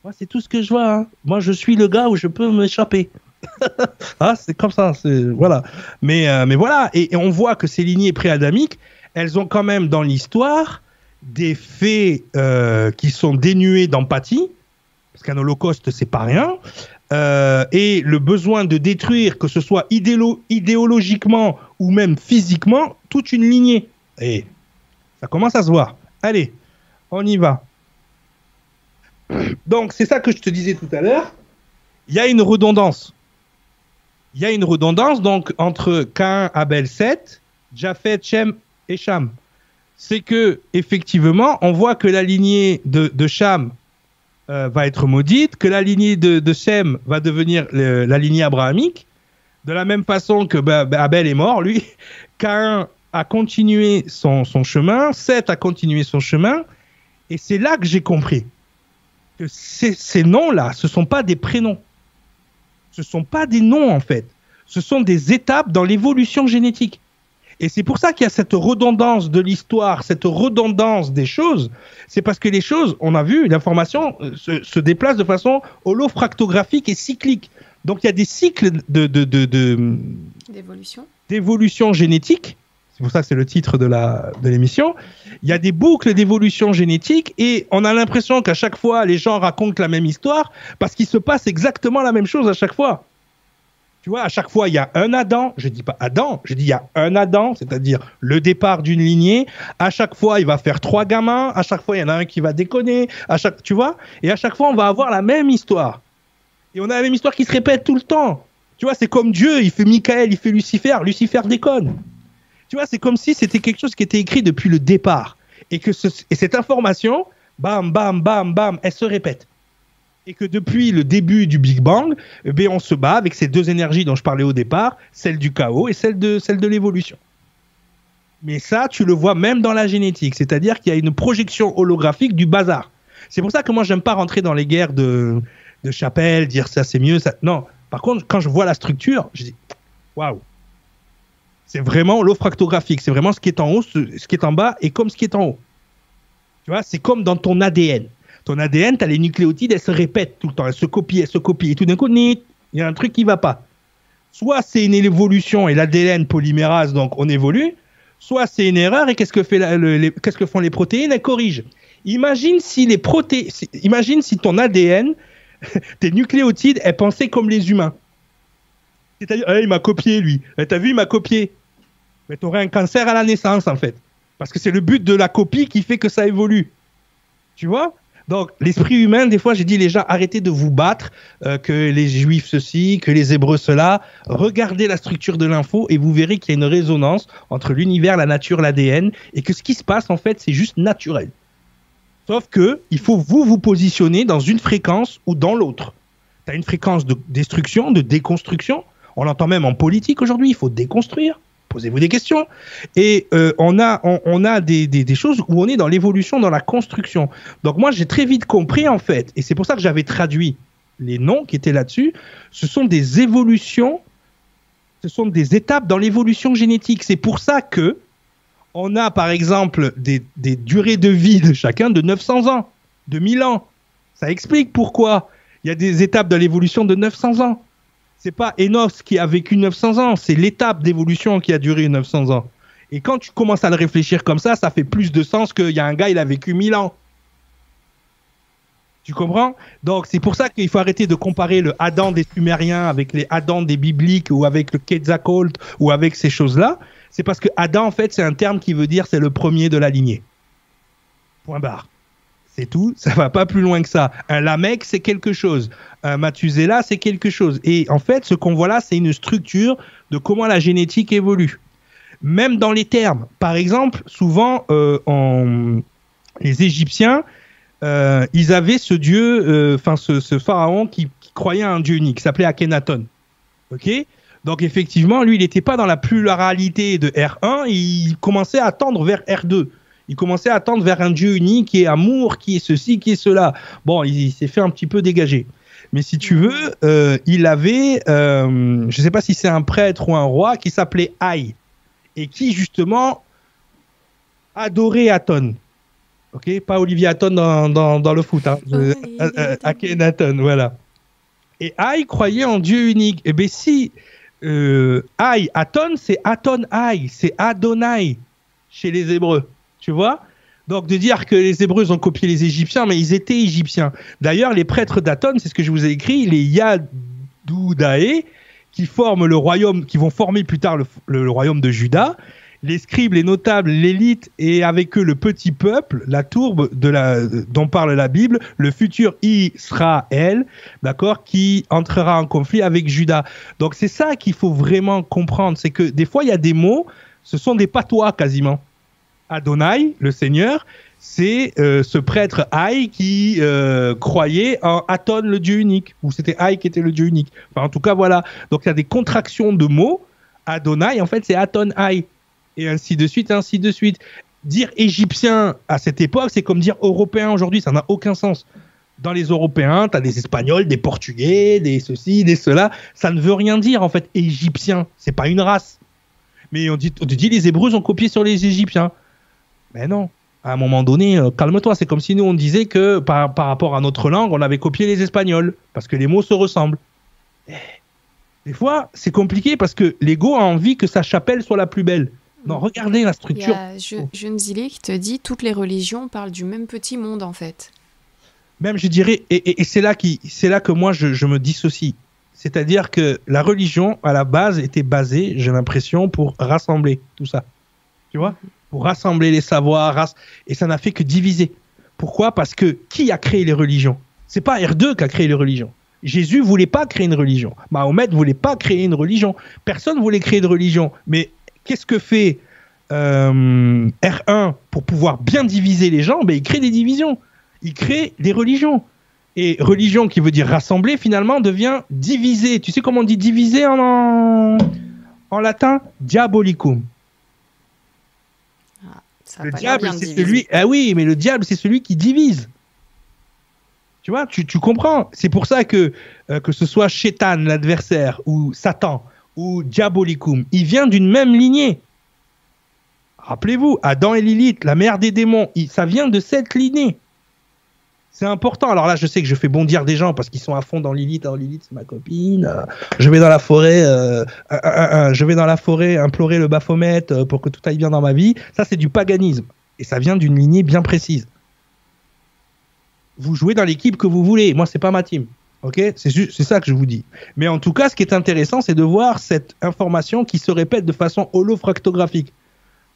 Moi, c'est tout ce que je vois. hein. Moi, je suis le gars où je peux m'échapper. ah, c'est comme ça. Voilà. Mais euh, voilà. Et, on voit que ces lignées préadamiques, elles ont quand même dans l'histoire des faits euh, qui sont dénués d'empathie, parce qu'un holocauste, c'est pas rien. Euh, et le besoin de détruire, que ce soit idéolo- idéologiquement ou même physiquement, toute une lignée. Et ça commence à se voir. Allez, on y va. Donc, c'est ça que je te disais tout à l'heure. Il y a une redondance. Il y a une redondance donc entre Cain, Abel, Seth, Japhet, Shem et Cham. C'est que effectivement, on voit que la lignée de, de Cham euh, va être maudite, que la lignée de, Shem va devenir la lignée abrahamique, de la même façon que bah, bah, Abel est mort, lui. Cain a continué son, son chemin, Seth a continué son chemin, et c'est là que j'ai compris que ces, ces noms-là, ce sont pas des prénoms. Ce sont pas des noms, en fait. Ce sont des étapes dans l'évolution génétique. Et c'est pour ça qu'il y a cette redondance de l'histoire, cette redondance des choses. C'est parce que les choses, on a vu, l'information euh, se, se déplace de façon holofractographique et cyclique. Donc il y a des cycles de, d'évolution génétique. C'est pour ça que c'est le titre de la de l'émission. Il y a des boucles d'évolution génétique et on a l'impression qu'à chaque fois les gens racontent la même histoire parce qu'il se passe exactement la même chose à chaque fois. Tu vois, à chaque fois il y a un Adam. Je dis pas Adam, je dis il y a un Adam, c'est-à-dire le départ d'une lignée. À chaque fois il va faire trois gamins. À chaque fois il y en a un qui va déconner. À chaque, tu vois, et à chaque fois on va avoir la même histoire. Et on a la même histoire qui se répète tout le temps. Tu vois, c'est comme Dieu, il fait Michael, il fait Lucifer, Lucifer déconne. Tu vois, c'est comme si c'était quelque chose qui était écrit depuis le départ. Et que ce- et cette information, bam, bam, bam, bam, elle se répète. Et que depuis le début du Big Bang, eh on se bat avec ces deux énergies dont je parlais au départ, celle du chaos et celle de, l'évolution. Mais ça, tu le vois même dans la génétique, c'est-à-dire qu'il y a une projection holographique du bazar. C'est pour ça que moi, j'aime pas rentrer dans les guerres de, de chapelle, dire ça c'est mieux. Non, par contre, quand je vois la structure, je dis waouh. C'est vraiment l'offractographique, c'est vraiment ce qui est en haut, ce, qui est en bas et comme ce qui est en haut. Tu vois, c'est comme dans ton ADN. Ton ADN, tu les nucléotides, elles se répètent tout le temps, elles se copient, elles se copient. Et tout d'un coup, il y a un truc qui va pas. Soit c'est une évolution et l'ADN polymérase, donc on évolue, soit c'est une erreur et qu'est-ce que, font les protéines? Elles corrigent. Imagine si les proté... si- imagine si ton ADN tes nucléotides, elles pensaient comme les humains. C'est-à-dire, eh, il m'a copié, lui. Eh, T'as vu, il m'a copié. Mais tu aurais un cancer à la naissance, en fait. Parce que c'est le but de la copie qui fait que ça évolue. Tu vois? Donc, l'esprit humain, des fois, j'ai dit, les gens, arrêtez de vous battre, euh, que les juifs ceci, que les hébreux cela. Regardez la structure de l'info et vous verrez qu'il y a une résonance entre l'univers, la nature, l'ADN, et que ce qui se passe, en fait, c'est juste naturel. Sauf que il faut vous vous positionner dans une fréquence ou dans l'autre. Tu as une fréquence de destruction, de déconstruction. On l'entend même en politique aujourd'hui, il faut déconstruire. Posez-vous des questions. Et euh, on a, on, on a des, des, des choses où on est dans l'évolution, dans la construction. Donc moi, j'ai très vite compris, en fait, et c'est pour ça que j'avais traduit les noms qui étaient là-dessus, ce sont des évolutions, ce sont des étapes dans l'évolution génétique. C'est pour ça que on a, par exemple, des, des durées de vie de chacun de 900 ans, de 1000 ans. Ça explique pourquoi il y a des étapes dans l'évolution de 900 ans. C'est pas Enos qui a vécu 900 ans, c'est l'étape d'évolution qui a duré 900 ans. Et quand tu commences à le réfléchir comme ça, ça fait plus de sens qu'il y a un gars, il a vécu 1000 ans. Tu comprends? Donc c'est pour ça qu'il faut arrêter de comparer le Adam des Sumériens avec les Adam des bibliques ou avec le Quetzalcoatl ou avec ces choses-là. C'est parce que Adam, en fait, c'est un terme qui veut dire c'est le premier de la lignée. Point barre. C'est tout, ça va pas plus loin que ça. Un Lamech, c'est quelque chose. Un Mathuséla, c'est quelque chose. Et en fait, ce qu'on voit là, c'est une structure de comment la génétique évolue. Même dans les termes. Par exemple, souvent, euh, les Égyptiens, euh, ils avaient ce dieu, enfin ce, pharaon qui, croyait à un dieu unique, s'appelait Akhenaton. Ok? Donc effectivement, lui, il n'était pas dans la pluralité de R1, il commençait à tendre vers R2. Il commençait à tendre vers un dieu unique qui est amour, qui est ceci, qui est cela. Bon, il, il s'est fait un petit peu dégager. Mais si tu veux, euh, il avait, euh, je ne sais pas si c'est un prêtre ou un roi, qui s'appelait Aïe et qui justement adorait Aton. Ok, pas Olivier Aton dans, dans, dans le foot, hein. Euh, Akhenaton, voilà. Et Aïe croyait en Dieu unique. Et bien si euh, Aïe, Aton, c'est Aton Aïe, c'est Adonai chez les Hébreux. Tu vois? Donc de dire que les Hébreux ont copié les Égyptiens, mais ils étaient Égyptiens. D'ailleurs, les prêtres d'Aton, c'est ce que je vous ai écrit, les Yadoudae, qui forment le royaume, qui vont former plus tard le, royaume de Juda, les scribes, les notables, l'élite et avec eux le petit peuple, la tourbe dont parle la Bible, le futur Israël, d'accord, qui entrera en conflit avec Juda. Donc c'est ça qu'il faut vraiment comprendre, c'est que des fois il y a des mots, ce sont des patois quasiment. Adonai, le Seigneur, c'est euh, ce prêtre Aïe qui euh, croyait en Aton, le Dieu unique, ou c'était Aïe qui était le Dieu unique. Enfin, en tout cas, voilà. Donc, il y a des contractions de mots. Adonai, en fait, c'est Aton Aïe. Et ainsi de suite, ainsi de suite. Dire égyptien à cette époque, c'est comme dire européen aujourd'hui, ça n'a aucun sens. Dans les Européens, tu as des Espagnols, des Portugais, des ceci, des cela. Ça ne veut rien dire, en fait, égyptien. C'est pas une race. Mais on dit, on dit les Hébreux ont copié sur les Égyptiens. Mais non. À un moment donné, euh, calme-toi. C'est comme si nous, on disait que par, par, rapport à notre langue, on avait copié les Espagnols. Parce que les mots se ressemblent. Et des fois, c'est compliqué parce que l'ego a envie que sa chapelle soit la plus belle. Non, regardez la structure. Il y a Jeune Zilé qui te dit toutes les religions parlent du même petit monde, en fait. Même, je dirais, et, et, et c'est là, qui, là que moi, je, je me dissocie. C'est-à-dire que la religion, à la base, était basée, j'ai l'impression, pour rassembler tout ça. Tu vois? Pour rassembler les savoirs, et ça n'a fait que diviser. Pourquoi? Parce que qui a créé les religions? C'est pas R2 qui a créé les religions. Jésus voulait pas créer une religion. Mahomet voulait pas créer une religion. Personne voulait créer de religion. Mais qu'est-ce que fait euh, R1 pour pouvoir bien diviser les gens? Ben, Il crée des divisions. Il crée des religions. Et religion qui veut dire rassembler, finalement, devient diviser. Tu sais comment on dit diviser en, latin? Diabolicum. Le diable, c'est celui. Ah oui, mais le diable, c'est celui qui divise. Tu vois, tu, tu comprends? C'est pour ça que euh, que ce soit Chétan, l'adversaire, ou Satan, ou Diabolicum, il vient d'une même lignée. Rappelez-vous, Adam et Lilith, la mère des démons, il, ça vient de cette lignée. C'est important. Alors là, je sais que je fais bondir des gens parce qu'ils sont à fond dans Lilith. Alors Lilith, c'est ma copine. Je vais dans la forêt, euh, euh, euh, je vais dans la forêt implorer le Baphomet pour que tout aille bien dans ma vie. Ça, c'est du paganisme et ça vient d'une lignée bien précise. Vous jouez dans l'équipe que vous voulez. Moi, c'est pas ma team. Ok, c'est ça que je vous dis. Mais en tout cas, ce qui est intéressant, c'est de voir cette information qui se répète de façon holofractographique.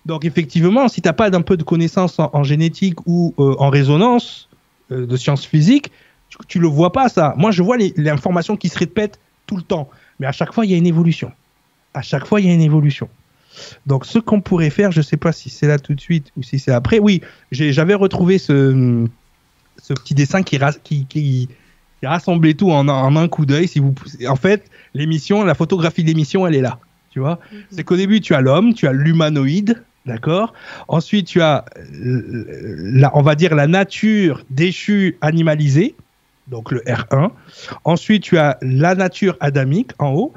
Donc effectivement, si t'as pas d'un peu de connaissances en, génétique ou euh, en résonance euh, de sciences physiques, tu, tu le vois pas ça. Moi, je vois informations qui se répètent tout le temps, mais à chaque fois, il y a une évolution. À chaque fois, il y a une évolution. Donc, ce qu'on pourrait faire, je sais pas si c'est là tout de suite ou si c'est après. Oui, j'avais retrouvé ce, ce petit dessin qui, ra- qui, qui, qui rassemblait tout en, en un coup d'œil. Si vous, en fait, l'émission, la photographie de l'émission, elle est là. Tu vois, c'est qu'au début, tu as l'homme, tu as l'humanoïde, d'accord Ensuite, tu as, euh, la, on va dire, la nature déchue animalisée, donc le R1. Ensuite, tu as la nature adamique en haut.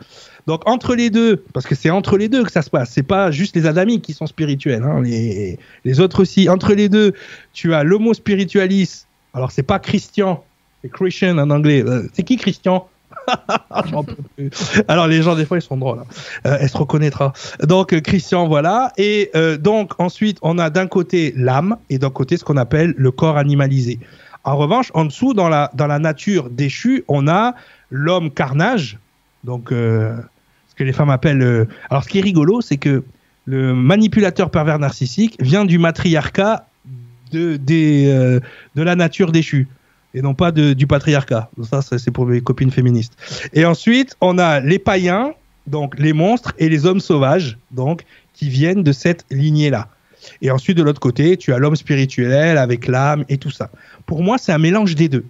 Donc, entre les deux, parce que c'est entre les deux que ça se passe, c'est pas juste les adamiques qui sont spirituels, hein, les, les autres aussi. Entre les deux, tu as l'homo spiritualis. Alors, c'est pas Christian, c'est Christian en anglais. Euh, c'est qui Christian? Alors les gens des fois ils sont drôles. hein. Euh, elle se reconnaîtra. Donc euh, Christian voilà et euh, donc ensuite on a d'un côté l'âme et d'un côté ce qu'on appelle le corps animalisé. En revanche en dessous dans la dans la nature déchue on a l'homme carnage donc ce que les femmes appellent. Alors ce qui est rigolo c'est que le manipulateur pervers narcissique vient du matriarcat de des de la nature déchue et non pas du patriarcat. Ça, c'est pour mes copines féministes. Et ensuite, on a les païens, donc les monstres, et les hommes sauvages, donc qui viennent de cette lignée-là. Et ensuite, de l'autre côté, tu as l'homme spirituel avec l'âme et tout ça. Pour moi, c'est un mélange des deux.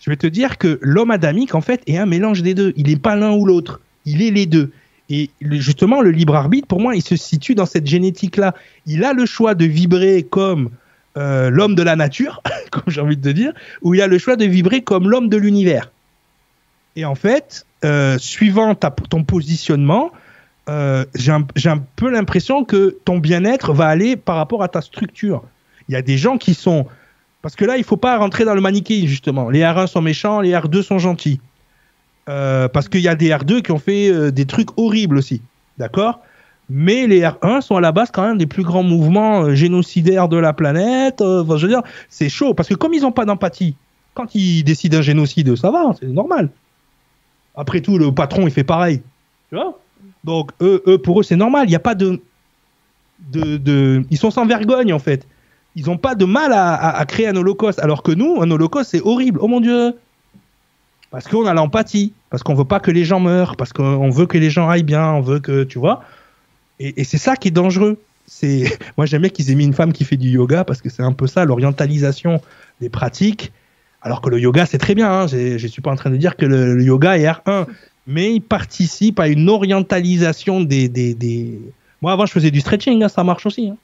Je vais te dire que l'homme adamique, en fait, est un mélange des deux. Il n'est pas l'un ou l'autre. Il est les deux. Et justement, le libre arbitre, pour moi, il se situe dans cette génétique-là. Il a le choix de vibrer comme euh, l'homme de la nature, comme j'ai envie de te dire, ou il a le choix de vibrer comme l'homme de l'univers. Et en fait, euh, suivant ton positionnement, euh, j'ai un, un peu l'impression que ton bien-être va aller par rapport à ta structure. Il y a des gens qui sont... Parce que là, il faut pas rentrer dans le manichéisme, justement. Les R1 sont méchants, les R2 sont gentils. Parce qu'il y a des R2 qui ont fait des trucs horribles aussi. D'accord? Mais les R1 sont à la base quand même des plus grands mouvements euh, génocidaires de la planète. euh, je veux dire, c'est chaud parce que comme ils n'ont pas d'empathie, quand ils décident un génocide, ça va, c'est normal. Après tout, le patron il fait pareil, tu vois? Donc eux, eux, pour eux, c'est normal. Il n'y a pas de, de, ils sont sans vergogne en fait. Ils n'ont pas de mal à, à- à créer un holocauste, alors que nous, un holocauste, c'est horrible. Oh mon dieu, parce qu'on a l'empathie, parce qu'on veut pas que les gens meurent, parce qu'on veut que les gens aillent bien, on veut que, tu vois. Et, et c'est ça qui est dangereux. C'est moi j'aime bien qu'ils aient mis une femme qui fait du yoga parce que c'est un peu ça l'orientalisation des pratiques. Alors que le yoga c'est très bien. Hein. Je suis pas en train de dire que le, le yoga est R1, mais il participe à une orientalisation des, des, des... Moi avant je faisais du stretching, hein, ça marche aussi. hein.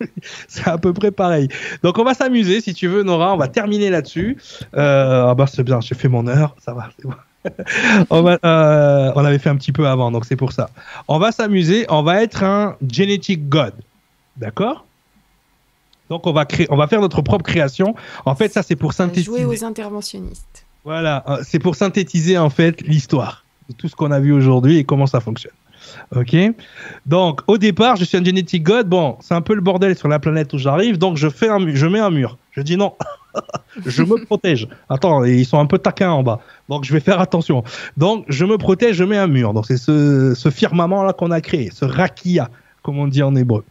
c'est à peu près pareil. Donc on va s'amuser si tu veux Nora, on va terminer là-dessus. Euh, ah bah c'est bien, j'ai fait mon heure, ça va. c'est bon. on, va, euh, on avait fait un petit peu avant, donc c'est pour ça. On va s'amuser, on va être un genetic god. D'accord? Donc on va créer, on va faire notre propre création. En fait, ça c'est pour synthétiser. Jouer aux interventionnistes. Voilà, euh, c'est pour synthétiser en fait l'histoire de tout ce qu'on a vu aujourd'hui et comment ça fonctionne. Ok? Donc au départ, je suis un genetic god. Bon, c'est un peu le bordel sur la planète où j'arrive, donc je fais un, je mets un mur. Je dis non. je me protège. Attends, ils sont un peu taquins en bas. Donc je vais faire attention. Donc je me protège, je mets un mur. Donc c'est ce, ce firmament là qu'on a créé, ce rakia, comme on dit en hébreu.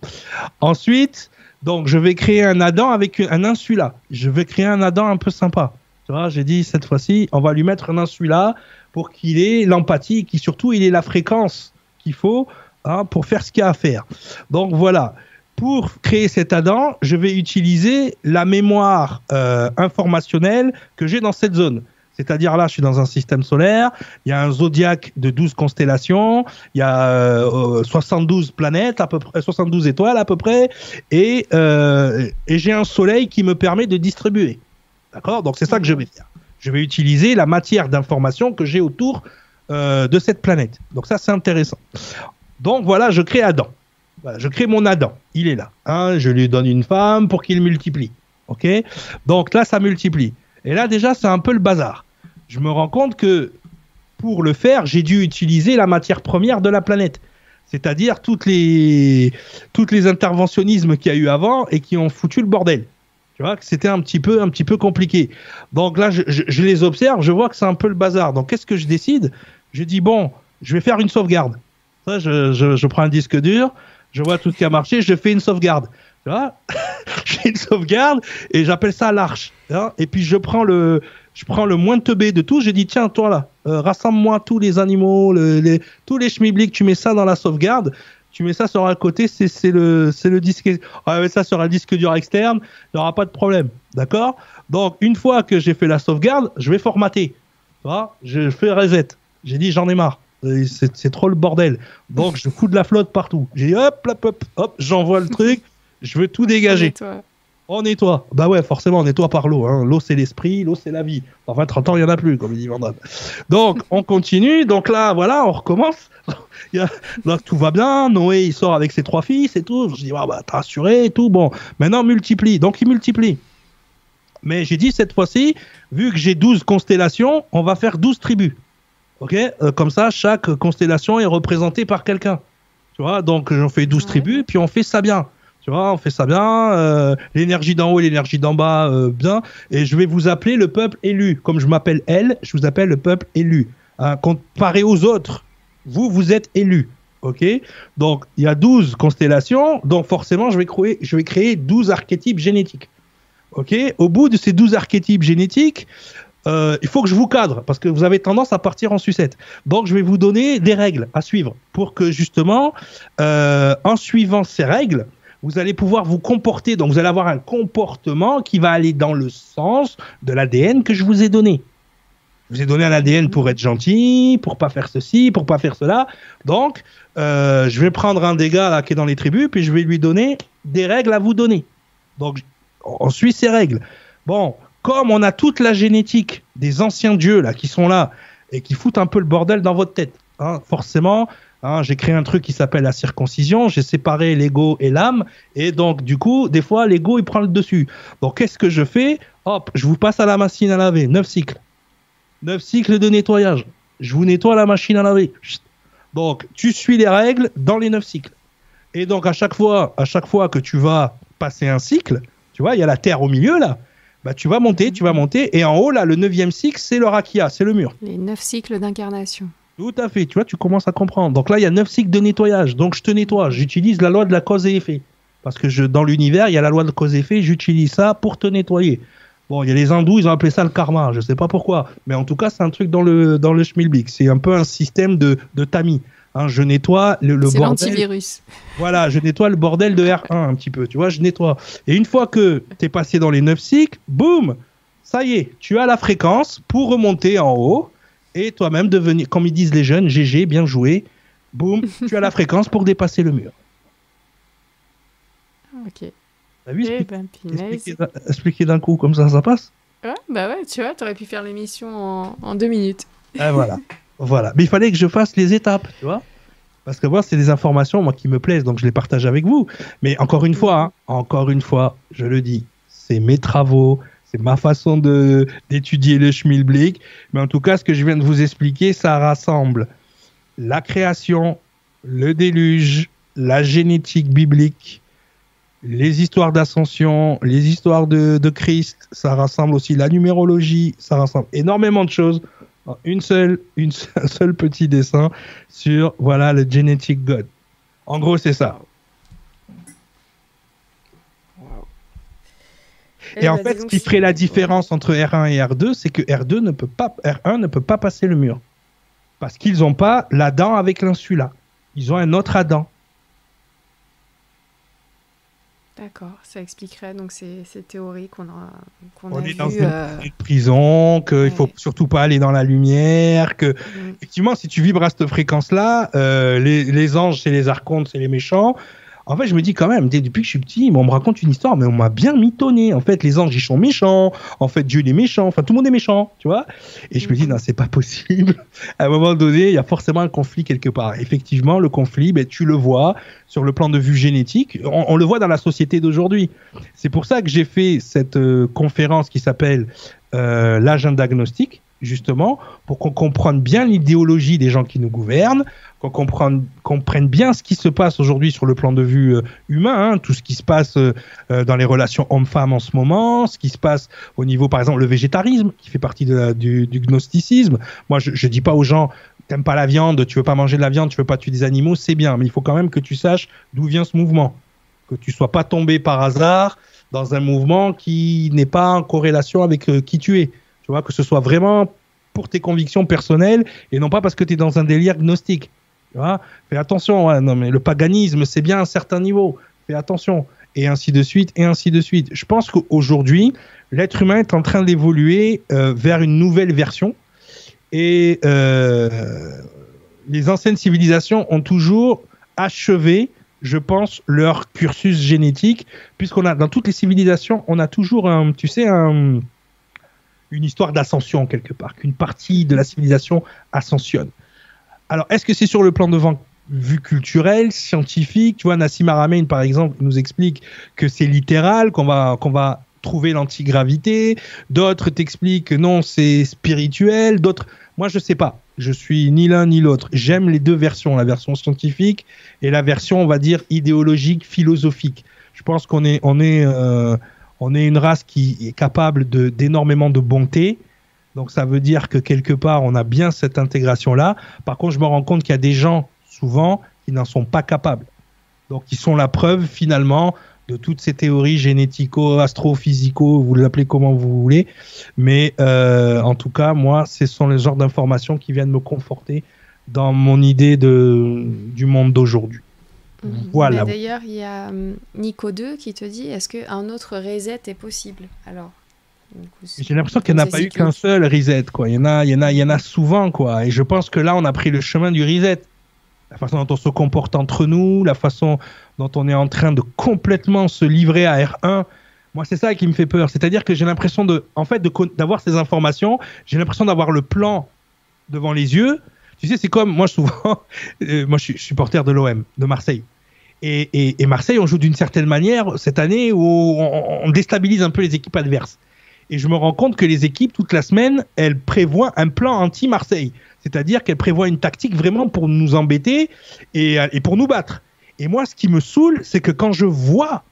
Ensuite, donc je vais créer un Adam avec un insula. Je vais créer un Adam un peu sympa. Tu vois, j'ai dit cette fois-ci, on va lui mettre un insula pour qu'il ait l'empathie, qui surtout il ait la fréquence qu'il faut hein, pour faire ce qu'il y a à faire. Donc voilà. Pour créer cet Adam, je vais utiliser la mémoire euh, informationnelle que j'ai dans cette zone. C'est-à-dire là, je suis dans un système solaire, il y a un zodiaque de 12 constellations, il y a euh, 72 planètes, à peu près, 72 étoiles à peu près, et, euh, et j'ai un soleil qui me permet de distribuer. D'accord? Donc c'est ça que je vais faire. Je vais utiliser la matière d'information que j'ai autour euh, de cette planète. Donc ça, c'est intéressant. Donc voilà, je crée Adam. Je crée mon Adam. Il est là. Hein, je lui donne une femme pour qu'il multiplie. Ok? Donc là, ça multiplie. Et là, déjà, c'est un peu le bazar. Je me rends compte que pour le faire, j'ai dû utiliser la matière première de la planète. C'est-à-dire toutes les, toutes les interventionnismes qu'il y a eu avant et qui ont foutu le bordel. Tu vois que c'était un petit peu, un petit peu compliqué. Donc là, je, je, je les observe, je vois que c'est un peu le bazar. Donc qu'est-ce que je décide? Je dis bon, je vais faire une sauvegarde. Ça, je, je prends un disque dur, je vois tout ce qui a marché, je fais une sauvegarde. Tu vois Je fais une sauvegarde et j'appelle ça l'arche. Et puis je prends le, je prends le moins teubé de tout. Je dis tiens toi là, euh, rassemble-moi tous les animaux, le- les, tous les schmibliks, tu mets ça dans la sauvegarde. Tu mets ça sur un côté, c'est le, le disque. On va mettre ça sur un disque dur externe, il n'y aura pas de problème. D'accord? Donc, une fois que j'ai fait la sauvegarde, je vais formater. Tu vois? Je fais reset. J'ai dit, j'en ai marre. C'est trop le bordel. Donc, je fous de la flotte partout. J'ai dit, hop, hop, hop, hop, j'envoie le truc. Je veux tout dégager. On nettoie. Bah ouais, forcément, on nettoie par l'eau. Hein. L'eau, c'est l'esprit, l'eau, c'est la vie. Enfin, 30 ans, il n'y en a plus, comme il dit Vandame. Donc, on continue. Donc là, voilà, on recommence. Là, tout va bien. Noé, il sort avec ses trois fils et tout. Je dis, ah, bah, t'as assuré et tout. Bon, maintenant, multiplie. Donc, il multiplie. Mais j'ai dit, cette fois-ci, vu que j'ai 12 constellations, on va faire 12 tribus. OK Euh, Comme ça, chaque constellation est représentée par quelqu'un. Tu vois Donc, j'en fais 12 Ouais. tribus, puis on fait ça bien. Tu vois, on fait ça bien. euh, l'énergie d'en haut et l'énergie d'en bas, euh, bien. Et je vais vous appeler le peuple élu. Comme je m'appelle elle, je vous appelle le peuple élu. Hein, comparé aux autres, vous, vous êtes élu. OK? Donc, il y a 12 constellations. Donc, forcément, je vais créer, je vais créer 12 archétypes génétiques. OK? Au bout de ces 12 archétypes génétiques, euh, il faut que je vous cadre parce que vous avez tendance à partir en sucette. Donc, je vais vous donner des règles à suivre pour que justement, euh, en suivant ces règles, vous allez pouvoir vous comporter. Donc, vous allez avoir un comportement qui va aller dans le sens de l'ADN que je vous ai donné. Je vous ai donné un ADN pour être gentil, pour pas faire ceci, pour pas faire cela. Donc, euh, je vais prendre un des gars qui est dans les tribus, puis je vais lui donner des règles à vous donner. Donc, on suit ces règles. Bon, comme on a toute la génétique des anciens dieux là qui sont là et qui foutent un peu le bordel dans votre tête, hein, forcément, hein, j'ai créé un truc qui s'appelle la circoncision. J'ai séparé l'ego et l'âme, et donc du coup, des fois, l'ego il prend le dessus. Donc, qu'est-ce que je fais? Hop, je vous passe à la machine à laver, 9 cycles. 9 cycles de nettoyage. Je vous nettoie la machine à laver. Donc, tu suis les règles dans les 9 cycles. Et donc, à chaque fois, à chaque fois que tu vas passer un cycle, tu vois, il y a la terre au milieu là, bah, tu vas monter, tu vas monter, et en haut là, le neuvième cycle, c'est le rakia, c'est le mur. Les neuf cycles d'incarnation. Tout à fait, tu vois, tu commences à comprendre. Donc là, il y a 9 cycles de nettoyage. Donc, je te nettoie. J'utilise la loi de la cause et effet. Parce que je, dans l'univers, il y a la loi de cause et effet, j'utilise ça pour te nettoyer. Bon, il y a les hindous, ils ont appelé ça le karma, je sais pas pourquoi. Mais en tout cas, c'est un truc dans le, dans le schmilblick. C'est un peu un système de, de tamis. Hein, je nettoie le, bordel. l'antivirus. Voilà, je nettoie le bordel de R1 un petit peu, tu vois, je nettoie. Et une fois que tu es passé dans les 9 cycles, boum, ça y est, tu as la fréquence pour remonter en haut et toi-même devenir, comme ils disent les jeunes, GG, bien joué, boum, tu as la fréquence pour dépasser le mur. Ok. T'as vu Eh expliquer, ben, expliquer d'un coup comme ça, ça passe? Ouais, bah ouais, tu vois, t'aurais pu faire l'émission en, en deux minutes. Ah, voilà. voilà. Mais il fallait que je fasse les étapes, tu vois. Parce que moi, c'est des informations moi, qui me plaisent, donc je les partage avec vous. Mais encore une fois, hein, encore une fois, je le dis, c'est mes travaux, c'est ma façon d'étudier le schmilblick. Mais en tout cas, ce que je viens de vous expliquer, ça rassemble la création, le déluge, la génétique biblique, les histoires d'ascension, les histoires de, de Christ, ça rassemble aussi la numérologie, ça rassemble énormément de choses. Une seule, une un seul petit dessin sur voilà le genetic God. En gros, c'est ça. Et en bah, fait, ce qui ferait la différence entre R1 et R2, c'est que R2 ne peut pas, R1 ne peut pas passer le mur. Parce qu'ils n'ont pas l'Adam avec l'insula. Ils ont un autre Adam. D'accord, ça expliquerait donc ces, ces théories qu'on a, qu'on On a est dans une, euh, une prison, qu'il ouais. faut surtout pas aller dans la lumière, que mm. effectivement, si tu vibres à cette fréquence-là, euh, les, les anges, c'est les archontes, c'est les méchants. En fait, je me dis quand même, dès- depuis que je suis petit, on me raconte une histoire, mais on m'a bien mitonné. En fait, les anges, ils sont méchants. En fait, Dieu, il est méchant. Enfin, tout le monde est méchant, tu vois. Et je me dis, Mhm. non, c'est pas possible. À un moment donné, il y a forcément un conflit quelque part. Effectivement, le conflit, ben, tu le vois sur le plan de vue génétique. On, on le voit dans la société d'aujourd'hui. C'est pour ça que j'ai fait cette euh, conférence qui s'appelle euh, l'agenda agnostique justement, pour qu'on comprenne bien l'idéologie des gens qui nous gouvernent, qu'on comprenne, bien ce qui se passe aujourd'hui sur le plan de vue euh, humain, hein, tout ce qui se passe euh, euh, dans les relations hommes-femmes en ce moment, ce qui se passe au niveau, par exemple, le végétarisme, qui fait partie du, gnosticisme. Moi, je ne dis pas aux gens, t'aimes pas la viande, tu veux pas manger de la viande, tu veux pas tuer des animaux, c'est bien, mais il faut quand même que tu saches d'où vient ce mouvement, que tu sois pas tombé par hasard dans un mouvement qui n'est pas en corrélation avec qui tu es. Tu vois, que ce soit vraiment pour tes convictions personnelles et non pas parce que tu es dans un délire gnostique. Tu vois Fais attention, non mais le paganisme, c'est bien à un certain niveau. Fais attention. Et ainsi de suite, et ainsi de suite. Je pense qu'aujourd'hui, l'être humain est en train d'évoluer euh, vers une nouvelle version. Et euh, les anciennes civilisations ont toujours achevé, je pense, leur cursus génétique, puisqu'on a, dans toutes les civilisations, on a toujours un, tu sais, un, une histoire d'ascension quelque part, qu'une partie de la civilisation ascensionne. Alors, est-ce que c'est sur le plan de vue culturelle, scientifique? Tu vois, Nassim Haramein, par exemple, nous explique que c'est littéral, qu'on va, trouver l'antigravité. D'autres t'expliquent que non, c'est spirituel. D'autres, moi, je sais pas. Je suis ni l'un ni l'autre. J'aime les deux versions, la version scientifique et la version, on va dire, idéologique, philosophique. Je pense qu'on est, on est, euh, on est une race qui est capable de d'énormément de bonté. Donc ça veut dire que quelque part on a bien cette intégration là. Par contre, je me rends compte qu'il y a des gens souvent qui n'en sont pas capables. Donc ils sont la preuve finalement de toutes ces théories génético, astrophysico, vous l'appelez comment vous voulez. Mais euh, en tout cas, moi, ce sont les genres d'informations qui viennent me conforter dans mon idée de, du monde d'aujourd'hui. Mhm. Voilà. D'ailleurs, il y a hum, Nico 2 qui te dit est-ce qu'un autre reset est possible? Alors. J'ai l'impression qu'il n'y en a pas eu qu'un seul reset, quoi. Il y en a, il y en a, il y en a souvent, quoi. Et je pense que là, on a pris le chemin du reset. La façon dont on se comporte entre nous, la façon dont on est en train de complètement se livrer à R1. Moi, c'est ça qui me fait peur. C'est-à-dire que j'ai l'impression de, en fait, d'avoir ces informations. J'ai l'impression d'avoir le plan devant les yeux tu sais, c'est comme moi souvent, euh, moi je suis supporter de l'OM, de Marseille. Et, Marseille, on joue d'une certaine manière cette année où on, déstabilise un peu les équipes adverses. Et je me rends compte que les équipes, toute la semaine, elles prévoient un plan anti-Marseille. C'est-à-dire qu'elles prévoient une tactique vraiment pour nous embêter et, et pour nous battre. Et moi, ce qui me saoule, c'est que quand je vois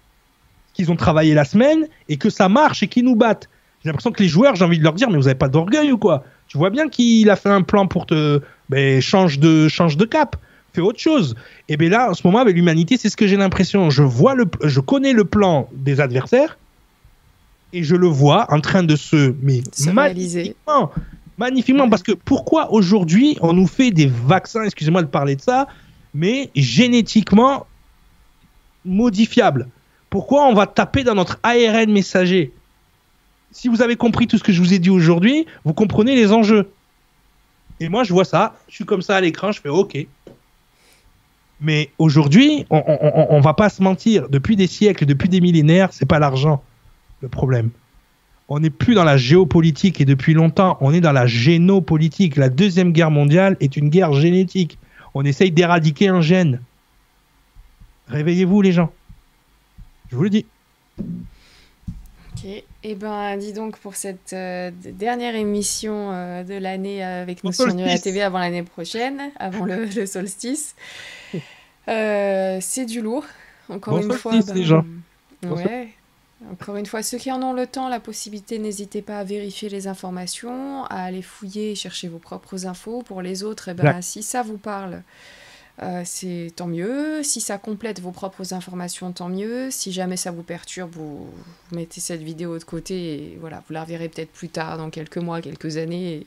qu'ils ont travaillé la semaine et que ça marche et qu'ils nous battent, j'ai l'impression que les joueurs, j'ai envie de leur dire, mais vous n'avez pas d'orgueil ou quoi? Tu vois bien qu'il a fait un plan pour te, ben, change de change de cap, fais autre chose. Et bien là, en ce moment, avec l'humanité, c'est ce que j'ai l'impression. Je vois le, je connais le plan des adversaires et je le vois en train de se, mais magnifiquement, magnifiquement, parce que pourquoi aujourd'hui on nous fait des vaccins, excusez-moi de parler de ça, mais génétiquement modifiables? Pourquoi on va taper dans notre ARN messager? Si vous avez compris tout ce que je vous ai dit aujourd'hui, vous comprenez les enjeux. Et moi, je vois ça, je suis comme ça à l'écran, je fais OK. Mais aujourd'hui, on, on, va pas se mentir. Depuis des siècles, depuis des millénaires, c'est pas l'argent le problème. On n'est plus dans la géopolitique et depuis longtemps, on est dans la génopolitique. La deuxième guerre mondiale est une guerre génétique. On essaye d'éradiquer un gène. Réveillez-vous, les gens. Je vous le dis. Eh ben, dis donc pour cette euh, dernière émission euh, de l'année avec nous sur Nuria TV avant l'année prochaine, avant le, solstice. Euh, c'est du lourd. Encore une fois. Ben, ouais. Encore une fois, ceux qui en ont le temps, la possibilité, n'hésitez pas à vérifier les informations, à aller fouiller, chercher vos propres infos. Pour les autres, eh ben, si ça vous parle, euh, c'est tant mieux. Si ça complète vos propres informations, tant mieux. Si jamais ça vous perturbe, vous, mettez cette vidéo de côté et voilà, vous la reverrez peut-être plus tard, dans quelques mois, quelques années.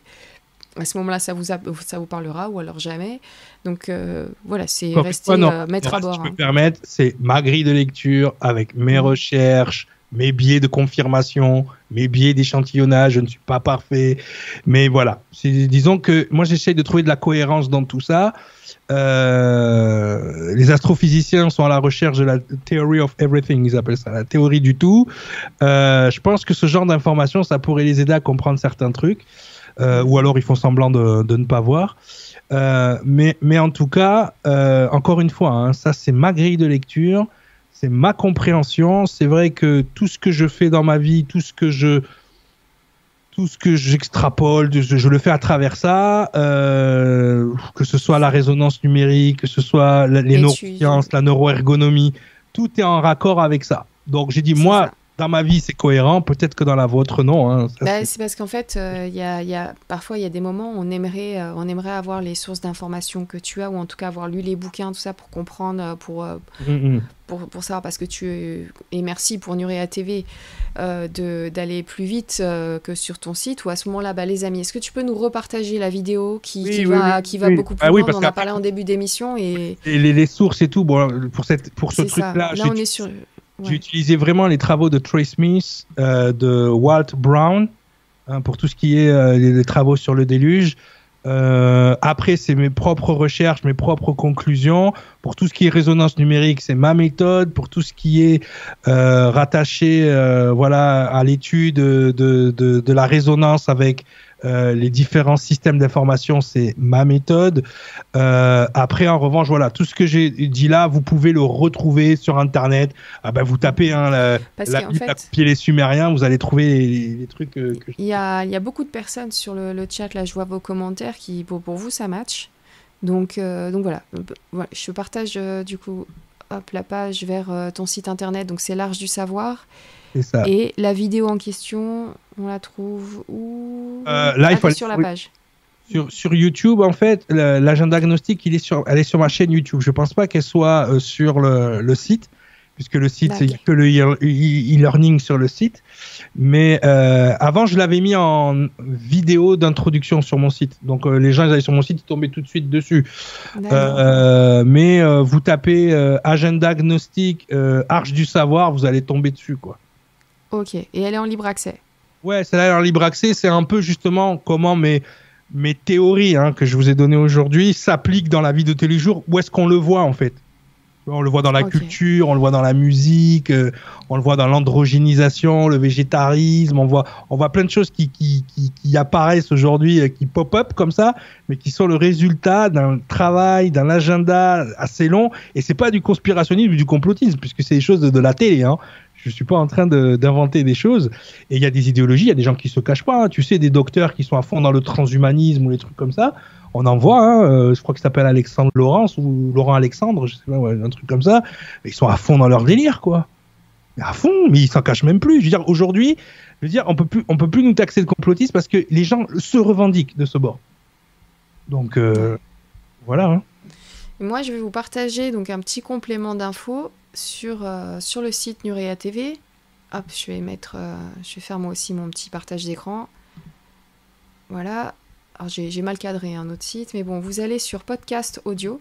à ce moment-là, ça vous, ça vous parlera ou alors jamais. Donc euh, voilà, c'est rester euh, mettre à bord. Si je peux me permettre, c'est ma grille de lecture avec mes mmh. recherches, mes biais de confirmation, mes biais d'échantillonnage, je ne suis pas parfait. Mais voilà, disons que moi j'essaye de trouver de la cohérence dans tout ça. Euh, les astrophysiciens sont à la recherche de la theory of everything, ils appellent ça la théorie du tout. Euh, je pense que ce genre d'information, ça pourrait les aider à comprendre certains trucs, euh, ou alors ils font semblant de, ne pas voir. Mais, mais en tout cas, encore une fois, hein, ça c'est ma grille de lecture c'est ma compréhension. C'est vrai que tout ce que je fais dans ma vie, tout ce que je, tout ce que j'extrapole, je, je, le fais à travers ça, euh, que ce soit la résonance numérique, que ce soit la, les neurosciences, la neuroergonomie, tout est en raccord avec ça. Donc j'ai dit, moi, ça dans ma vie, c'est cohérent. Peut-être que dans la vôtre, non. Hein. Bah, c'est parce qu'en fait, euh, il y, a, y, a, parfois, il y a des moments où on aimerait, euh, on aimerait avoir les sources d'informations que tu as, ou en tout cas avoir lu les bouquins, tout ça, pour comprendre, pour, mm -hmm. pour, pour, savoir, parce que tu... Et merci pour Nurea TV d'aller plus vite que sur ton site, ou à ce moment-là, bah, les amis, est-ce que tu peux nous repartager la vidéo qui, oui, qui oui, va, oui, qui va beaucoup plus ah, loin? On en a parlé en début d'émission. Et, et les, les, sources et tout, bon, pour, cette, pour ce truc-là, là, on est sur... J'ai utilisé vraiment les travaux de Trey Smith, euh, de Walt Brown, hein, pour tout ce qui est euh, les, les, travaux sur le déluge. Euh, après, c'est mes propres recherches, mes propres conclusions. Pour tout ce qui est résonance numérique, c'est ma méthode. Pour tout ce qui est euh, rattaché voilà, à l'étude de, de, de, de, la résonance avec euh, les différents systèmes d'information, c'est ma méthode. Euh, après, en revanche, voilà, tout ce que j'ai dit là, vous pouvez le retrouver sur Internet. Ah ben, vous tapez hein, la, Parce la, en fait, la copier les Sumériens, vous allez trouver les, les trucs. Euh, que il, y a, il y a beaucoup de personnes sur le, le, chat, là, je vois vos commentaires qui, pour, pour vous, ça match. Donc, donc voilà. voilà, je partage du coup hop, la page vers ton site internet, donc c'est l'Arche du Savoir. Ça. Et la vidéo en question, on la trouve où? Euh, Là, il faut aller sur la page. Sur, sur, YouTube, en fait, l'agenda agnostique, il est sur, elle est sur ma chaîne YouTube. Je pense pas qu'elle soit euh, sur le, le, site, puisque le site, c'est que le e-learning sur le site. Mais euh, avant, je l'avais mis en vidéo d'introduction sur mon site. Donc, euh, les gens, ils allaient sur mon site, ils tombaient tout de suite dessus. Mais vous tapez agenda agnostique, arche du savoir, vous allez tomber dessus, quoi. Ok, et elle est en libre accès Ouais, celle-là en libre accès, c'est un peu justement comment mes, mes théories hein, que je vous ai données aujourd'hui s'appliquent dans la vie de tous les jours. Où est-ce qu'on le voit en fait? On le voit dans la okay. culture, on le voit dans la musique, euh, on le voit dans l'androgénisation, le végétarisme, on voit, on voit plein de choses qui, qui, qui, qui apparaissent aujourd'hui, euh, qui pop-up comme ça, mais qui sont le résultat d'un travail, d'un agenda assez long. Et c'est pas du conspirationnisme ou du complotisme, puisque c'est des choses de, de la télé. Hein je suis pas en train d'inventer de, des choses. Et il y a des idéologies, il y a des gens qui se cachent pas. Hein. Tu sais, des docteurs qui sont à fond dans le transhumanisme ou les trucs comme ça. On en voit. Hein. Euh, je crois qu'il s'appelle Alexandre Laurence ou Laurent Alexandre, je sais pas, un truc comme ça. Ils sont à fond dans leur délire, quoi. À fond, mais ils s'en cachent même plus. Je veux dire, aujourd'hui, je veux dire, on peut plus, on peut plus nous taxer de complotisme parce que les gens se revendiquent de ce bord. Donc euh, voilà. Hein. Moi, je vais vous partager donc un petit complément d'infos sur, euh, sur le site Nurea TV. Hop, je vais mettre, euh, je vais faire moi aussi mon petit partage d'écran. Voilà. Alors j'ai mal cadré un autre site, mais bon, vous allez sur podcast audio.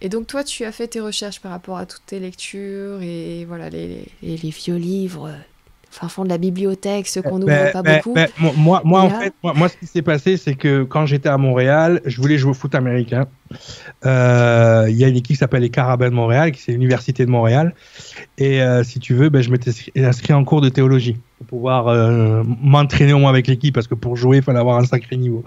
Et donc toi, tu as fait tes recherches par rapport à toutes tes lectures et voilà les vieux livres, fin fond de la bibliothèque, ceux qu'on n'ouvre pas beaucoup. Moi, moi en là... fait, moi, moi, ce qui s'est passé, c'est que quand j'étais à Montréal, je voulais jouer au foot américain. Il euh, y a une équipe qui s'appelle les Carabins de Montréal, qui c'est l'université de Montréal. Et euh, si tu veux, ben, je m'étais inscrit en cours de théologie pouvoir euh, m'entraîner au moins avec l'équipe, parce que pour jouer, il fallait avoir un sacré niveau.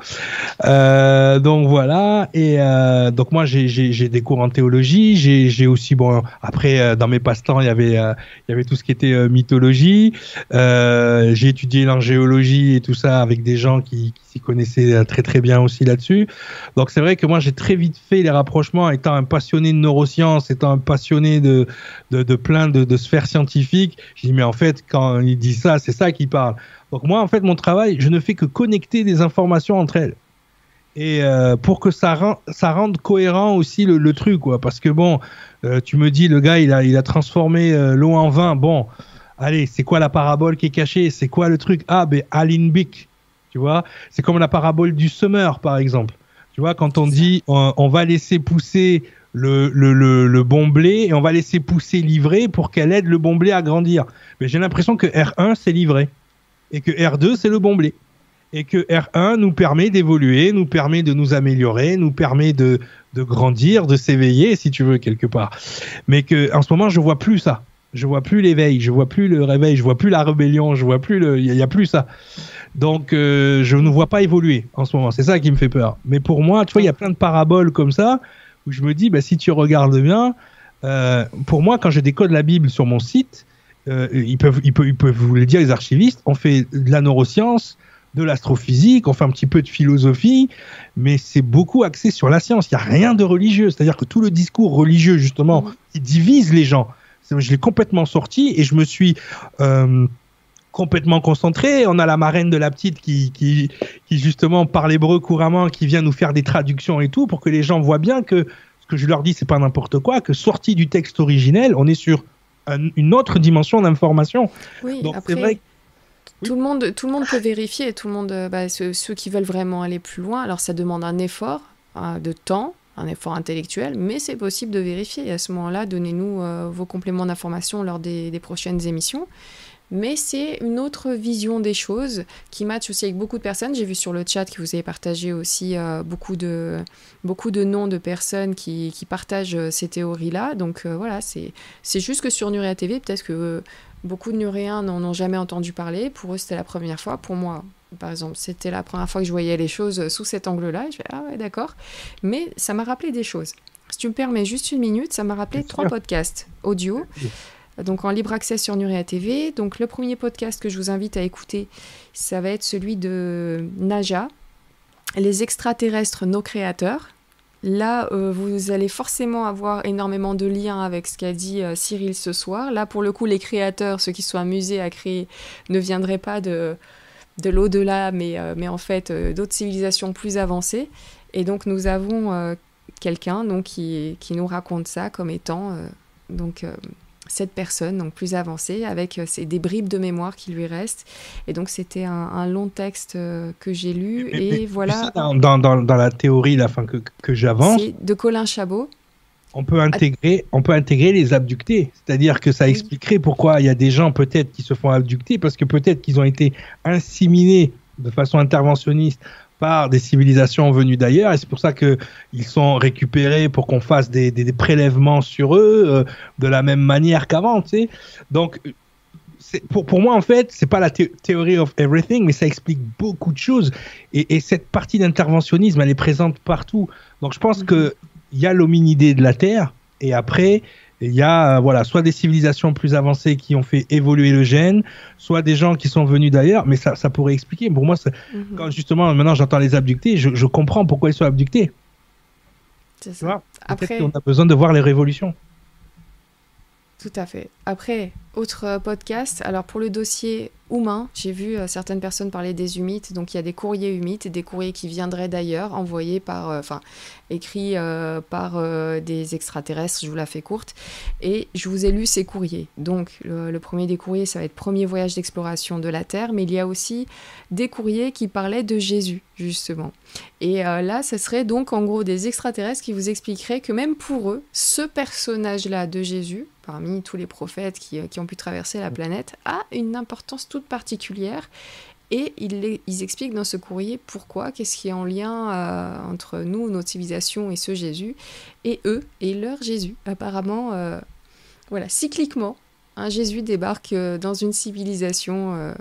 Euh, donc voilà. Et euh, donc moi, j'ai des cours en théologie. J'ai aussi, bon, après, dans mes passe-temps, il y avait, il y avait tout ce qui était mythologie. j'ai étudié l'angéologie et tout ça avec des gens qui, s'y connaissaient très très bien aussi là-dessus. Donc c'est vrai que moi, j'ai très vite fait les rapprochements, étant un passionné de neurosciences, étant un passionné de, de, plein de, de sphères scientifiques. J'ai dit, mais en fait, quand il dit ça, c'est ça qui parle. Donc moi, en fait, mon travail, je ne fais que connecter des informations entre elles. Et euh, pour que ça, rend, ça rende cohérent aussi le, le truc, quoi. Parce que bon, euh, tu me dis, le gars, il a, il a transformé euh, l'eau en vin. Bon, allez, c'est quoi la parabole qui est cachée? C'est quoi le truc? Ah, ben, Alinbic, tu vois? C'est comme la parabole du semeur, par exemple. Tu vois, quand on dit, on, on va laisser pousser le, bon blé et on va laisser pousser l'ivraie pour qu'elle aide le bon blé à grandir. Mais j'ai l'impression que R1 c'est l'ivraie et que R2 c'est le bon blé et que R1 nous permet d'évoluer, nous permet de nous améliorer, nous permet de, grandir, de s'éveiller si tu veux quelque part. Mais que en ce moment je vois plus ça. Je vois plus l'éveil, je vois plus le réveil, je vois plus la rébellion, je vois plus le, il y, y, a plus ça. Donc euh, je ne vois pas évoluer en ce moment. C'est ça qui me fait peur. Mais pour moi, tu vois, il y a plein de paraboles comme ça où je me dis, bah, si tu regardes bien, euh, pour moi, quand je décode la Bible sur mon site, euh, ils, peuvent, ils, peuvent, ils peuvent vous le dire, les archivistes, on fait de la neuroscience, de l'astrophysique, on fait un petit peu de philosophie, mais c'est beaucoup axé sur la science. Il n'y a rien de religieux. C'est-à-dire que tout le discours religieux, justement, Mhm. qui divise les gens, je l'ai complètement sorti et je me suis euh, complètement concentré. On a la marraine de la petite qui, qui, qui justement parle hébreu couramment, qui vient nous faire des traductions et tout, pour que les gens voient bien que ce que je leur dis, c'est pas n'importe quoi, que sorti du texte originel, on est sur un- une autre dimension d'information. Oui, Donc, c'est vrai que- tout, le monde, tout le monde peut vérifier, tout le monde, euh, bah, ceux, ceux qui veulent vraiment aller plus loin, alors ça demande un effort euh, de temps, un effort intellectuel, mais c'est possible de vérifier. Et à ce moment-là, donnez-nous euh, vos compléments d'information lors des, des prochaines émissions. Mais c'est une autre vision des choses qui match aussi avec beaucoup de personnes. J'ai vu sur le chat que vous avez partagé aussi euh, beaucoup, de, beaucoup de noms de personnes qui, qui partagent euh, ces théories-là. Donc euh, voilà, c'est juste que sur Nuria TV, peut-être que euh, beaucoup de Nuréens n'en ont jamais entendu parler. Pour eux, c'était la première fois. Pour moi, par exemple, c'était la première fois que je voyais les choses sous cet angle-là. Je fais Ah ouais, d'accord. Mais ça m'a rappelé des choses. Si tu me permets juste une minute, ça m'a rappelé Bien trois sûr. podcasts audio. Donc en libre accès sur Nuria TV. Donc le premier podcast que je vous invite à écouter, ça va être celui de Naja, Les extraterrestres, nos créateurs. Là, euh, vous allez forcément avoir énormément de liens avec ce qu'a dit euh, Cyril ce soir. Là, pour le coup, les créateurs, ceux qui sont amusés à créer, ne viendraient pas de, de l'au-delà, mais, euh, mais en fait d'autres civilisations plus avancées. Et donc, nous avons quelqu'un qui, qui nous raconte ça comme étant donc, cette personne donc, plus avancée, avec euh, ces- des bribes de mémoire qui lui restent. Et donc, c'était un, un long texte euh, que j'ai lu. Mais- et mais- voilà. ça, dans, dans, dans, dans la théorie là, fin, que, que j'avance, C'est de Colin Chabot. on peut intégrer, on peut intégrer les abductés. C'est-à-dire que ça expliquerait pourquoi il y a des gens peut-être qui se font abducter parce que peut-être qu'ils ont été inséminés de façon interventionniste par des civilisations venues d'ailleurs et c'est pour ça que ils sont récupérés pour qu'on fasse des, des, des prélèvements sur eux euh, de la même manière qu'avant, tu sais. Donc pour, pour moi, en fait, c'est pas la thé- théorie of everything, mais ça explique beaucoup de choses. Et, et cette partie d'interventionnisme, elle est présente partout. Donc, je pense Mhm. que il y a l'hominidé de la Terre, et après, il y a euh, voilà, soit des civilisations plus avancées qui ont fait évoluer le gène, soit des gens qui sont venus d'ailleurs, mais ça, ça pourrait expliquer. Pour moi, Mhm. quand justement, maintenant j'entends les abductés, je, je comprends pourquoi ils sont abductés. C'est ça. Après, qu'on a besoin de voir les révolutions. Tout à fait. Après, autre euh, podcast. Alors pour le dossier humain, j'ai vu euh, certaines personnes parler des humites. Donc il y a des courriers humites, des courriers qui viendraient d'ailleurs, envoyés par, euh, enfin, écrits par des extraterrestres. Je vous la fais courte. Et je vous ai lu ces courriers. Donc le, le premier des courriers, ça va être premier voyage d'exploration de la Terre, mais il y a aussi des courriers qui parlaient de Jésus justement. Et là, ce serait donc en gros des extraterrestres qui vous expliqueraient que même pour eux, ce personnage-là de Jésus, parmi tous les prophètes qui, euh, qui ont pu traverser la planète, a une importance toute particulière. Et ils, les- ils expliquent dans ce courrier pourquoi, qu'est-ce qui est en lien euh, entre nous, notre civilisation et ce Jésus, et eux et leur Jésus. Apparemment, euh, voilà, cycliquement, un Jésus débarque dans une civilisation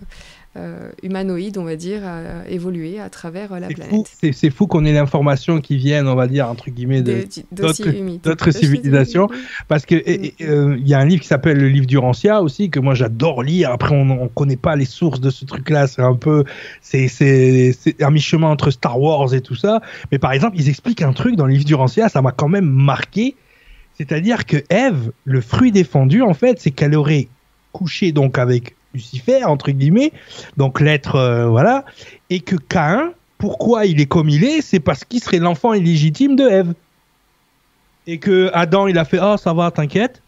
euh, humanoïde, on va dire, euh, évoluée à travers euh, la planète. c'est- fou qu'on ait l'information qui vienne, on va dire, entre guillemets, d'autres- civilisations. Parce et- et, euh, il y a un livre qui s'appelle le livre du Rancia aussi que moi j'adore lire. Après on, on connaît pas les sources de ce truc-là. C'est un peu c'est un mi-chemin entre Star Wars et tout ça. Mais par exemple ils expliquent un truc dans le livre du Rancia, ça m'a quand même marqué. C'est-à-dire que Ève, le fruit défendu en fait, c'est qu'elle aurait couché donc avec Lucifer entre guillemets, donc l'être euh, voilà, et que Caïn, pourquoi il est comme il est, c'est parce qu'il serait l'enfant illégitime de Ève. Et que Adam il a fait oh ça va t'inquiète.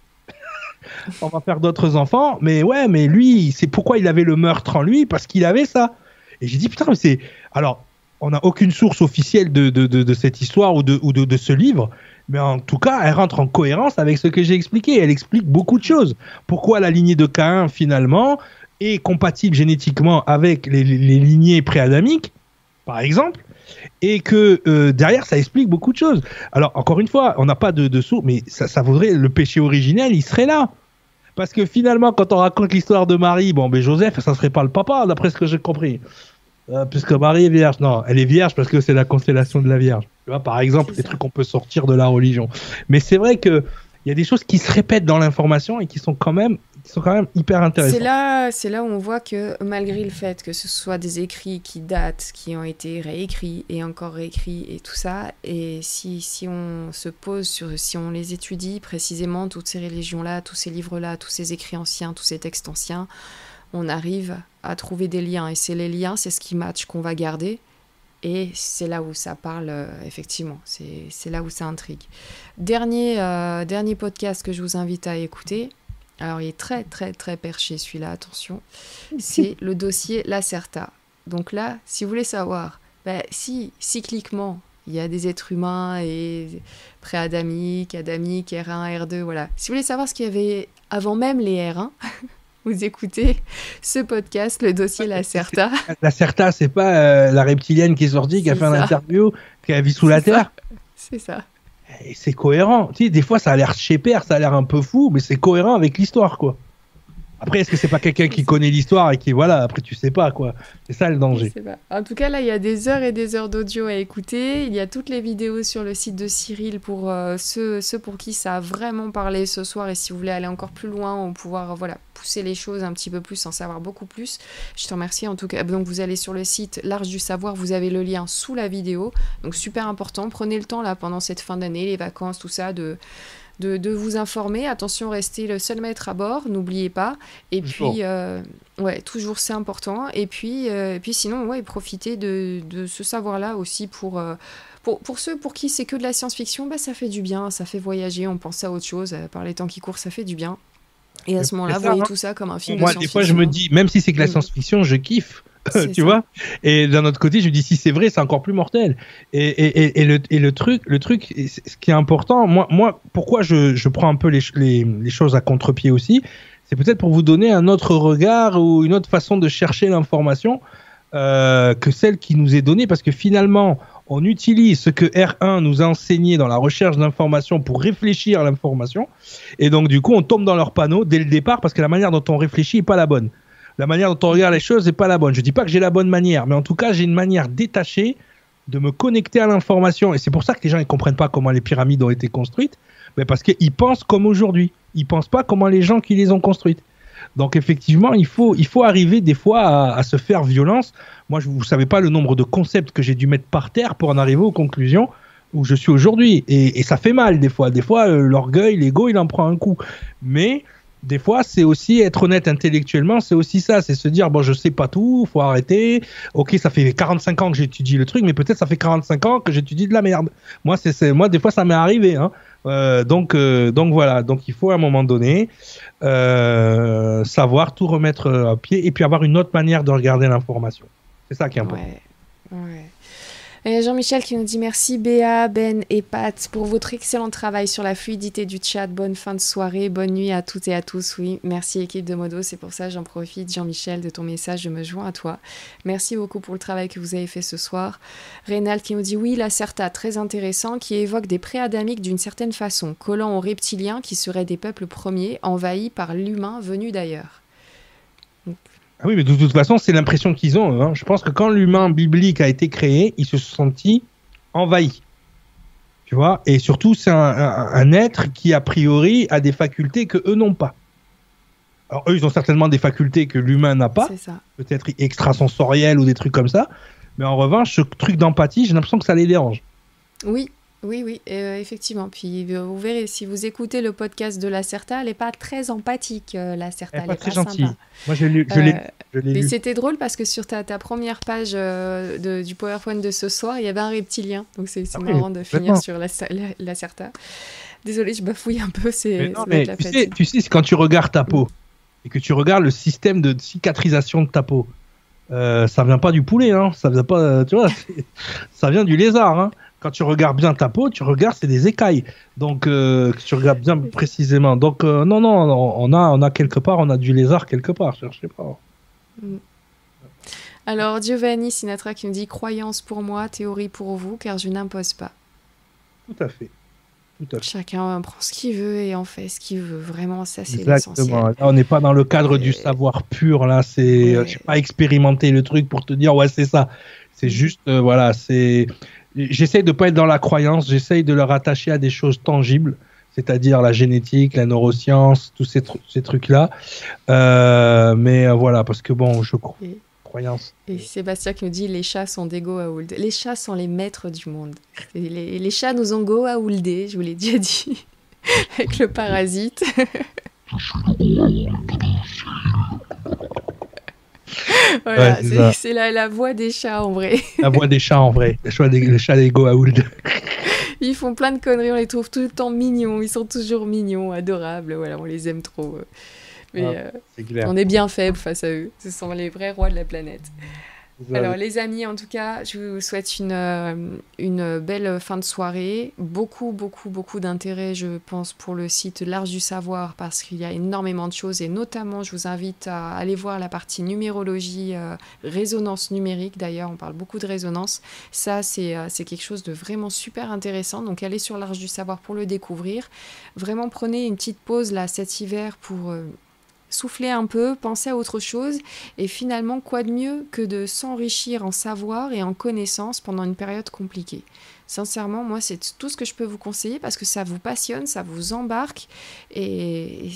On va faire d'autres enfants. Mais ouais mais lui c'est pourquoi il avait le meurtre en lui parce qu'il avait ça. Et j'ai dit putain mais c'est alors on n'a aucune source officielle de, de, de, cette histoire ou, de, ou de ce livre mais en tout cas elle rentre en cohérence avec ce que j'ai expliqué elle explique beaucoup de choses pourquoi la lignée de Caïn finalement est compatible génétiquement avec les, lignées préadamiques par exemple et que euh, derrière ça explique beaucoup de choses. Alors encore une fois, on n'a pas de, de source, mais ça, ça le péché originel, il serait là. Parce que finalement, quand on raconte l'histoire de Marie, bon, ben Joseph, ça serait pas le papa, d'après ce que j'ai compris. Euh, puisque Marie est vierge. Non, elle est vierge parce que c'est la constellation de la Vierge. Tu vois, par exemple, ça. trucs qu'on peut sortir de la religion. Mais c'est vrai que il y a des choses qui se répètent dans l'information et qui sont quand même qui sont quand même hyper intéressantes. C'est là, c'est là où on voit que malgré le fait que ce soit des écrits qui datent, qui ont été réécrits et encore réécrits et tout ça, et si, si on se pose sur, si on les étudie précisément, toutes ces religions-là, tous ces livres-là, tous ces écrits anciens, tous ces textes anciens, on arrive à trouver des liens. Et c'est les liens, c'est ce qui match qu'on va garder. Et c'est là où ça parle, euh, effectivement. C'est là où ça intrigue. Dernier, euh, dernier podcast que je vous invite à écouter. Alors, il est très, très, très perché celui-là, attention. C'est le dossier Lacerta. Donc là, si vous voulez savoir, ben, si cycliquement, il y a des êtres humains et pré-adamiques, adamiques, R1, R2, voilà. Si vous voulez savoir ce qu'il y avait avant même les R1, vous écoutez ce podcast, le dossier Lacerta. Lacerta, c'est pas euh, la reptilienne qui est sortie, qui a fait une interview, qui a vu sous la terre C'est ça. Et c'est cohérent. Tu sais, des fois, ça a l'air chez père, ça a l'air un peu fou, mais c'est cohérent avec l'histoire, quoi. Après, est-ce que c'est pas quelqu'un qui connaît l'histoire et qui, voilà, après, tu sais pas, quoi. C'est ça le danger. En tout cas, là, il y a des heures et des heures d'audio à écouter. Il y a toutes les vidéos sur le site de Cyril pour euh, ceux, ceux, pour qui ça a vraiment parlé ce soir. Et si vous voulez aller encore plus loin ou pouvoir, voilà, pousser les choses un petit peu plus, en savoir beaucoup plus, je te remercie. En tout cas, donc, vous allez sur le site L'Arche du Savoir, vous avez le lien sous la vidéo. Donc, super important. Prenez le temps, là, pendant cette fin d'année, les vacances, tout ça, de de, vous informer. Attention, restez le seul maître à bord, n'oubliez pas. Et puis, euh, ouais, toujours c'est important. Et puis, euh, et puis sinon, ouais, profitez de, ce savoir-là aussi pour, euh, pour, pour, ceux pour qui c'est que de la science-fiction, bah, ça fait du bien, ça fait voyager, on pense à autre chose. Par les temps qui courent, ça fait du bien. Et à ce moment-là, voyez tout ça comme un film Moi, des fois, je me dis, même si c'est que la mm. science-fiction, je kiffe. tu vois? Et d'un autre côté je me dis si c'est vrai c'est encore plus mortel. Et, et, et, le, et le truc le truc ce qui est important moi moi pourquoi je, je prends un peu les, les, les choses à contre-pied aussi c'est peut-être pour vous donner un autre regard ou une autre façon de chercher l'information euh, que celle qui nous est donnée parce que finalement on utilise ce que R1 nous a enseigné dans la recherche d'informations pour réfléchir à l'information. Et donc du coup on tombe dans leur panneau dès le départ parce que la manière dont on réfléchit est pas la bonne la manière dont on regarde les choses n'est pas la bonne. Je dis pas que j'ai la bonne manière, mais en tout cas, j'ai une manière détachée de me connecter à l'information. Et c'est pour ça que les gens ne comprennent pas comment les pyramides ont été construites, mais parce qu'ils pensent comme aujourd'hui. Ils pensent pas comment les gens qui les ont construites. Donc effectivement, il faut, il faut arriver des fois à, se faire violence. Moi, je, vous savez pas le nombre de concepts que j'ai dû mettre par terre pour en arriver aux conclusions où je suis aujourd'hui. Et, ça fait mal des fois. Des fois, euh, l'orgueil, l'ego, il en prend un coup. Mais des fois, c'est aussi être honnête intellectuellement, c'est aussi ça, c'est se dire bon, je sais pas tout, faut arrêter. Ok, ça fait 45 ans que j'étudie le truc, mais peut-être ça fait 45 ans que j'étudie de la merde. Moi, c'est moi des fois ça m'est arrivé. Hein. Euh, donc euh, donc voilà, donc il faut à un moment donné euh, savoir tout remettre à pied et puis avoir une autre manière de regarder l'information. C'est ça qui est important. Ouais, ouais. Jean-Michel qui nous dit merci Béa, Ben et Pat pour votre excellent travail sur la fluidité du chat. Bonne fin de soirée, bonne nuit à toutes et à tous. Oui, merci équipe de Modo, c'est pour ça j'en profite Jean-Michel de ton message, je me joins à toi. Merci beaucoup pour le travail que vous avez fait ce soir. Rénal qui nous dit oui, la Certa, très intéressant, qui évoque des préadamiques d'une certaine façon, collant aux reptiliens qui seraient des peuples premiers envahis par l'humain venu d'ailleurs. Ah oui, mais de toute façon, c'est l'impression qu'ils ont. Hein. Je pense que quand l'humain biblique a été créé, ils se sont sentis envahis. Tu vois? Et surtout, c'est un, être qui, a priori, a des facultés que eux n'ont pas. Alors, eux, ils ont certainement des facultés que l'humain n'a pas. Peut-être extrasensorielles ou des trucs comme ça. Mais en revanche, ce truc d'empathie, j'ai l'impression que ça les dérange. Oui, oui, oui, euh, effectivement. Puis euh, vous verrez, si vous écoutez le podcast de la Certa, elle n'est pas très empathique, euh, la Certa. Elle n'est pas, très gentille. Moi, je l'ai C'était drôle parce que sur ta, ta première page de, du PowerPoint de ce soir, il y avait un reptilien. Donc c'est ah marrant de finir sur la, la, Certa. Désolée, je bafouille un peu. C'est tu, sais, tu sais, quand tu regardes ta peau et que tu regardes le système de cicatrisation de ta peau, ça vient pas du poulet, hein. Ça vient pas, tu vois, ça vient du lézard, hein quand tu regardes bien ta peau, tu regardes, c'est des écailles. Donc, euh, tu regardes bien précisément. Donc, euh, non, non, on a, on a quelque part, on a du lézard quelque part, cherchez pas. Mm. Alors, Giovanni Sinatra qui nous dit croyance pour moi, théorie pour vous, car je n'impose pas. Tout à fait. Chacun prend ce qu'il veut et en fait ce qu'il veut. Vraiment, ça, c'est l'essentiel. Là, on n'est pas dans le cadre du savoir pur. Là, c'est, ouais. pas expérimenter le truc pour te dire, ouais, c'est ça. C'est mm. juste, euh, voilà, c'est J'essaye de pas être dans la croyance, j'essaye de le rattacher à des choses tangibles. c'est-à-dire la génétique, la neuroscience, tous ces, ces trucs-là. Euh, mais voilà, parce que bon, je crois. Croyance. Et Sébastien qui nous dit les chats sont des Goa'uld. Les chats sont les maîtres du monde. Les, les, chats nous ont Goa'uldés, je vous l'ai déjà dit, avec le parasite. voilà, c'est la, la, voix des chats en vrai. la voix des chats en vrai. Le, choix des, le chat des Goa'uld. Ils font plein de conneries, on les trouve tout le temps mignons. Ils sont toujours mignons, adorables. Voilà, on les aime trop. Mais ah, euh, on est bien faible face à eux. Ce sont les vrais rois de la planète. Alors les amis, en tout cas, je vous souhaite une, euh, une belle fin de soirée. Beaucoup, beaucoup, beaucoup d'intérêt, je pense, pour le site L'Arche du Savoir parce qu'il y a énormément de choses et notamment, je vous invite à aller voir la partie numérologie, euh, résonance numérique. D'ailleurs, on parle beaucoup de résonance. Ça, euh, c'est quelque chose de vraiment super intéressant. Donc allez sur l'Arche du Savoir pour le découvrir. Vraiment, prenez une petite pause là cet hiver pour souffler un peu, penser à autre chose. Et finalement, quoi de mieux que de s'enrichir en savoir et en connaissances pendant une période compliquée? Sincèrement, moi, c'est tout ce que je peux vous conseiller parce que ça vous passionne, ça vous embarque et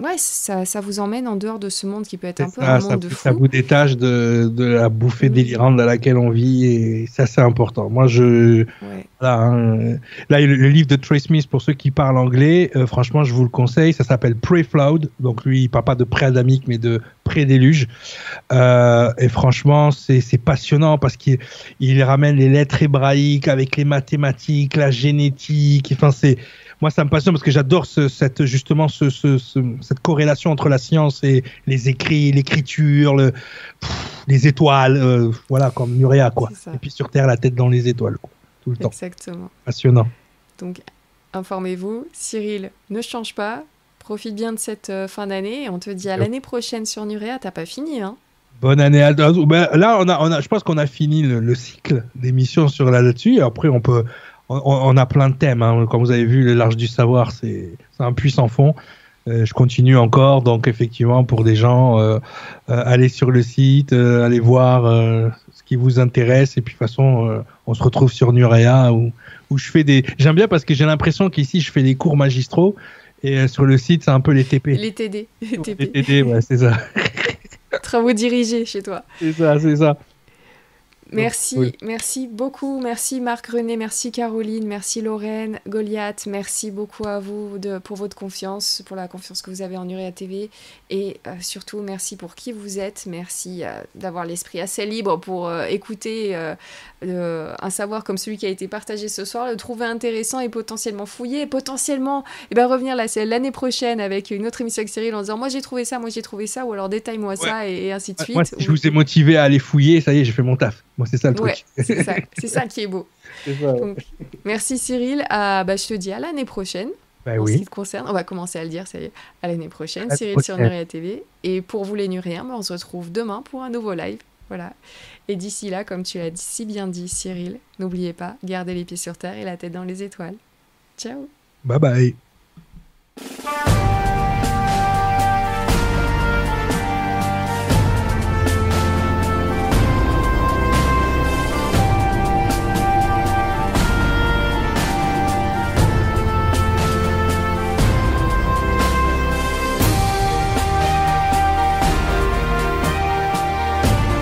ouais, ça, ça, vous emmène en dehors de ce monde qui peut être un peu un monde de fou. Ça vous détache de, de la bouffée délirante dans laquelle on vit et ça c'est important. Moi je hein, là le, livre de Trey Smith pour ceux qui parlent anglais, euh, franchement je vous le conseille. Ça s'appelle Pre-Flood, donc lui il parle pas de pré-adamique mais de pré-déluge. Euh, et franchement c'est passionnant parce qu'il il ramène les lettres hébraïques avec les mathématiques, la génétique. Enfin c'est moi, ça me passionne parce que j'adore ce, cette, justement ce, ce, cette corrélation entre la science et les écrits, l'écriture, le, les étoiles, euh, voilà, comme Nurea, quoi. Et puis sur Terre, la tête dans les étoiles, quoi, tout le temps. Exactement. Passionnant. Donc, informez-vous. Cyril, ne change pas. Profite bien de cette euh, fin d'année. On te dit à l'année prochaine sur Nurea. T'as pas fini, hein Bonne année Aldo. Ben, là, on a, on a, je pense qu'on a fini le, le cycle d'émissions sur là-dessus. Après, on peut, on, a plein de thèmes. Hein. Comme vous avez vu, le large du savoir, c'est un puissant fond. Euh, je continue encore, donc effectivement, pour des gens, euh, euh allez sur le site, euh, allez voir ce qui vous intéresse, et puis de toute façon, on se retrouve sur Nurea où, où je fais des. J'aime bien parce que j'ai l'impression qu'ici, je fais des cours magistraux, et sur le site, c'est un peu les TP. Les TD. Les TD, ouais, c'est ça. Travaux dirigés chez toi. C'est ça, c'est ça. Merci, merci beaucoup. Merci Marc René, merci Caroline, merci Lorraine, Goliath, merci beaucoup à vous de, pour votre confiance, pour la confiance que vous avez en Urea TV et euh, surtout merci pour qui vous êtes. Merci euh, d'avoir l'esprit assez libre pour euh, écouter un savoir comme celui qui a été partagé ce soir, le trouver intéressant et potentiellement fouiller et potentiellement eh ben, revenir l'année prochaine avec une autre émission avec Cyril en disant moi j'ai trouvé ça, moi j'ai trouvé ça ou alors détaille-moi ça et, ainsi de suite. Moi, si je vous ai motivé à aller fouiller, ça y est, j'ai fait mon taf. Moi, c'est ça le truc. c'est ça, qui est beau. merci Cyril. bah, je te dis à l'année prochaine. Bah, en oui. ce qui te concerne, on va commencer à le dire, ça y est, à l'année prochaine. Cyril sur Nuria TV. Et pour vous les Nuriens, bah, on se retrouve demain pour un nouveau live. Voilà. Et d'ici là, comme tu l'as si bien dit, Cyril, n'oubliez pas, gardez les pieds sur terre et la tête dans les étoiles. Ciao. Bye bye.